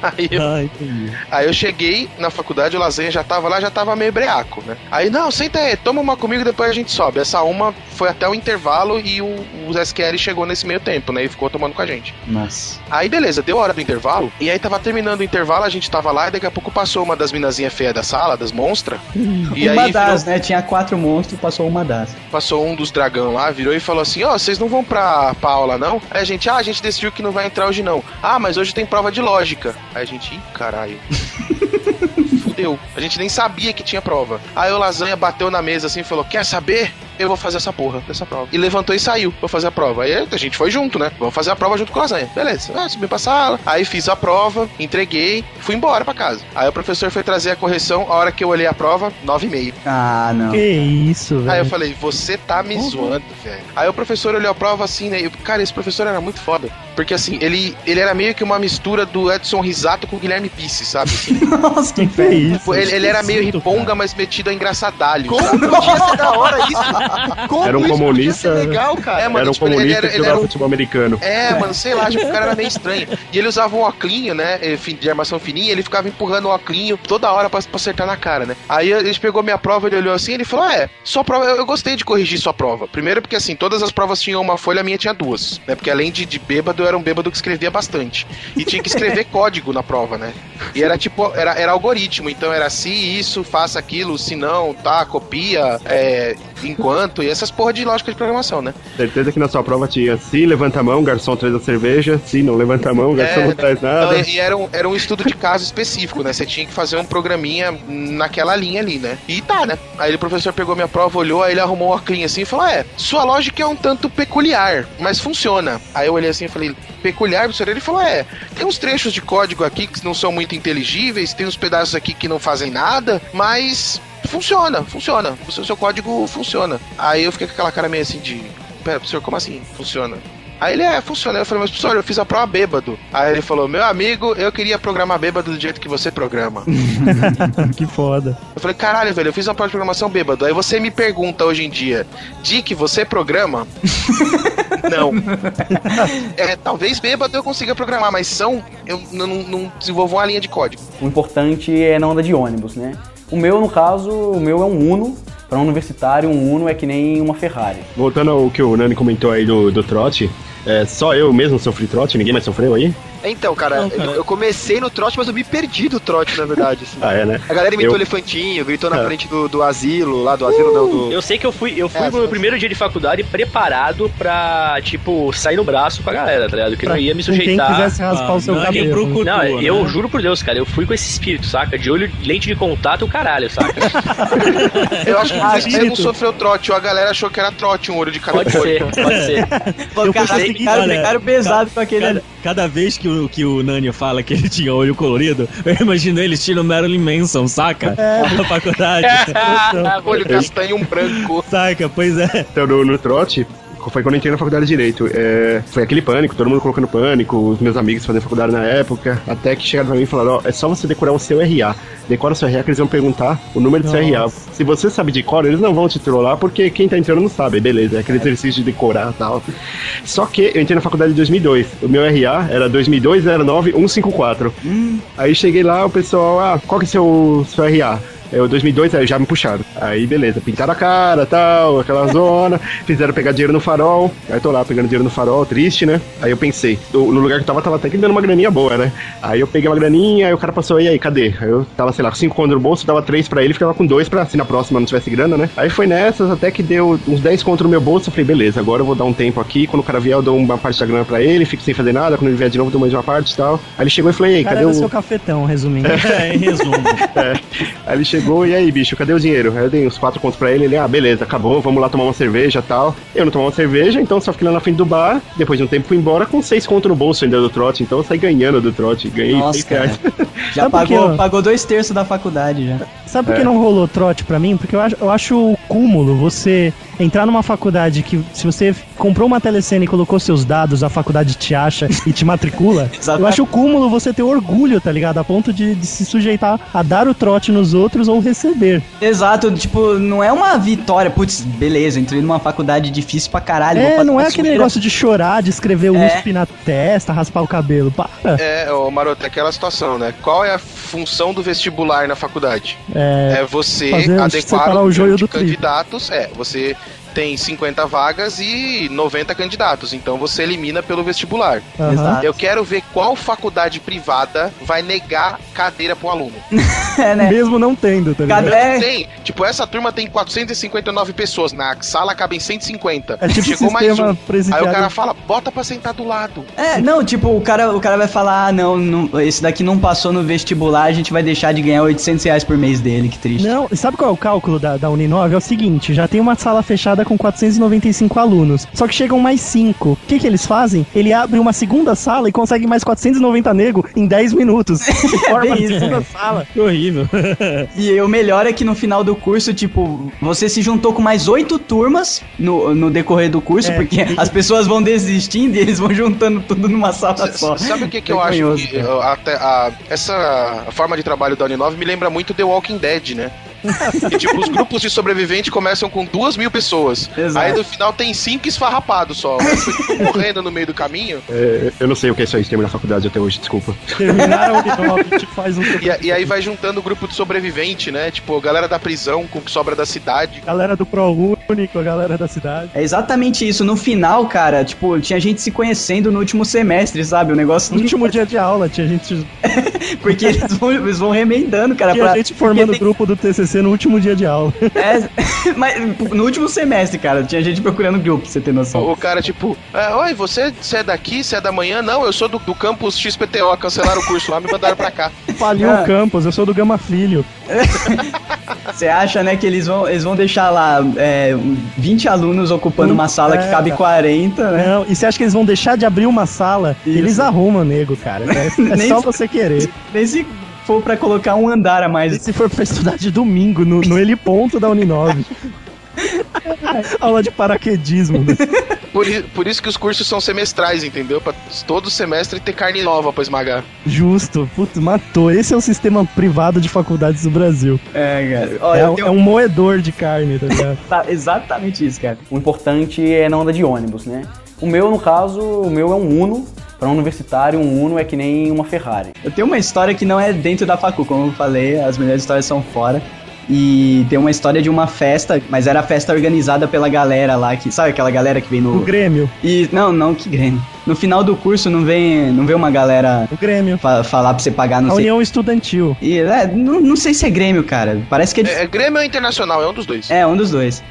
[SPEAKER 6] Aí eu,
[SPEAKER 9] Ah, entendi.
[SPEAKER 6] aí eu cheguei na faculdade, o Lasanha já tava lá, já tava meio breaco, né? Aí, não, senta aí, toma uma comigo depois a gente sobe. Essa uma foi até o intervalo e o, o SQL chegou nesse meio tempo, né? E ficou tomando com a gente.
[SPEAKER 1] Nossa.
[SPEAKER 6] Aí, beleza, deu hora do intervalo. E aí tava terminando o intervalo, a gente tava lá e daqui a pouco passou uma das minazinhas feias da sala, das monstras. E
[SPEAKER 1] uma
[SPEAKER 6] aí
[SPEAKER 1] das,
[SPEAKER 6] virou-
[SPEAKER 1] né? Tinha quatro monstros, passou uma das.
[SPEAKER 6] passou um dos dragão lá, virou e falou assim: Ó, vocês não vão pra, pra aula não? Aí a gente, ah, a gente decidiu que não vai entrar hoje não. Ah, mas hoje tem prova de lógica. Aí a gente, ih, caralho. Fudeu. A gente nem sabia que tinha prova. Aí o Lasanha bateu na mesa assim e falou: Quer saber? Eu vou fazer essa porra dessa prova. E levantou e saiu pra fazer a prova. Aí a gente foi junto, né? Vamos fazer a prova junto com o Lasanha. Beleza. Ah, subi pra sala. Aí fiz a prova, entreguei, fui embora pra casa. Aí o professor foi trazer a correção. A hora que eu olhei a prova, 9,5.
[SPEAKER 1] Ah, não.
[SPEAKER 2] Que isso,
[SPEAKER 6] Aí eu
[SPEAKER 2] velho.
[SPEAKER 6] falei, você tá me zoando, velho. Aí o professor olhou a prova assim, né? e, Cara, esse professor era muito foda. Porque assim, ele, ele era meio que uma mistura do Edson Risato com o Guilherme Pisse, sabe? Assim,
[SPEAKER 1] Nossa, que
[SPEAKER 2] Que é isso?
[SPEAKER 6] Tipo, ele, ele era meio riponga, mas metido a engraçadalho. Como? Podia ser da hora isso.
[SPEAKER 5] Como
[SPEAKER 4] Era um comunista.
[SPEAKER 5] legal, cara?
[SPEAKER 6] É, mano,
[SPEAKER 4] Era um
[SPEAKER 6] tipo, ele-
[SPEAKER 4] comunista
[SPEAKER 6] ele-
[SPEAKER 4] que
[SPEAKER 6] ele
[SPEAKER 4] jogava
[SPEAKER 6] era um-
[SPEAKER 4] futebol americano.
[SPEAKER 6] É, mano, sei lá, tipo, o cara era meio estranho. E ele usava um oclinho, né? fin- De armação fininha, ele ficava empurrando o oclinho toda hora pra, pra acertar na cara, né? Aí ele pegou minha prova, ele olhou assim ele falou: É, sua prova, eu, eu gostei de corrigir sua prova. Primeiro, porque assim, todas as provas tinham uma folha, a minha tinha duas, né? Porque além de, de bêbado, eu era um bêbado que escrevia bastante. E tinha que escrever código na prova, né? E era tipo, era, era algoritmo, então era se isso, faça aquilo, se não, tá, copia, é, enquanto, e essas porra de lógica de programação, né?
[SPEAKER 4] Certeza que na sua prova tinha se levanta a mão, garçom traz a cerveja, se não levanta a mão, garçom
[SPEAKER 6] É,
[SPEAKER 4] não traz nada.
[SPEAKER 6] Então, e era um, era um estudo de caso específico, né? Você tinha que fazer um programinha naquela linha ali, né? E tá, né? Aí o professor pegou minha prova, olhou, aí ele arrumou um óculos assim e falou: É, sua lógica é um tanto peculiar, mas funciona. Aí eu olhei assim e falei: Peculiar, professor? Ele falou: É, tem uns trechos de código aqui que não são muito inteligíveis, tem uns pedaços aqui que não fazem nada, mas funciona, funciona. O seu, seu código funciona. Aí eu fiquei com aquela cara meio assim de. Pera, professor, como assim? Funciona? Aí ele, é, funciona. Eu falei, mas professor, eu fiz a prova bêbado. Aí ele falou, meu amigo, eu queria programar bêbado do jeito que você programa.
[SPEAKER 2] que foda.
[SPEAKER 6] Eu falei, caralho, velho, eu fiz uma prova de programação bêbado. Aí você me pergunta hoje em dia, Dick, você programa? não. É, talvez bêbado eu consiga programar, mas são, eu não, não desenvolvo uma linha de código.
[SPEAKER 10] O importante é não andar de ônibus, né? O meu, no caso, o meu é um Uno. Para um universitário, um Uno é que nem uma Ferrari.
[SPEAKER 4] Voltando ao que o Nani comentou aí do, do trote, é, só eu mesmo sofri trote, ninguém mais sofreu aí?
[SPEAKER 5] Então, cara,
[SPEAKER 9] Não, cara.
[SPEAKER 5] Eu, eu comecei no trote, mas eu me perdi do trote, na verdade. assim.
[SPEAKER 4] Ah, é, né?
[SPEAKER 5] A galera imitou
[SPEAKER 4] Eu-
[SPEAKER 5] elefantinho, gritou na
[SPEAKER 4] É.
[SPEAKER 5] frente do, do asilo, lá do asilo não, do...
[SPEAKER 3] Eu sei que eu fui, eu fui
[SPEAKER 5] É,
[SPEAKER 3] no meu primeiro dia de faculdade preparado pra, tipo, sair no braço com a galera, tá ligado? Que eu não ia me
[SPEAKER 2] Com quem
[SPEAKER 3] sujeitar.
[SPEAKER 2] quisesse raspar o seu
[SPEAKER 9] não,
[SPEAKER 2] cabelo.
[SPEAKER 9] procurou,
[SPEAKER 3] Não,
[SPEAKER 9] né?
[SPEAKER 3] eu juro por Deus, cara, eu fui com esse espírito, saca? De olho, lente de contato, o caralho, saca?
[SPEAKER 6] Eu acho que
[SPEAKER 2] Ah,
[SPEAKER 6] você não sofreu trote, ou a galera achou que era trote, um olho de cada
[SPEAKER 3] Pode ser, pode ser.
[SPEAKER 10] Pô,
[SPEAKER 2] Eu
[SPEAKER 10] cara, cara, ficaram pesado com aquele
[SPEAKER 9] Cada, cada vez que o, que o Nani fala que ele tinha olho colorido, eu imagino ele estilo Marilyn Manson, saca? Na faculdade.
[SPEAKER 6] Olho castanho um branco.
[SPEAKER 9] saca, pois é.
[SPEAKER 4] Então, no, no trote, foi quando eu entrei na faculdade de Direito. É, foi aquele pânico, todo mundo colocando pânico, os meus amigos fazendo faculdade na época, até que chegaram pra mim e falaram, ó, é só você decorar o seu RA. Decora o seu RA que eles vão perguntar o número do seu RA. Se você sabe de cor, eles não vão te trollar, porque quem tá entrando não sabe, beleza, é aquele exercício de decorar e tal. Só que eu entrei na faculdade em 2002, o meu RA era 2209154. Aí cheguei lá, o pessoal, ah, qual que é o seu, seu RA? É o 2002, aí já me puxaram. Aí beleza, pintaram a cara tal, aquela zona, fizeram pegar dinheiro no farol. Aí tô lá pegando dinheiro no farol, triste, né? Aí eu pensei, no lugar que eu tava, tava até que dando uma graninha boa, né? Aí eu peguei uma graninha, aí o cara passou, e aí, cadê? Aí eu tava, sei lá, com 5 contos no bolso, dava 3 pra ele, ficava com 2 pra se na próxima não tivesse grana, né? Aí foi nessas, até que deu uns 10 contos no meu bolso, eu falei, beleza, agora eu vou dar um tempo aqui, quando o cara vier eu dou uma parte da grana pra ele, fico sem fazer nada, quando ele vier de novo eu dou mais uma parte e tal. Aí ele chegou e falou, e aí,
[SPEAKER 2] O cara
[SPEAKER 4] cadê o...
[SPEAKER 2] seu cafetão, resumindo.
[SPEAKER 9] É, em resumo.
[SPEAKER 4] É. Aí ele chegou, e aí, bicho, cadê o dinheiro? Aí eu dei uns quatro contos pra ele, ele, ah, beleza, acabou, vamos lá tomar uma cerveja e tal. Eu não tomava uma cerveja, então só fiquei lá na frente do bar, depois de um tempo fui embora com seis contos no bolso ainda do trote, então eu saí ganhando do trote, ganhei
[SPEAKER 10] Nossa,
[SPEAKER 4] seis
[SPEAKER 10] cara.
[SPEAKER 4] reais.
[SPEAKER 10] Já
[SPEAKER 2] Sabe
[SPEAKER 10] pagou, pagou dois terços da faculdade já.
[SPEAKER 2] Sabe por
[SPEAKER 4] É.
[SPEAKER 2] que não rolou trote pra mim? Porque eu acho, eu acho cúmulo você entrar numa faculdade que, se você comprou uma telecena e colocou seus dados, a faculdade te acha e te matricula. Eu acho o cúmulo você ter orgulho, tá ligado? A ponto de, de se sujeitar a dar o trote nos outros ou receber.
[SPEAKER 10] Exato, tipo, não é uma vitória. Putz, beleza, entrei numa faculdade difícil pra caralho.
[SPEAKER 2] É, não é aquele negócio de chorar, de escrever o
[SPEAKER 10] É.
[SPEAKER 2] USP na testa, raspar o cabelo. Para.
[SPEAKER 6] É, ô Maroto, é aquela situação, né? Qual é a função do vestibular na faculdade?
[SPEAKER 2] É,
[SPEAKER 6] É você adequar
[SPEAKER 2] separar o joio do trigo.
[SPEAKER 6] Candidatos. É, você tem 50 vagas e 90 candidatos, então você elimina pelo vestibular.
[SPEAKER 10] Exato.
[SPEAKER 6] Eu quero ver qual faculdade privada vai negar cadeira pro aluno.
[SPEAKER 10] É, né?
[SPEAKER 2] Mesmo não tendo, tá ligado?
[SPEAKER 10] É.
[SPEAKER 6] Tem, tipo, essa turma tem 459 pessoas, na sala cabem 150.
[SPEAKER 2] É tipo
[SPEAKER 6] Chegou mais um. Aí o cara fala, bota pra sentar do lado.
[SPEAKER 10] É, não, tipo, o cara, o cara vai falar, ah, não, não, esse daqui não passou no vestibular, a gente vai deixar de ganhar 800 reais por mês dele, que triste.
[SPEAKER 2] Não, sabe qual é o cálculo da, da Uninove? É o seguinte, já tem uma sala fechada com 495 alunos, só que chegam mais 5. O que que eles fazem? Ele abre uma segunda sala e consegue mais 490 nego em 10 minutos. E forma a segunda sala.
[SPEAKER 9] Que horrível.
[SPEAKER 10] E o melhor é que no final do curso, tipo, você se juntou com mais oito turmas no, no decorrer do curso,
[SPEAKER 2] É.
[SPEAKER 10] porque as pessoas vão desistindo e eles vão juntando tudo numa sala só.
[SPEAKER 6] Sabe o que, que eu acho? Que, até, a- essa forma de trabalho da Uninove me lembra muito The Walking Dead, né? E tipo, os grupos de sobrevivente começam com duas mil pessoas.
[SPEAKER 1] Exato.
[SPEAKER 6] Aí no final tem cinco esfarrapados só. Mas foi morrendo no meio do caminho.
[SPEAKER 4] É, eu não sei o que é isso aí, terminar a faculdade até hoje, desculpa.
[SPEAKER 2] Terminaram a gente faz um.
[SPEAKER 6] E, e aí vai juntando o grupo de sobrevivente, né? Tipo, galera da prisão com o que sobra da cidade.
[SPEAKER 2] Galera do ProUnico, a galera da cidade.
[SPEAKER 1] É exatamente isso. No final, cara, tipo, tinha gente se conhecendo no último semestre, sabe? O negócio.
[SPEAKER 2] No último dia de aula, tinha gente,
[SPEAKER 1] Porque eles vão, eles vão remendando, cara.
[SPEAKER 2] tinha
[SPEAKER 1] pra-
[SPEAKER 2] gente formando o
[SPEAKER 1] porque
[SPEAKER 2] grupo do TCC no último dia de aula.
[SPEAKER 1] É, mas no último semestre, cara, tinha gente procurando grupo, pra você ter noção.
[SPEAKER 6] O cara, tipo, é, oi, você, você é daqui? Você é da manhã? Não, eu sou do, do campus XPTO, cancelaram o curso lá, me mandaram pra cá.
[SPEAKER 2] Faliu
[SPEAKER 1] Ah.
[SPEAKER 2] o campus, eu sou do Gama Filho.
[SPEAKER 1] Você acha, né, que eles vão, eles vão deixar lá é, 20 alunos ocupando uma sala que
[SPEAKER 2] É,
[SPEAKER 1] cabe
[SPEAKER 2] cara.
[SPEAKER 1] 40, né?
[SPEAKER 2] Não, e você acha que eles vão deixar de abrir uma sala?
[SPEAKER 1] Isso.
[SPEAKER 2] Eles arrumam, nego, cara. É, é
[SPEAKER 1] Nem
[SPEAKER 2] só
[SPEAKER 1] se-
[SPEAKER 2] você querer.
[SPEAKER 1] Nem se for pra colocar um andar a
[SPEAKER 2] E
[SPEAKER 1] mais.
[SPEAKER 2] se for pra estudar de domingo, no, no heliponto da Uninove. Aula de paraquedismo. Né?
[SPEAKER 6] Por, por isso que os cursos são semestrais, entendeu? Pra todo semestre ter carne nova pra esmagar.
[SPEAKER 2] Justo. Putz, matou. Esse é o sistema privado de faculdades do Brasil.
[SPEAKER 1] É, cara. Ó,
[SPEAKER 2] É, um-
[SPEAKER 1] tenho-
[SPEAKER 2] é um moedor de carne, tá ligado?
[SPEAKER 1] tá, exatamente isso, cara.
[SPEAKER 10] O importante é não andar de ônibus, né? O meu, no caso, o meu é um Uno. Para um universitário, um Uno é que nem uma Ferrari.
[SPEAKER 1] Eu tenho uma história que não é dentro da facu, como eu falei, as melhores histórias são fora. E tem uma história de uma festa, mas era a festa organizada pela galera lá, que sabe aquela galera que vem
[SPEAKER 2] O
[SPEAKER 1] no.
[SPEAKER 2] Grêmio.
[SPEAKER 1] E não, não, que Grêmio. No final do curso não vem, não vem uma galera
[SPEAKER 2] O Grêmio.
[SPEAKER 1] fa- falar pra você pagar, não
[SPEAKER 2] A
[SPEAKER 1] sei.
[SPEAKER 2] União Estudantil.
[SPEAKER 1] E, é, não, não sei se é Grêmio, cara. Parece que é, de-
[SPEAKER 6] É, é Grêmio ou Internacional? É um dos dois.
[SPEAKER 1] é um dos dois.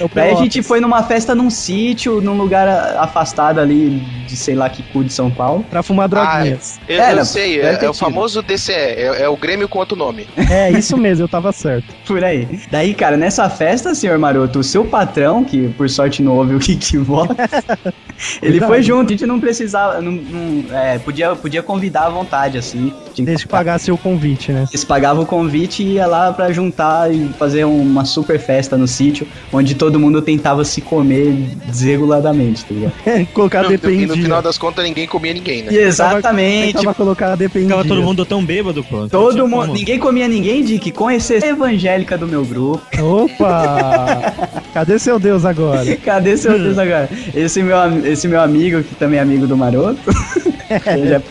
[SPEAKER 2] É o
[SPEAKER 1] Daí a gente foi numa festa num sítio, num lugar afastado ali de sei lá que cu de São Paulo.
[SPEAKER 2] Pra fumar droguinhas.
[SPEAKER 6] Eu,
[SPEAKER 1] Era,
[SPEAKER 6] eu sei,
[SPEAKER 1] deve
[SPEAKER 6] é,
[SPEAKER 1] ter
[SPEAKER 6] é o famoso DCE, é, é o Grêmio com outro nome.
[SPEAKER 2] É, isso mesmo, eu tava certo.
[SPEAKER 1] Por aí. Daí, cara, nessa festa, senhor Maroto, o seu patrão, que por sorte não ouve o que Voz, ele
[SPEAKER 2] Verdade.
[SPEAKER 1] foi junto. A gente não precisava, não, não- é, podia, podia convidar à vontade, assim. Tinha
[SPEAKER 2] Desde que pagasse o convite, né?
[SPEAKER 1] Eles pagavam o convite e ia lá pra juntar e fazer uma super festa no sítio, onde todo mundo tentava se comer desreguladamente, tá ligado?
[SPEAKER 2] Colocar
[SPEAKER 6] E no
[SPEAKER 2] dependia.
[SPEAKER 6] final das contas, ninguém comia ninguém, né?
[SPEAKER 1] E exatamente.
[SPEAKER 2] Tentava colocar dependia.
[SPEAKER 9] Ficava todo mundo tão bêbado, pô. Não
[SPEAKER 1] Todo mundo, ninguém comia ninguém, Dick, com exceção evangélica do meu grupo.
[SPEAKER 2] Opa! Cadê seu Deus agora?
[SPEAKER 1] Cadê seu Deus agora? Esse meu, esse meu amigo, que também é amigo do Maroto, ele é.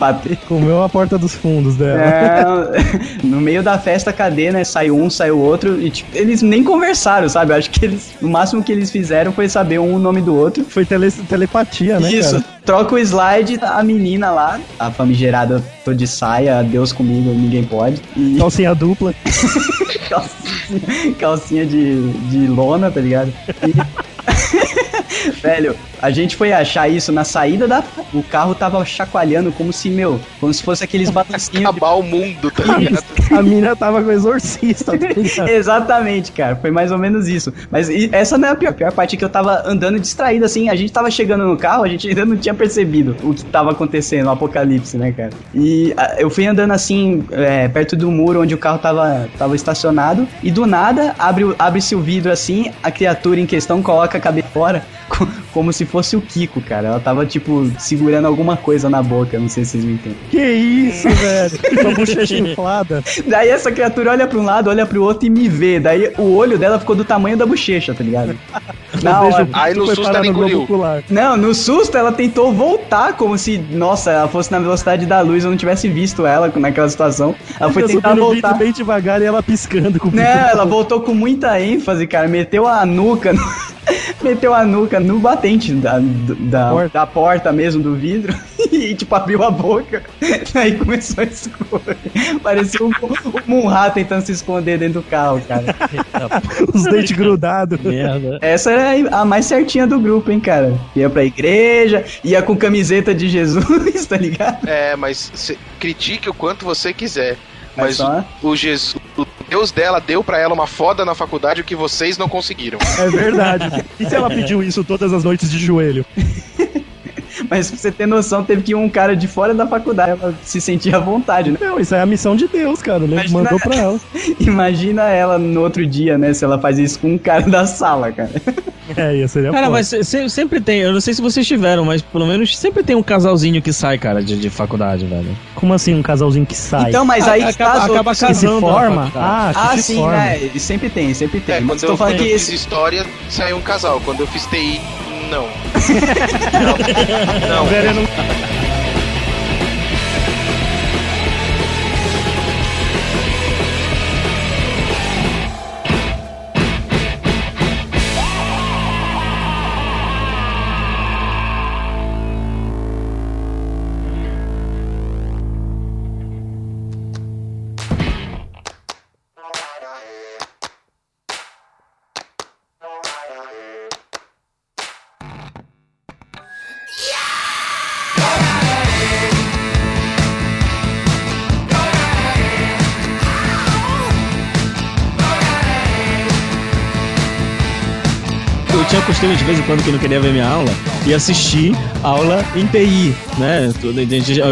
[SPEAKER 2] Comeu a porta dos fundos dela.
[SPEAKER 1] É, no meio da festa, cadê, né? Saiu um, saiu outro, e tipo, eles nem conversaram, sabe? Eu acho que eles, o máximo que eles fizeram foi saber um o nome do outro.
[SPEAKER 2] Foi tele- telepatia, né,
[SPEAKER 1] Isso,
[SPEAKER 2] cara?
[SPEAKER 1] troca o slide, a menina lá, a famigerada tô de saia, Deus comigo, ninguém pode. E
[SPEAKER 2] Calcinha dupla.
[SPEAKER 1] calcinha, calcinha de, de lona, tá ligado? E- Velho, a gente foi achar isso na saída da. O carro tava chacoalhando como se, meu, como se fosse aqueles balancinhos. de-
[SPEAKER 6] Acabar o mundo, tá ligado?
[SPEAKER 2] A mina tava com o exorcista, tá ligado?
[SPEAKER 1] Exatamente, cara. Foi mais ou menos isso. Mas essa não é a pior. A pior parte é que eu tava andando distraído, assim. A gente tava chegando no carro, a gente ainda não tinha percebido o que tava acontecendo, o apocalipse, né, cara? E a- eu fui andando assim, é, perto do muro onde o carro tava, tava estacionado. E do nada, abre, o- abre-se o vidro assim, a criatura em questão coloca a cabeça fora, como se fosse o Kiko, cara. Ela tava, tipo, segurando alguma coisa na boca. Não sei se vocês me entendem.
[SPEAKER 2] Que isso, velho? Com a bochecha inflada.
[SPEAKER 1] Daí essa criatura olha pra um lado, olha pro outro e me vê. Daí o olho dela ficou do tamanho da bochecha, tá ligado? Na
[SPEAKER 2] O beijo
[SPEAKER 1] hora.
[SPEAKER 6] Aí no susto ela engoliu.
[SPEAKER 1] Não, no susto ela tentou voltar como se, nossa, ela fosse na velocidade da luz, eu não tivesse visto ela naquela situação. Ela foi
[SPEAKER 2] Eu
[SPEAKER 1] tentar voltar.
[SPEAKER 2] bem devagar e ela piscando com o
[SPEAKER 1] Não, ela voltou com muita ênfase, cara. Meteu a nuca no... Meteu a nuca no batente da, da,
[SPEAKER 2] porta.
[SPEAKER 1] da porta mesmo, do vidro. E, tipo, abriu a boca. Aí começou a escorrer. Parecia um, um Munra tentando se esconder dentro do carro, cara.
[SPEAKER 2] Os dentes grudados.
[SPEAKER 9] Merda.
[SPEAKER 1] Essa era a mais certinha do grupo, hein, cara. Ia pra igreja, ia com camiseta de Jesus, tá ligado?
[SPEAKER 6] É, mas critique o quanto você quiser.
[SPEAKER 1] Mas
[SPEAKER 6] Mas
[SPEAKER 1] só-
[SPEAKER 6] o, o Jesus, o Deus dela deu pra ela uma foda na faculdade o que vocês não conseguiram.
[SPEAKER 2] É verdade. E se ela pediu isso todas as noites de joelho?
[SPEAKER 1] Mas pra você ter noção, teve que ir um cara de fora da faculdade ela se sentir à vontade, né?
[SPEAKER 2] Não, isso é a missão de Deus, cara. Ele
[SPEAKER 1] Imagina-
[SPEAKER 2] mandou pra ela.
[SPEAKER 1] Imagina ela no outro dia, né? Se ela faz isso com um cara da sala, cara.
[SPEAKER 2] É, ia seria
[SPEAKER 9] Cara,
[SPEAKER 2] foda.
[SPEAKER 9] mas se- se- sempre tem, eu não sei se vocês tiveram, mas pelo menos sempre tem um casalzinho que sai, cara, de, de faculdade, velho.
[SPEAKER 2] Como assim um casalzinho que sai?
[SPEAKER 1] Então, mas aí que
[SPEAKER 9] Acaba-
[SPEAKER 1] tá,
[SPEAKER 9] acaba
[SPEAKER 1] que se
[SPEAKER 9] casando na
[SPEAKER 2] forma? Ah,
[SPEAKER 1] Ah,
[SPEAKER 2] se
[SPEAKER 1] sim,
[SPEAKER 2] forma.
[SPEAKER 1] né? Sempre tem, sempre tem.
[SPEAKER 6] É,
[SPEAKER 1] mas
[SPEAKER 6] quando
[SPEAKER 1] tô
[SPEAKER 6] eu,
[SPEAKER 1] falando
[SPEAKER 6] quando
[SPEAKER 1] que
[SPEAKER 6] eu
[SPEAKER 1] esse.
[SPEAKER 6] fiz história, saiu um casal. Quando eu fiz TI, não. não.
[SPEAKER 2] Não-
[SPEAKER 9] costume de vez em quando que não queria ver minha aula e assistir aula em TI, né?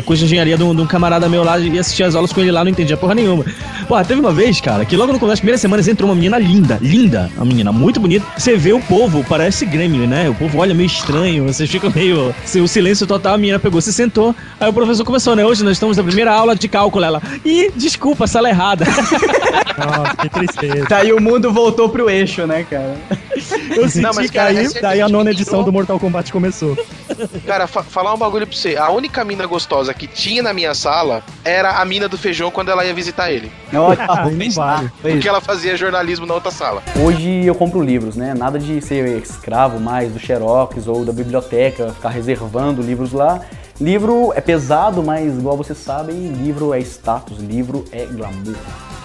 [SPEAKER 9] Curso de engenharia de um, de um camarada meu lá e assistir as aulas com ele lá, não entendia porra nenhuma. Pô, teve uma vez, cara, que logo no começo das primeiras semanas entrou uma menina linda, linda, uma menina muito bonita. Você vê o povo, parece Grêmio, né? O povo olha meio estranho, você fica meio. se- O silêncio total, a menina pegou, se sentou. Aí o professor começou, né? Hoje nós estamos na primeira aula de cálculo. Ela, ih, desculpa, sala errada.
[SPEAKER 2] Nossa, que tristeza.
[SPEAKER 1] Daí o mundo voltou pro eixo, né, cara?
[SPEAKER 2] Eu senti
[SPEAKER 6] Não, mas,
[SPEAKER 2] que
[SPEAKER 6] cara,
[SPEAKER 2] aí,
[SPEAKER 6] é
[SPEAKER 2] daí a
[SPEAKER 6] que
[SPEAKER 2] nona
[SPEAKER 6] entrou-
[SPEAKER 2] edição do Mortal Kombat começou.
[SPEAKER 6] Cara, fa- falar um bagulho pra você. A única mina gostosa que tinha na minha sala era a mina do feijão quando ela ia visitar ele.
[SPEAKER 1] Não, tá
[SPEAKER 2] Ah, não vale.
[SPEAKER 1] tá,
[SPEAKER 6] Porque
[SPEAKER 1] isso.
[SPEAKER 6] ela fazia jornalismo na outra sala.
[SPEAKER 10] Hoje eu compro livros, né? Nada de ser escravo mais do Xerox ou da biblioteca, ficar reservando livros lá. Livro é pesado, mas igual vocês sabem, livro é status, livro é glamour.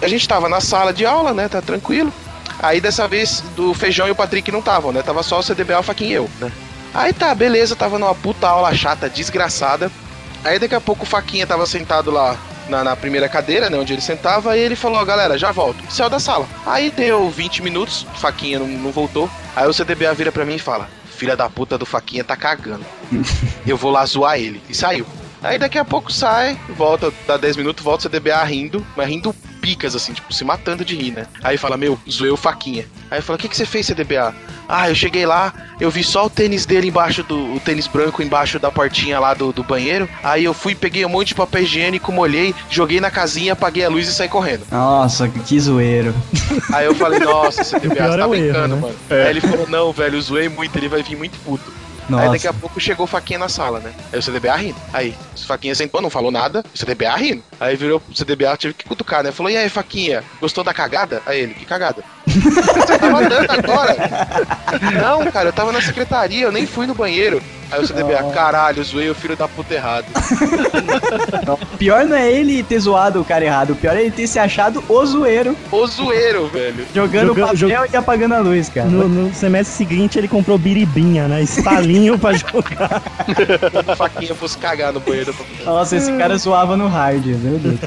[SPEAKER 6] A gente tava na sala de aula, né? Tá tranquilo. Aí dessa vez do Feijão e o Patrick não estavam, né? Tava só o CDB Alpha e eu, né? Aí tá, beleza, tava numa puta aula chata, desgraçada. Aí daqui a pouco o Faquinha tava sentado lá na, na primeira cadeira, né? Onde ele sentava, e ele falou, ó, galera, já volto. Saiu da sala. Aí deu 20 minutos, o Faquinha não, não voltou. Aí o CDBA vira pra mim e fala: Filha da puta do Faquinha tá cagando. Eu vou lá zoar ele. E saiu. Aí daqui a pouco sai, volta, dá 10 minutos, volta o CDBA rindo, mas rindo picas, assim, tipo, se matando de rir, né? Aí fala, meu, zoei o faquinha. Aí fala, o que, que você fez, CDBA? Ah, eu cheguei lá, eu vi só o tênis dele embaixo do. o tênis branco embaixo da portinha lá do, do banheiro. Aí eu fui, peguei um monte de papel higiênico, molhei, joguei na casinha, apaguei a luz e saí correndo.
[SPEAKER 1] Nossa, que zoeiro.
[SPEAKER 6] Aí eu falei, nossa, CDBA, você
[SPEAKER 2] é
[SPEAKER 6] tá
[SPEAKER 2] erro,
[SPEAKER 6] brincando,
[SPEAKER 2] né?
[SPEAKER 6] mano. Aí ele falou, não, velho, eu zoei muito, ele vai vir muito puto. Aí daqui a
[SPEAKER 1] Nossa.
[SPEAKER 6] pouco chegou o Faquinha na sala, né? Aí o CDBA rindo. Aí, o Faquinha sentou, não falou nada, o CDBA rindo. Aí virou o CDBA, tive que cutucar, né? Falou, e aí, Faquinha, gostou da cagada? Aí ele, que cagada? Você tava dando agora? Não, cara, eu tava na secretaria, eu nem fui no banheiro. Aí o CDBA, caralho, zoei o filho da puta errado.
[SPEAKER 1] O pior não é ele ter zoado o cara errado, o pior é ele ter se achado o zoeiro,
[SPEAKER 6] O zoeiro, velho.
[SPEAKER 1] jogando
[SPEAKER 2] Joga-
[SPEAKER 1] papel
[SPEAKER 2] joga-
[SPEAKER 1] e apagando a luz, cara.
[SPEAKER 2] No, no semestre seguinte ele comprou biribinha, né? Estalinho pra jogar.
[SPEAKER 6] Faquinha fosse cagar no banheiro.
[SPEAKER 1] Nossa, esse cara zoava no hard, meu Deus.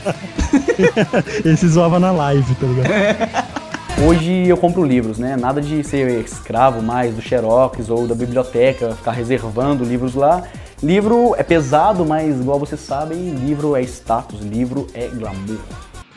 [SPEAKER 2] Ele se zoava na live, tá ligado?
[SPEAKER 10] Hoje eu compro livros, né? Nada de ser escravo mais do Xerox ou da biblioteca, ficar reservando livros lá. Livro é pesado, mas igual vocês sabem, livro é status, livro é glamour.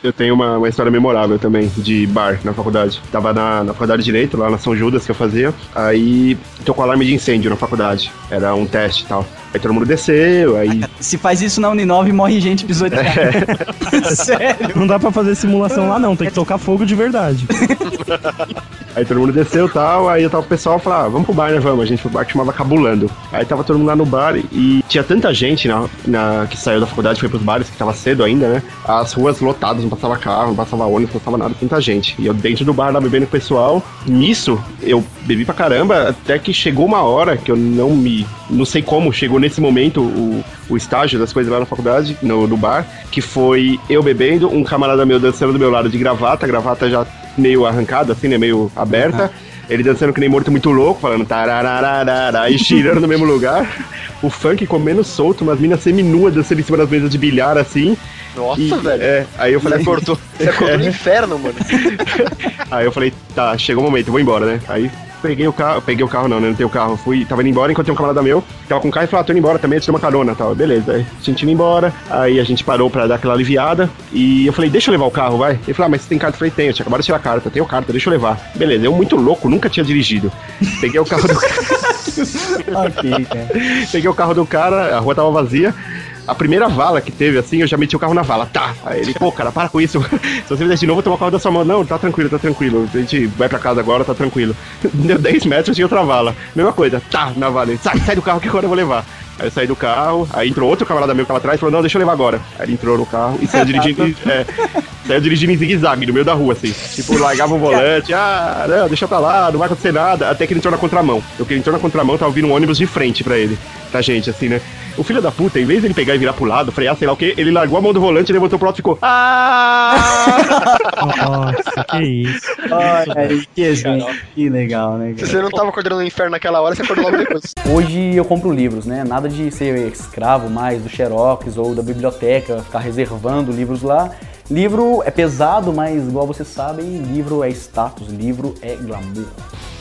[SPEAKER 4] Eu tenho uma, uma história memorável também de bar na faculdade. Tava na, na faculdade de Direito, lá na São Judas que eu fazia. Aí tocou alarme de incêndio na faculdade. Era um teste e tal. Aí todo mundo desceu, aí.
[SPEAKER 1] Se faz isso na Uninove, morre gente pisoteada. Sério.
[SPEAKER 2] Não dá pra fazer simulação lá, não. Tem que tocar fogo de verdade.
[SPEAKER 4] Aí todo mundo desceu e tal, aí tava o pessoal falou, ah, vamos pro bar, né, vamos. A gente foi pro bar que chamava Cabulando. Aí tava todo mundo lá no bar e tinha tanta gente na, na- que saiu da faculdade, foi pros bares, que tava cedo ainda, né? As ruas lotadas, não passava carro, não passava ônibus, não passava nada, tanta gente. E eu dentro do bar lá bebendo com o pessoal. Nisso, eu bebi pra caramba, até que chegou uma hora que eu não me... Não sei como chegou nesse momento o, o estágio das coisas lá na faculdade, no, no bar, que foi eu bebendo, um camarada meu dançando do meu lado de gravata, gravata já meio arrancada, assim, né? Meio aberta. Ele dançando que nem morto muito louco, falando tararararara, e girando no mesmo lugar. O funk comendo solto, umas minas seminuas dançando em cima das mesas de bilhar, assim.
[SPEAKER 5] Nossa,
[SPEAKER 4] E,
[SPEAKER 5] velho.
[SPEAKER 4] É, aí eu falei,
[SPEAKER 5] Você acordou, você acordou no inferno, mano.
[SPEAKER 4] Aí eu falei, tá, chegou o momento, vou embora, né? Aí peguei o carro, peguei o carro não, né? Não tenho carro. Fui, tava indo embora, encontrei um camarada meu, que tava com o carro e falou, ah, tô indo embora também, te dou uma carona tal. Beleza, aí a gente indo embora, aí a gente parou pra dar aquela aliviada, e eu falei, deixa eu levar o carro, vai. Ele falou, ah, mas você tem carta? Eu falei, tenho, eu tinha acabado de tirar a carta, tenho carta, deixa eu levar. Beleza, eu muito louco, nunca tinha dirigido. Peguei o carro do
[SPEAKER 10] ok, cara.
[SPEAKER 4] Peguei o carro do cara, a rua tava vazia. A primeira vala que teve, assim, eu já meti o carro na vala. Tá. Aí ele, pô, cara, para com isso. Se você fizer de novo, eu tomo o carro da sua mão. Não, tá tranquilo, tá tranquilo. A gente vai pra casa agora, tá tranquilo. Deu 10 metros, tinha outra vala. Mesma coisa, tá, na vala. Ele, sai, sai do carro que agora eu vou levar. Aí eu saí do carro, aí entrou outro camarada meu que tava atrás e falou, não, deixa eu levar agora. Aí ele entrou no carro e saiu dirigindo, é, saiu dirigindo em zigue-zague no meio da rua, assim. Tipo, largava o volante, ah, não, deixa pra lá, não vai acontecer nada. Até que ele entrou na contramão. Eu que ele entrou na contramão, tava vindo um ônibus de frente pra ele, pra gente, assim, né? O filho da puta, em vez de ele pegar e virar pro lado, frear, sei lá o que, ele largou a mão do volante, levantou pro alto e ficou. Ah!
[SPEAKER 2] Nossa, que isso.
[SPEAKER 10] Olha que exemplo. Que legal, né,
[SPEAKER 5] Se
[SPEAKER 10] cara?
[SPEAKER 5] você não tava acordando no inferno naquela hora, você acordou logo depois.
[SPEAKER 10] Hoje eu compro livros, né? Nada de ser escravo mais do Xerox ou da biblioteca, ficar reservando livros lá. Livro é pesado, mas igual vocês sabem, livro é status, livro é glamour.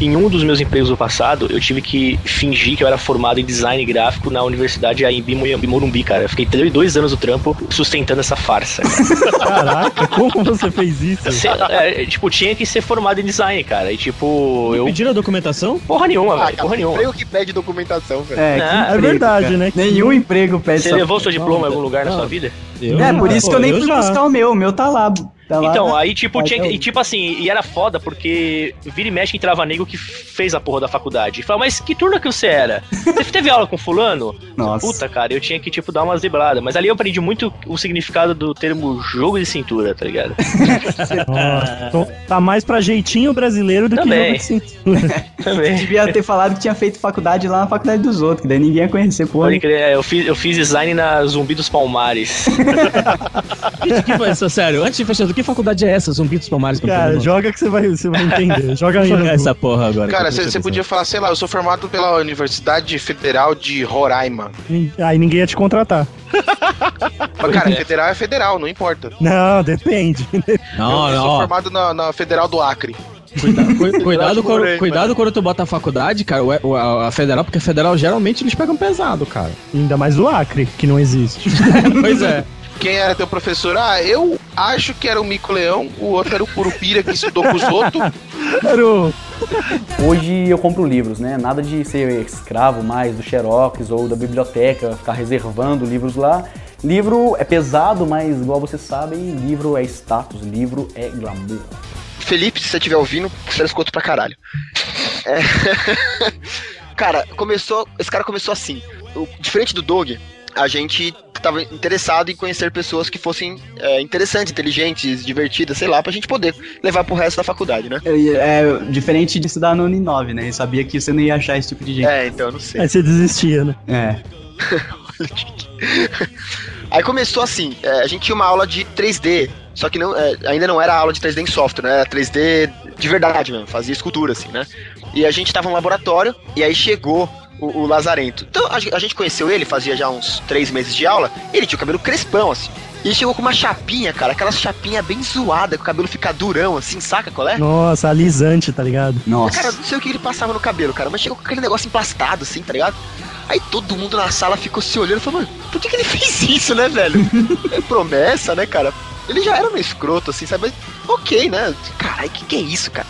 [SPEAKER 3] Em um dos meus empregos do passado, eu tive que fingir que eu era formado em design gráfico na Universidade AMB em Morumbi, cara. Eu fiquei três- dois anos no trampo sustentando essa farsa.
[SPEAKER 2] Caraca, como você fez isso?
[SPEAKER 3] Cê- é, tipo, tinha que ser formado em design, cara. E tipo, eu.
[SPEAKER 9] Pediram a documentação?
[SPEAKER 3] Porra nenhuma,
[SPEAKER 5] Ah,
[SPEAKER 3] velho. Porra nenhuma.
[SPEAKER 5] emprego que pede documentação, velho.
[SPEAKER 10] É,
[SPEAKER 3] Não, é
[SPEAKER 10] emprego,
[SPEAKER 2] verdade,
[SPEAKER 10] cara.
[SPEAKER 2] né?
[SPEAKER 10] Nenhum emprego pede
[SPEAKER 3] Você levou seu diploma em algum lugar na
[SPEAKER 9] Não.
[SPEAKER 3] sua vida?
[SPEAKER 9] Eu?
[SPEAKER 10] É, por isso
[SPEAKER 9] Pô,
[SPEAKER 10] que eu nem
[SPEAKER 9] eu
[SPEAKER 10] fui
[SPEAKER 9] já.
[SPEAKER 10] buscar o meu, meu tá lá. Tá lá.
[SPEAKER 3] Então, aí, tipo, tinha que,
[SPEAKER 10] eu-
[SPEAKER 3] e, tipo assim, e era foda porque vira e mexe que entrava nego que fez a porra da faculdade. E falava, mas que turno que você era? Você teve aula com fulano?
[SPEAKER 10] Nossa.
[SPEAKER 3] Puta, cara, eu tinha que, tipo, dar umas dribradas. Mas ali eu aprendi muito o significado do termo jogo de cintura, tá ligado?
[SPEAKER 2] Nossa, tá mais pra jeitinho brasileiro do
[SPEAKER 3] Também.
[SPEAKER 2] que jogo de cintura.
[SPEAKER 3] Também.
[SPEAKER 10] Devia ter falado que tinha feito faculdade lá na faculdade dos outros, que daí ninguém ia conhecer, porra.
[SPEAKER 3] Pode crer, eu fiz, eu fiz design na Zumbi dos Palmares.
[SPEAKER 9] Que foi isso, sério? Antes de fechar, que faculdade é essa? Zumbi dos Palmares? pra
[SPEAKER 2] Cara, joga que você vai, você vai entender. Joga aí.
[SPEAKER 9] Jogar essa porra agora.
[SPEAKER 6] Cara, você podia falar, sei lá, eu sou formado pela Universidade Federal de Roraima.
[SPEAKER 2] Aí ninguém ia te contratar.
[SPEAKER 6] Mas, cara, federal é federal, não importa.
[SPEAKER 2] Não, depende.
[SPEAKER 9] Não,
[SPEAKER 6] eu
[SPEAKER 9] não,
[SPEAKER 6] sou formado na, na Federal do Acre.
[SPEAKER 9] cuida- cu- cuidado, quando,
[SPEAKER 5] Morei,
[SPEAKER 9] cuidado quando tu bota a faculdade, cara, o- o- a, a federal, porque a federal geralmente eles pegam pesado, cara.
[SPEAKER 2] Ainda mais do Acre, que não existe.
[SPEAKER 9] pois é.
[SPEAKER 6] Quem era teu professor? Ah, eu acho que era o Mico Leão, o outro era o Curupira que estudou com os outros.
[SPEAKER 2] Era o-
[SPEAKER 10] Hoje eu compro livros, né? Nada de ser escravo mais do Xerox ou da biblioteca, ficar reservando livros lá. Livro é pesado, mas igual vocês sabem, livro é status, livro é glamour.
[SPEAKER 5] Felipe, se você estiver ouvindo, você era escuto pra caralho. É. cara, começou. Esse cara começou assim. O- diferente do Doug, a gente tava interessado em conhecer pessoas que fossem é, interessantes, inteligentes, divertidas, sei lá, pra gente poder levar pro resto da faculdade, né?
[SPEAKER 10] É, diferente de estudar no Uninove, né? Eu sabia que você não ia achar esse tipo de gente.
[SPEAKER 5] É, então, não sei.
[SPEAKER 2] Aí você desistia, né?
[SPEAKER 10] É.
[SPEAKER 5] Aí começou assim, é, a gente tinha uma aula de 3D, só que não, é, ainda não era aula de 3D em software, né? Era 3D de verdade mesmo, fazia escultura assim, né? E a gente tava no laboratório, e aí chegou o, o Lazarento. Então a, a gente conheceu ele, fazia já uns três meses de aula, ele tinha o cabelo crespão, assim. E chegou com uma chapinha, cara, aquela chapinha bem zoada, que o cabelo fica durão, assim, saca qual é?
[SPEAKER 2] Nossa, alisante, tá ligado?
[SPEAKER 10] Nossa.
[SPEAKER 5] Cara, não sei o que ele passava no cabelo, cara, mas chegou com aquele negócio emplastado, assim, tá ligado? Aí todo mundo na sala ficou se olhando e falou, mano, por que, que ele fez isso, né, velho? é promessa, né, cara? Ele já era meio escroto, assim, sabe? Mas, ok, né? Caralho, que que é isso, cara?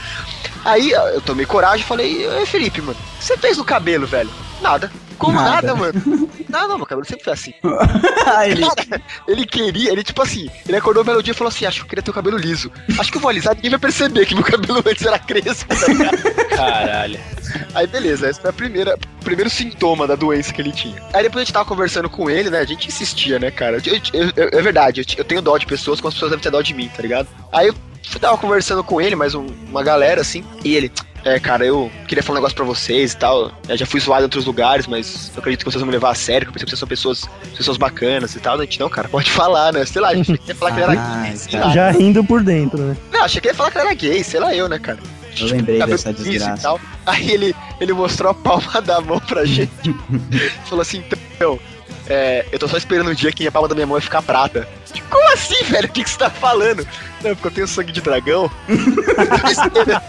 [SPEAKER 5] Aí eu tomei coragem e falei, Ei, Felipe, mano, o que você fez no cabelo, velho? Nada. Como nada,
[SPEAKER 10] Nada.
[SPEAKER 5] mano? Não, não, meu cabelo sempre foi assim.
[SPEAKER 10] Ele,
[SPEAKER 5] Cara, ele queria, ele tipo assim, ele acordou um belo dia e falou assim: Acho que eu queria ter o cabelo liso. Acho que eu vou alisar, ninguém vai perceber que meu cabelo antes era crespo, tá?
[SPEAKER 3] Caralho.
[SPEAKER 5] Aí beleza, esse foi a primeira, o primeiro sintoma da doença que ele tinha. Aí depois a gente tava conversando com ele, né? A gente insistia, né, cara? Eu- eu- eu- é verdade, eu tenho dó de pessoas, como as pessoas devem ter dó de mim, tá ligado? Aí eu tava conversando com ele, mais um- uma galera assim, e ele. É, cara, eu queria falar um negócio pra vocês e tal. Eu já fui zoado em outros lugares, mas eu acredito que vocês vão me levar a sério, que eu percebo que vocês são pessoas, pessoas bacanas e tal. A gente, não, cara, pode falar, né? Sei lá, a gente queria falar que ele era
[SPEAKER 10] Ah,
[SPEAKER 5] gay, sei
[SPEAKER 10] tá.
[SPEAKER 5] lá.
[SPEAKER 2] Já rindo por dentro, né?
[SPEAKER 5] Não, achei que ele ia falar que ele era gay, sei lá eu, né, cara?
[SPEAKER 10] Eu lembrei
[SPEAKER 5] Cabelo
[SPEAKER 10] dessa
[SPEAKER 5] e
[SPEAKER 10] desgraça.
[SPEAKER 5] tal. Aí ele, ele mostrou a palma da mão pra gente. Falou assim, então, é, eu tô só esperando um dia que a palma da minha mão vai ficar prata. Como assim, velho? O que, que você tá falando? Não, porque eu tenho sangue de dragão. eu tô esperando.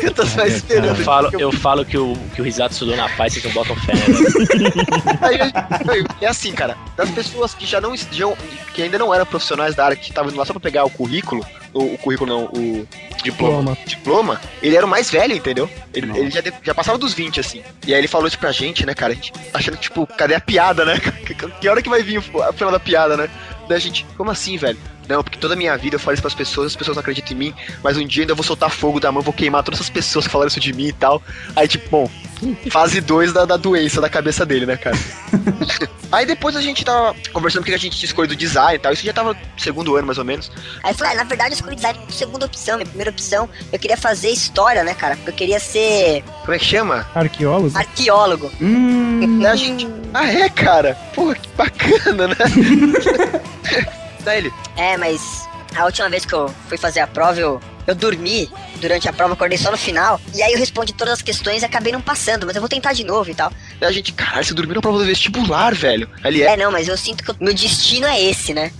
[SPEAKER 5] Eu tô só esperando.
[SPEAKER 3] Eu falo, eu falo que o, que o Risato estudou na paz, vocês não botam fé. né?
[SPEAKER 5] É assim, cara, das pessoas que já não já, que ainda não eram profissionais da área, que estavam indo lá só pra pegar o currículo, o, o currículo não, o diploma, diploma, ele era o mais velho, entendeu? Ele, ele já, de- já passava dos 20, assim. E aí ele falou isso pra gente, né, cara? A gente achando, tipo, cadê a piada, né? Que, que hora que vai vir o- a final da piada, né? Daí a gente, como assim, velho? Não, porque toda a minha vida eu falo isso pras pessoas, as pessoas não acreditam em mim, mas um dia ainda eu vou soltar fogo da mão, vou queimar todas essas pessoas que falaram isso de mim e tal. Aí, tipo, bom, fase 2 da, da doença da cabeça dele, né, cara? Aí depois a gente tava conversando porque a gente tinha escolhido design e tal, isso já tava no segundo ano mais ou menos.
[SPEAKER 11] Aí eu falei, ah, na verdade eu escolhi design como segunda opção. Minha primeira opção, eu queria fazer história, né, cara? Porque eu queria ser
[SPEAKER 5] Como é que chama?
[SPEAKER 2] Arqueólogo?
[SPEAKER 11] arqueólogo.
[SPEAKER 5] Daí a gente. Ah, é, cara? Porra, que bacana, né? Daí ele.
[SPEAKER 11] É, mas a última vez que eu fui fazer a prova, eu, eu dormi durante a prova, acordei só no final. E aí eu respondi todas as questões e acabei não passando, mas eu vou tentar de novo e tal.
[SPEAKER 5] Daí a gente, caralho, você dormiu na prova do vestibular, velho. Ele é.
[SPEAKER 11] É, não, mas eu sinto que o meu destino é esse, né?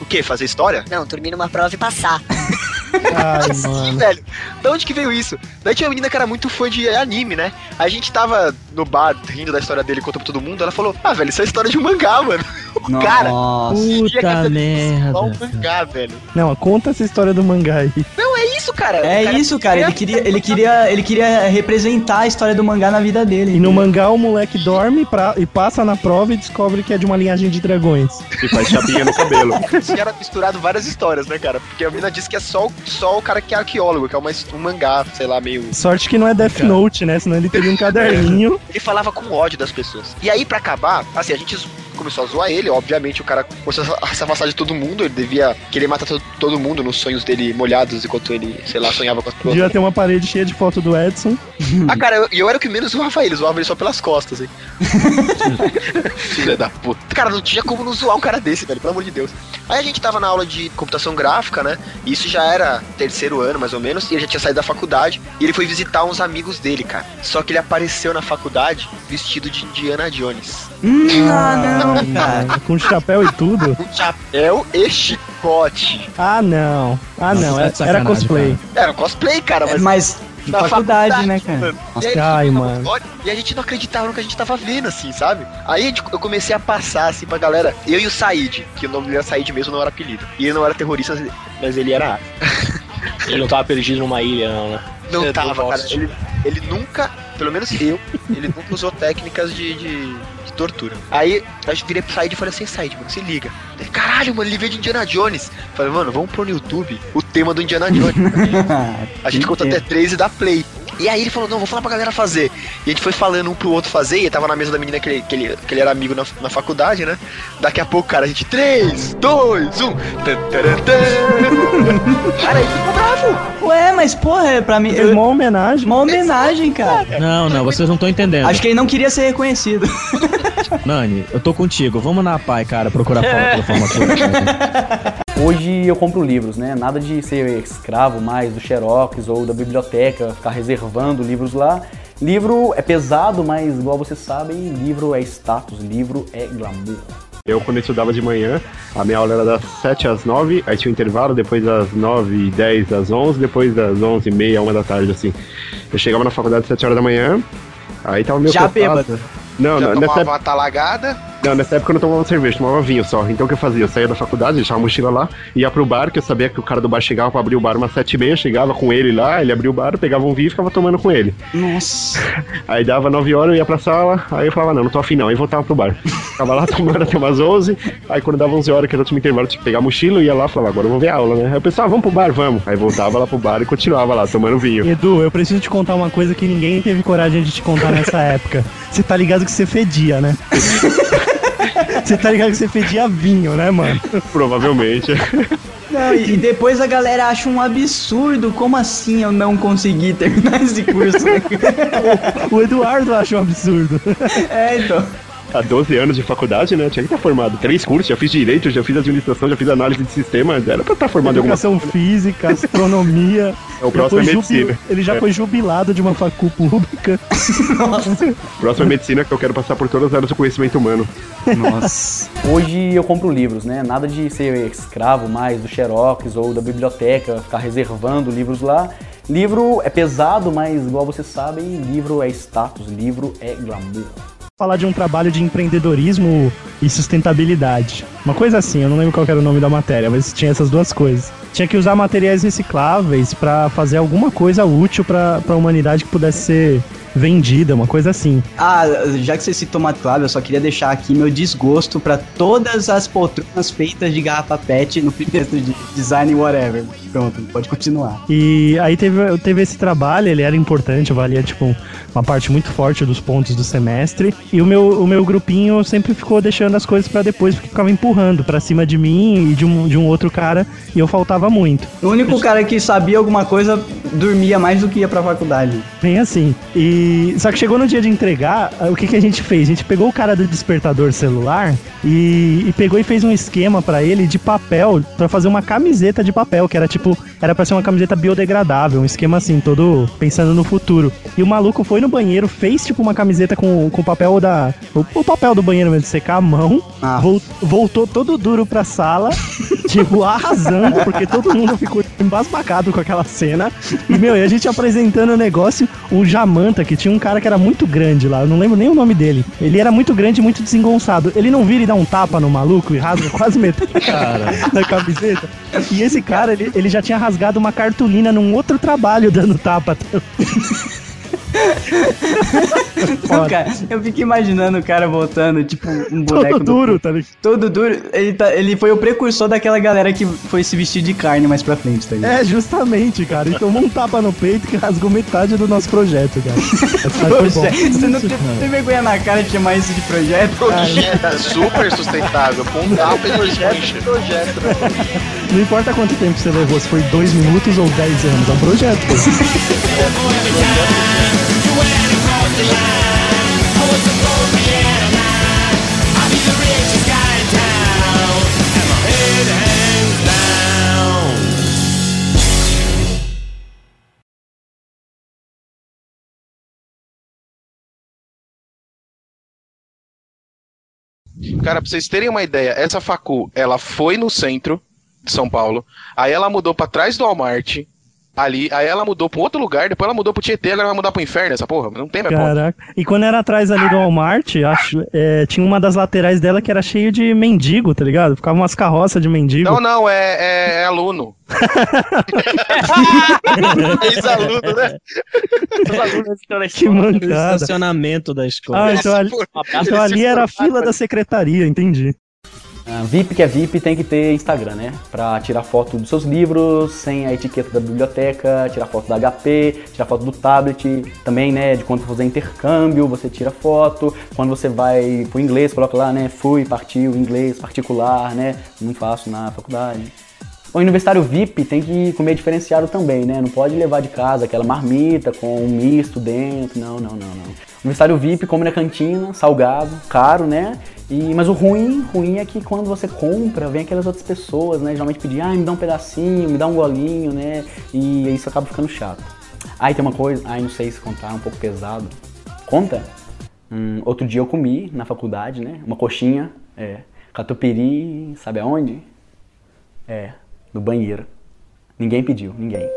[SPEAKER 5] O quê? Fazer história?
[SPEAKER 11] Não, dormir numa prova e passar.
[SPEAKER 2] Ai,
[SPEAKER 5] Sim,
[SPEAKER 2] mano.
[SPEAKER 5] velho. Da onde que veio isso? Daí tinha uma menina que era muito fã de anime, né? A gente tava no bar rindo da história dele, contando pra todo mundo. Ela falou: Ah, velho, isso é história de um mangá, mano. O cara.
[SPEAKER 10] Nossa.
[SPEAKER 5] que
[SPEAKER 9] Puta merda.
[SPEAKER 5] Só um mangá, velho.
[SPEAKER 2] Não, conta essa história do mangá aí.
[SPEAKER 5] Não, é isso, cara.
[SPEAKER 10] É
[SPEAKER 5] cara-
[SPEAKER 10] isso, cara. Ele queria, ele, queria, ele queria representar a história do mangá na vida dele.
[SPEAKER 2] E no mangá o moleque dorme pra- e passa na prova e descobre que é de uma linhagem de dragões.
[SPEAKER 4] E faz chapinha no cabelo.
[SPEAKER 5] Tinha misturado várias histórias, né, cara? Porque a menina disse que é só, o- só o cara que é arqueólogo, que é uma, um mangá, sei lá, meio.
[SPEAKER 2] Sorte que não é Death Note, né? Senão ele teria um caderninho.
[SPEAKER 5] Ele falava com ódio das pessoas. E aí, pra acabar, assim, a gente começou a zoar ele, obviamente o cara começou a se afastar de todo mundo, ele devia querer matar to- todo mundo nos sonhos dele molhados enquanto ele, sei lá, sonhava com as pessoas.
[SPEAKER 2] Devia ter uma parede cheia de foto do Edson.
[SPEAKER 5] Ah, cara, eu, eu era o que menos zoava ele, zoava ele só pelas costas, hein. Filha da puta. Cara, não tinha como não zoar um cara desse, velho, pelo amor de Deus. Aí a gente tava na aula de computação gráfica, né? E isso já era terceiro ano, mais ou menos, e ele já tinha saído da faculdade. E ele foi visitar uns amigos dele, cara. Só que ele apareceu na faculdade vestido de Indiana Jones.
[SPEAKER 10] Hum, ah, não, cara.
[SPEAKER 2] Com chapéu e tudo.
[SPEAKER 5] Com chapéu e chicote.
[SPEAKER 2] Ah, não. Ah, não.
[SPEAKER 9] tá
[SPEAKER 2] Era, era cosplay.
[SPEAKER 5] Era um cosplay, cara, mas.
[SPEAKER 10] Mas de
[SPEAKER 5] na
[SPEAKER 10] faculdade, né, cara?
[SPEAKER 5] E, aí,
[SPEAKER 2] Ai, mano.
[SPEAKER 5] olha, e a gente não acreditava no que a gente tava vendo, assim, sabe? Aí gente- eu comecei a passar, assim, pra galera. Eu e o Said, que o nome dele era Said mesmo, não era apelido. E ele não era terrorista, mas ele era.
[SPEAKER 3] Ele não tava perdido numa ilha, não, né?
[SPEAKER 5] Não
[SPEAKER 3] É,
[SPEAKER 5] tava, cara. Ele, ele nunca, pelo menos eu, ele nunca usou técnicas de, de, de tortura. Aí a gente virei pro Said e falei assim, Said, mano, se liga. Ele, Caralho, mano, ele veio de Indiana Jones. Falei, mano, vamos pôr no YouTube o tema do Indiana Jones. A gente conta até três e dá play. E aí ele falou, não, vou falar pra galera fazer. E a gente foi falando um pro outro fazer, e ele tava na mesa da menina que ele, que ele, que ele era amigo na, na faculdade, né? Daqui a pouco, cara, a gente, 3, 2, 1. Cara, ele ficou bravo.
[SPEAKER 10] Ué, mas porra, é pra mim.
[SPEAKER 2] Fez uma homenagem.
[SPEAKER 10] uma homenagem, cara.
[SPEAKER 9] Não, não, vocês não estão entendendo.
[SPEAKER 10] Acho que ele não queria ser reconhecido.
[SPEAKER 9] Nani, eu tô contigo. Vamos na pai, cara, procurar foto da formatura. cara.
[SPEAKER 10] Hoje eu compro livros, né? Nada de ser escravo mais do Xerox ou da biblioteca, ficar reservando livros lá. Livro é pesado, mas igual vocês sabem, livro é status, livro é glamour.
[SPEAKER 4] Eu, quando eu estudava de manhã, a minha aula era das 7 às 9, aí tinha um intervalo, depois das 9 e 10 às 11, depois das 11 e meia, 1 da tarde, assim. Eu chegava na faculdade às 7 horas da manhã, aí tava meio
[SPEAKER 10] Já
[SPEAKER 4] cansado.
[SPEAKER 10] bêbado.
[SPEAKER 4] Não,
[SPEAKER 6] Já
[SPEAKER 4] não, nessa
[SPEAKER 6] uma talagada.
[SPEAKER 4] Não, nessa época eu não tomava cerveja, tomava vinho só. Então o que eu fazia? Eu saía da faculdade, deixava a mochila lá, ia pro bar, que eu sabia que o cara do bar chegava pra abrir o bar umas 7 e meia, chegava com ele lá, ele abria o bar, pegava um vinho e ficava tomando com ele.
[SPEAKER 10] Nossa.
[SPEAKER 4] Aí dava 9 horas, eu ia pra sala, aí eu falava, não, não tô afim não, aí voltava pro bar. Ficava lá tomando até umas 11, aí quando dava 11 horas, que era o último intervalo, eu tinha que pegar a mochila, eu ia lá e falava, agora eu vou ver a aula, né? Aí eu pensava, ah, vamos pro bar, vamos. Aí voltava lá pro bar e continuava lá, tomando vinho.
[SPEAKER 2] Edu, eu preciso te contar uma coisa que ninguém teve coragem de te contar nessa época. Você tá ligado que você fedia, né? Você tá ligado que você fedia vinho, né, mano?
[SPEAKER 4] Provavelmente.
[SPEAKER 10] Não, e, e depois a galera acha um absurdo. Como assim eu não consegui terminar esse curso?
[SPEAKER 2] O Eduardo acha um absurdo.
[SPEAKER 10] é, então.
[SPEAKER 4] Há 12 anos de faculdade, né? Tinha que estar formado. Três cursos, já fiz direito, já fiz administração, já fiz análise de sistemas. Era pra estar formado em alguma
[SPEAKER 2] Educação física, astronomia.
[SPEAKER 4] É, o próximo é medicina.
[SPEAKER 2] jubil- Ele já
[SPEAKER 4] É.
[SPEAKER 2] foi jubilado de uma facu pública.
[SPEAKER 4] Próxima é medicina que eu quero passar por todas as áreas do conhecimento humano.
[SPEAKER 10] Nossa. Hoje eu compro livros, né? Nada de ser escravo mais do Xerox ou da biblioteca, ficar reservando livros lá. Livro é pesado, mas igual vocês sabem, livro é status, livro é glamour.
[SPEAKER 2] Falar de um trabalho de empreendedorismo e sustentabilidade. Uma coisa assim, eu não lembro qual era o nome da matéria, mas tinha essas duas coisas. Tinha que usar materiais recicláveis pra fazer alguma coisa útil pra pra humanidade que pudesse ser vendida, uma coisa assim.
[SPEAKER 1] Ah, já que você citou MATLAB, eu só queria deixar aqui meu desgosto pra todas as poltronas feitas de garrafa PET no primeiro de design whatever. Pronto, pode continuar.
[SPEAKER 2] E aí teve, teve esse trabalho, ele era importante, valia tipo uma parte muito forte dos pontos do semestre. E o meu, o meu grupinho sempre ficou deixando as coisas pra depois, porque ficava empurrando pra cima de mim e de um, de um outro cara, e eu faltava muito.
[SPEAKER 1] O único cara que sabia alguma coisa dormia mais do que ia pra faculdade.
[SPEAKER 2] Bem assim. E só que chegou no dia de entregar, o que, que a gente fez? A gente pegou o cara do despertador celular e, e pegou e fez um esquema pra ele de papel pra fazer uma camiseta de papel, que era tipo, era pra ser uma camiseta biodegradável, um esquema assim, todo pensando no futuro. E o maluco foi no banheiro, fez tipo uma camiseta com, com o papel da o, o papel do banheiro mesmo de secar a mão, vol- voltou todo duro pra sala, tipo arrasando, porque todo mundo ficou embasbacado com aquela cena. E meu, e a gente apresentando o negócio, o Jamanta, que tinha um cara que era muito grande lá, eu não lembro nem o nome dele. Ele era muito grande e muito desengonçado. Ele não vira e dá um tapa no maluco e rasga quase metade da camiseta. E esse cara, ele, ele já tinha rasgado uma cartolina num outro trabalho dando tapa.
[SPEAKER 1] Não, cara, eu fico imaginando o cara voltando, tipo, um boneco.
[SPEAKER 2] Todo duro, tá ligado?
[SPEAKER 1] Todo duro. Ele, tá, ele foi o precursor daquela galera que foi se vestir de carne mais pra frente, tá ligado?
[SPEAKER 2] É, justamente, cara. E tomou um tapa no peito que rasgou metade do nosso projeto, cara.
[SPEAKER 1] Poxa, você não tem, tem vergonha na cara de chamar isso de projeto?
[SPEAKER 6] Projeto super sustentável, com um tapa e dois bichos.
[SPEAKER 5] Projeto.
[SPEAKER 2] Não importa quanto tempo você levou, se foi dois minutos ou dez anos, é um projeto, pô.
[SPEAKER 6] Cara, pra vocês terem uma ideia, essa facu, ela foi no centro de São Paulo, aí ela mudou pra trás do Walmart, ali, aí ela mudou pra um outro lugar, depois ela mudou pro Tietê, agora vai mudar pro inferno essa porra, não tem mais ponto.
[SPEAKER 2] Caraca. E quando era atrás ali do Walmart, acho, é, tinha uma das laterais dela que era cheio de mendigo, tá ligado? Ficava umas carroças de mendigo.
[SPEAKER 6] Não, não, é, é, é aluno. Ex-aluno, né?
[SPEAKER 2] Que mancada.
[SPEAKER 9] estacionamento da escola.
[SPEAKER 2] Ah, então ali, então ali era a fila da secretaria, entendi.
[SPEAKER 10] Ah, VIP que é VIP tem que ter Instagram, né? Pra tirar foto dos seus livros, sem a etiqueta da biblioteca, tirar foto da HP, tirar foto do tablet, também, né? De quando fazer intercâmbio, você tira foto. Quando você vai pro inglês, coloca lá, né? Fui, partiu, inglês, particular, né? Não faço na faculdade. O universitário VIP tem que comer diferenciado também, né? Não pode levar de casa aquela marmita com um misto dentro. Não, não, não, não. Universitário VIP come na cantina, salgado, caro, né? E, mas o ruim, ruim é que quando você compra, vem aquelas outras pessoas, né? Geralmente pedir, ah, me dá um pedacinho, me dá um golinho, né? E isso acaba ficando chato. Aí tem uma coisa, ai, não sei se contar, é um pouco pesado. Conta? Hum, outro dia eu comi na faculdade, né? Uma coxinha, é, catupiry, sabe aonde? É, no banheiro. Ninguém pediu, ninguém.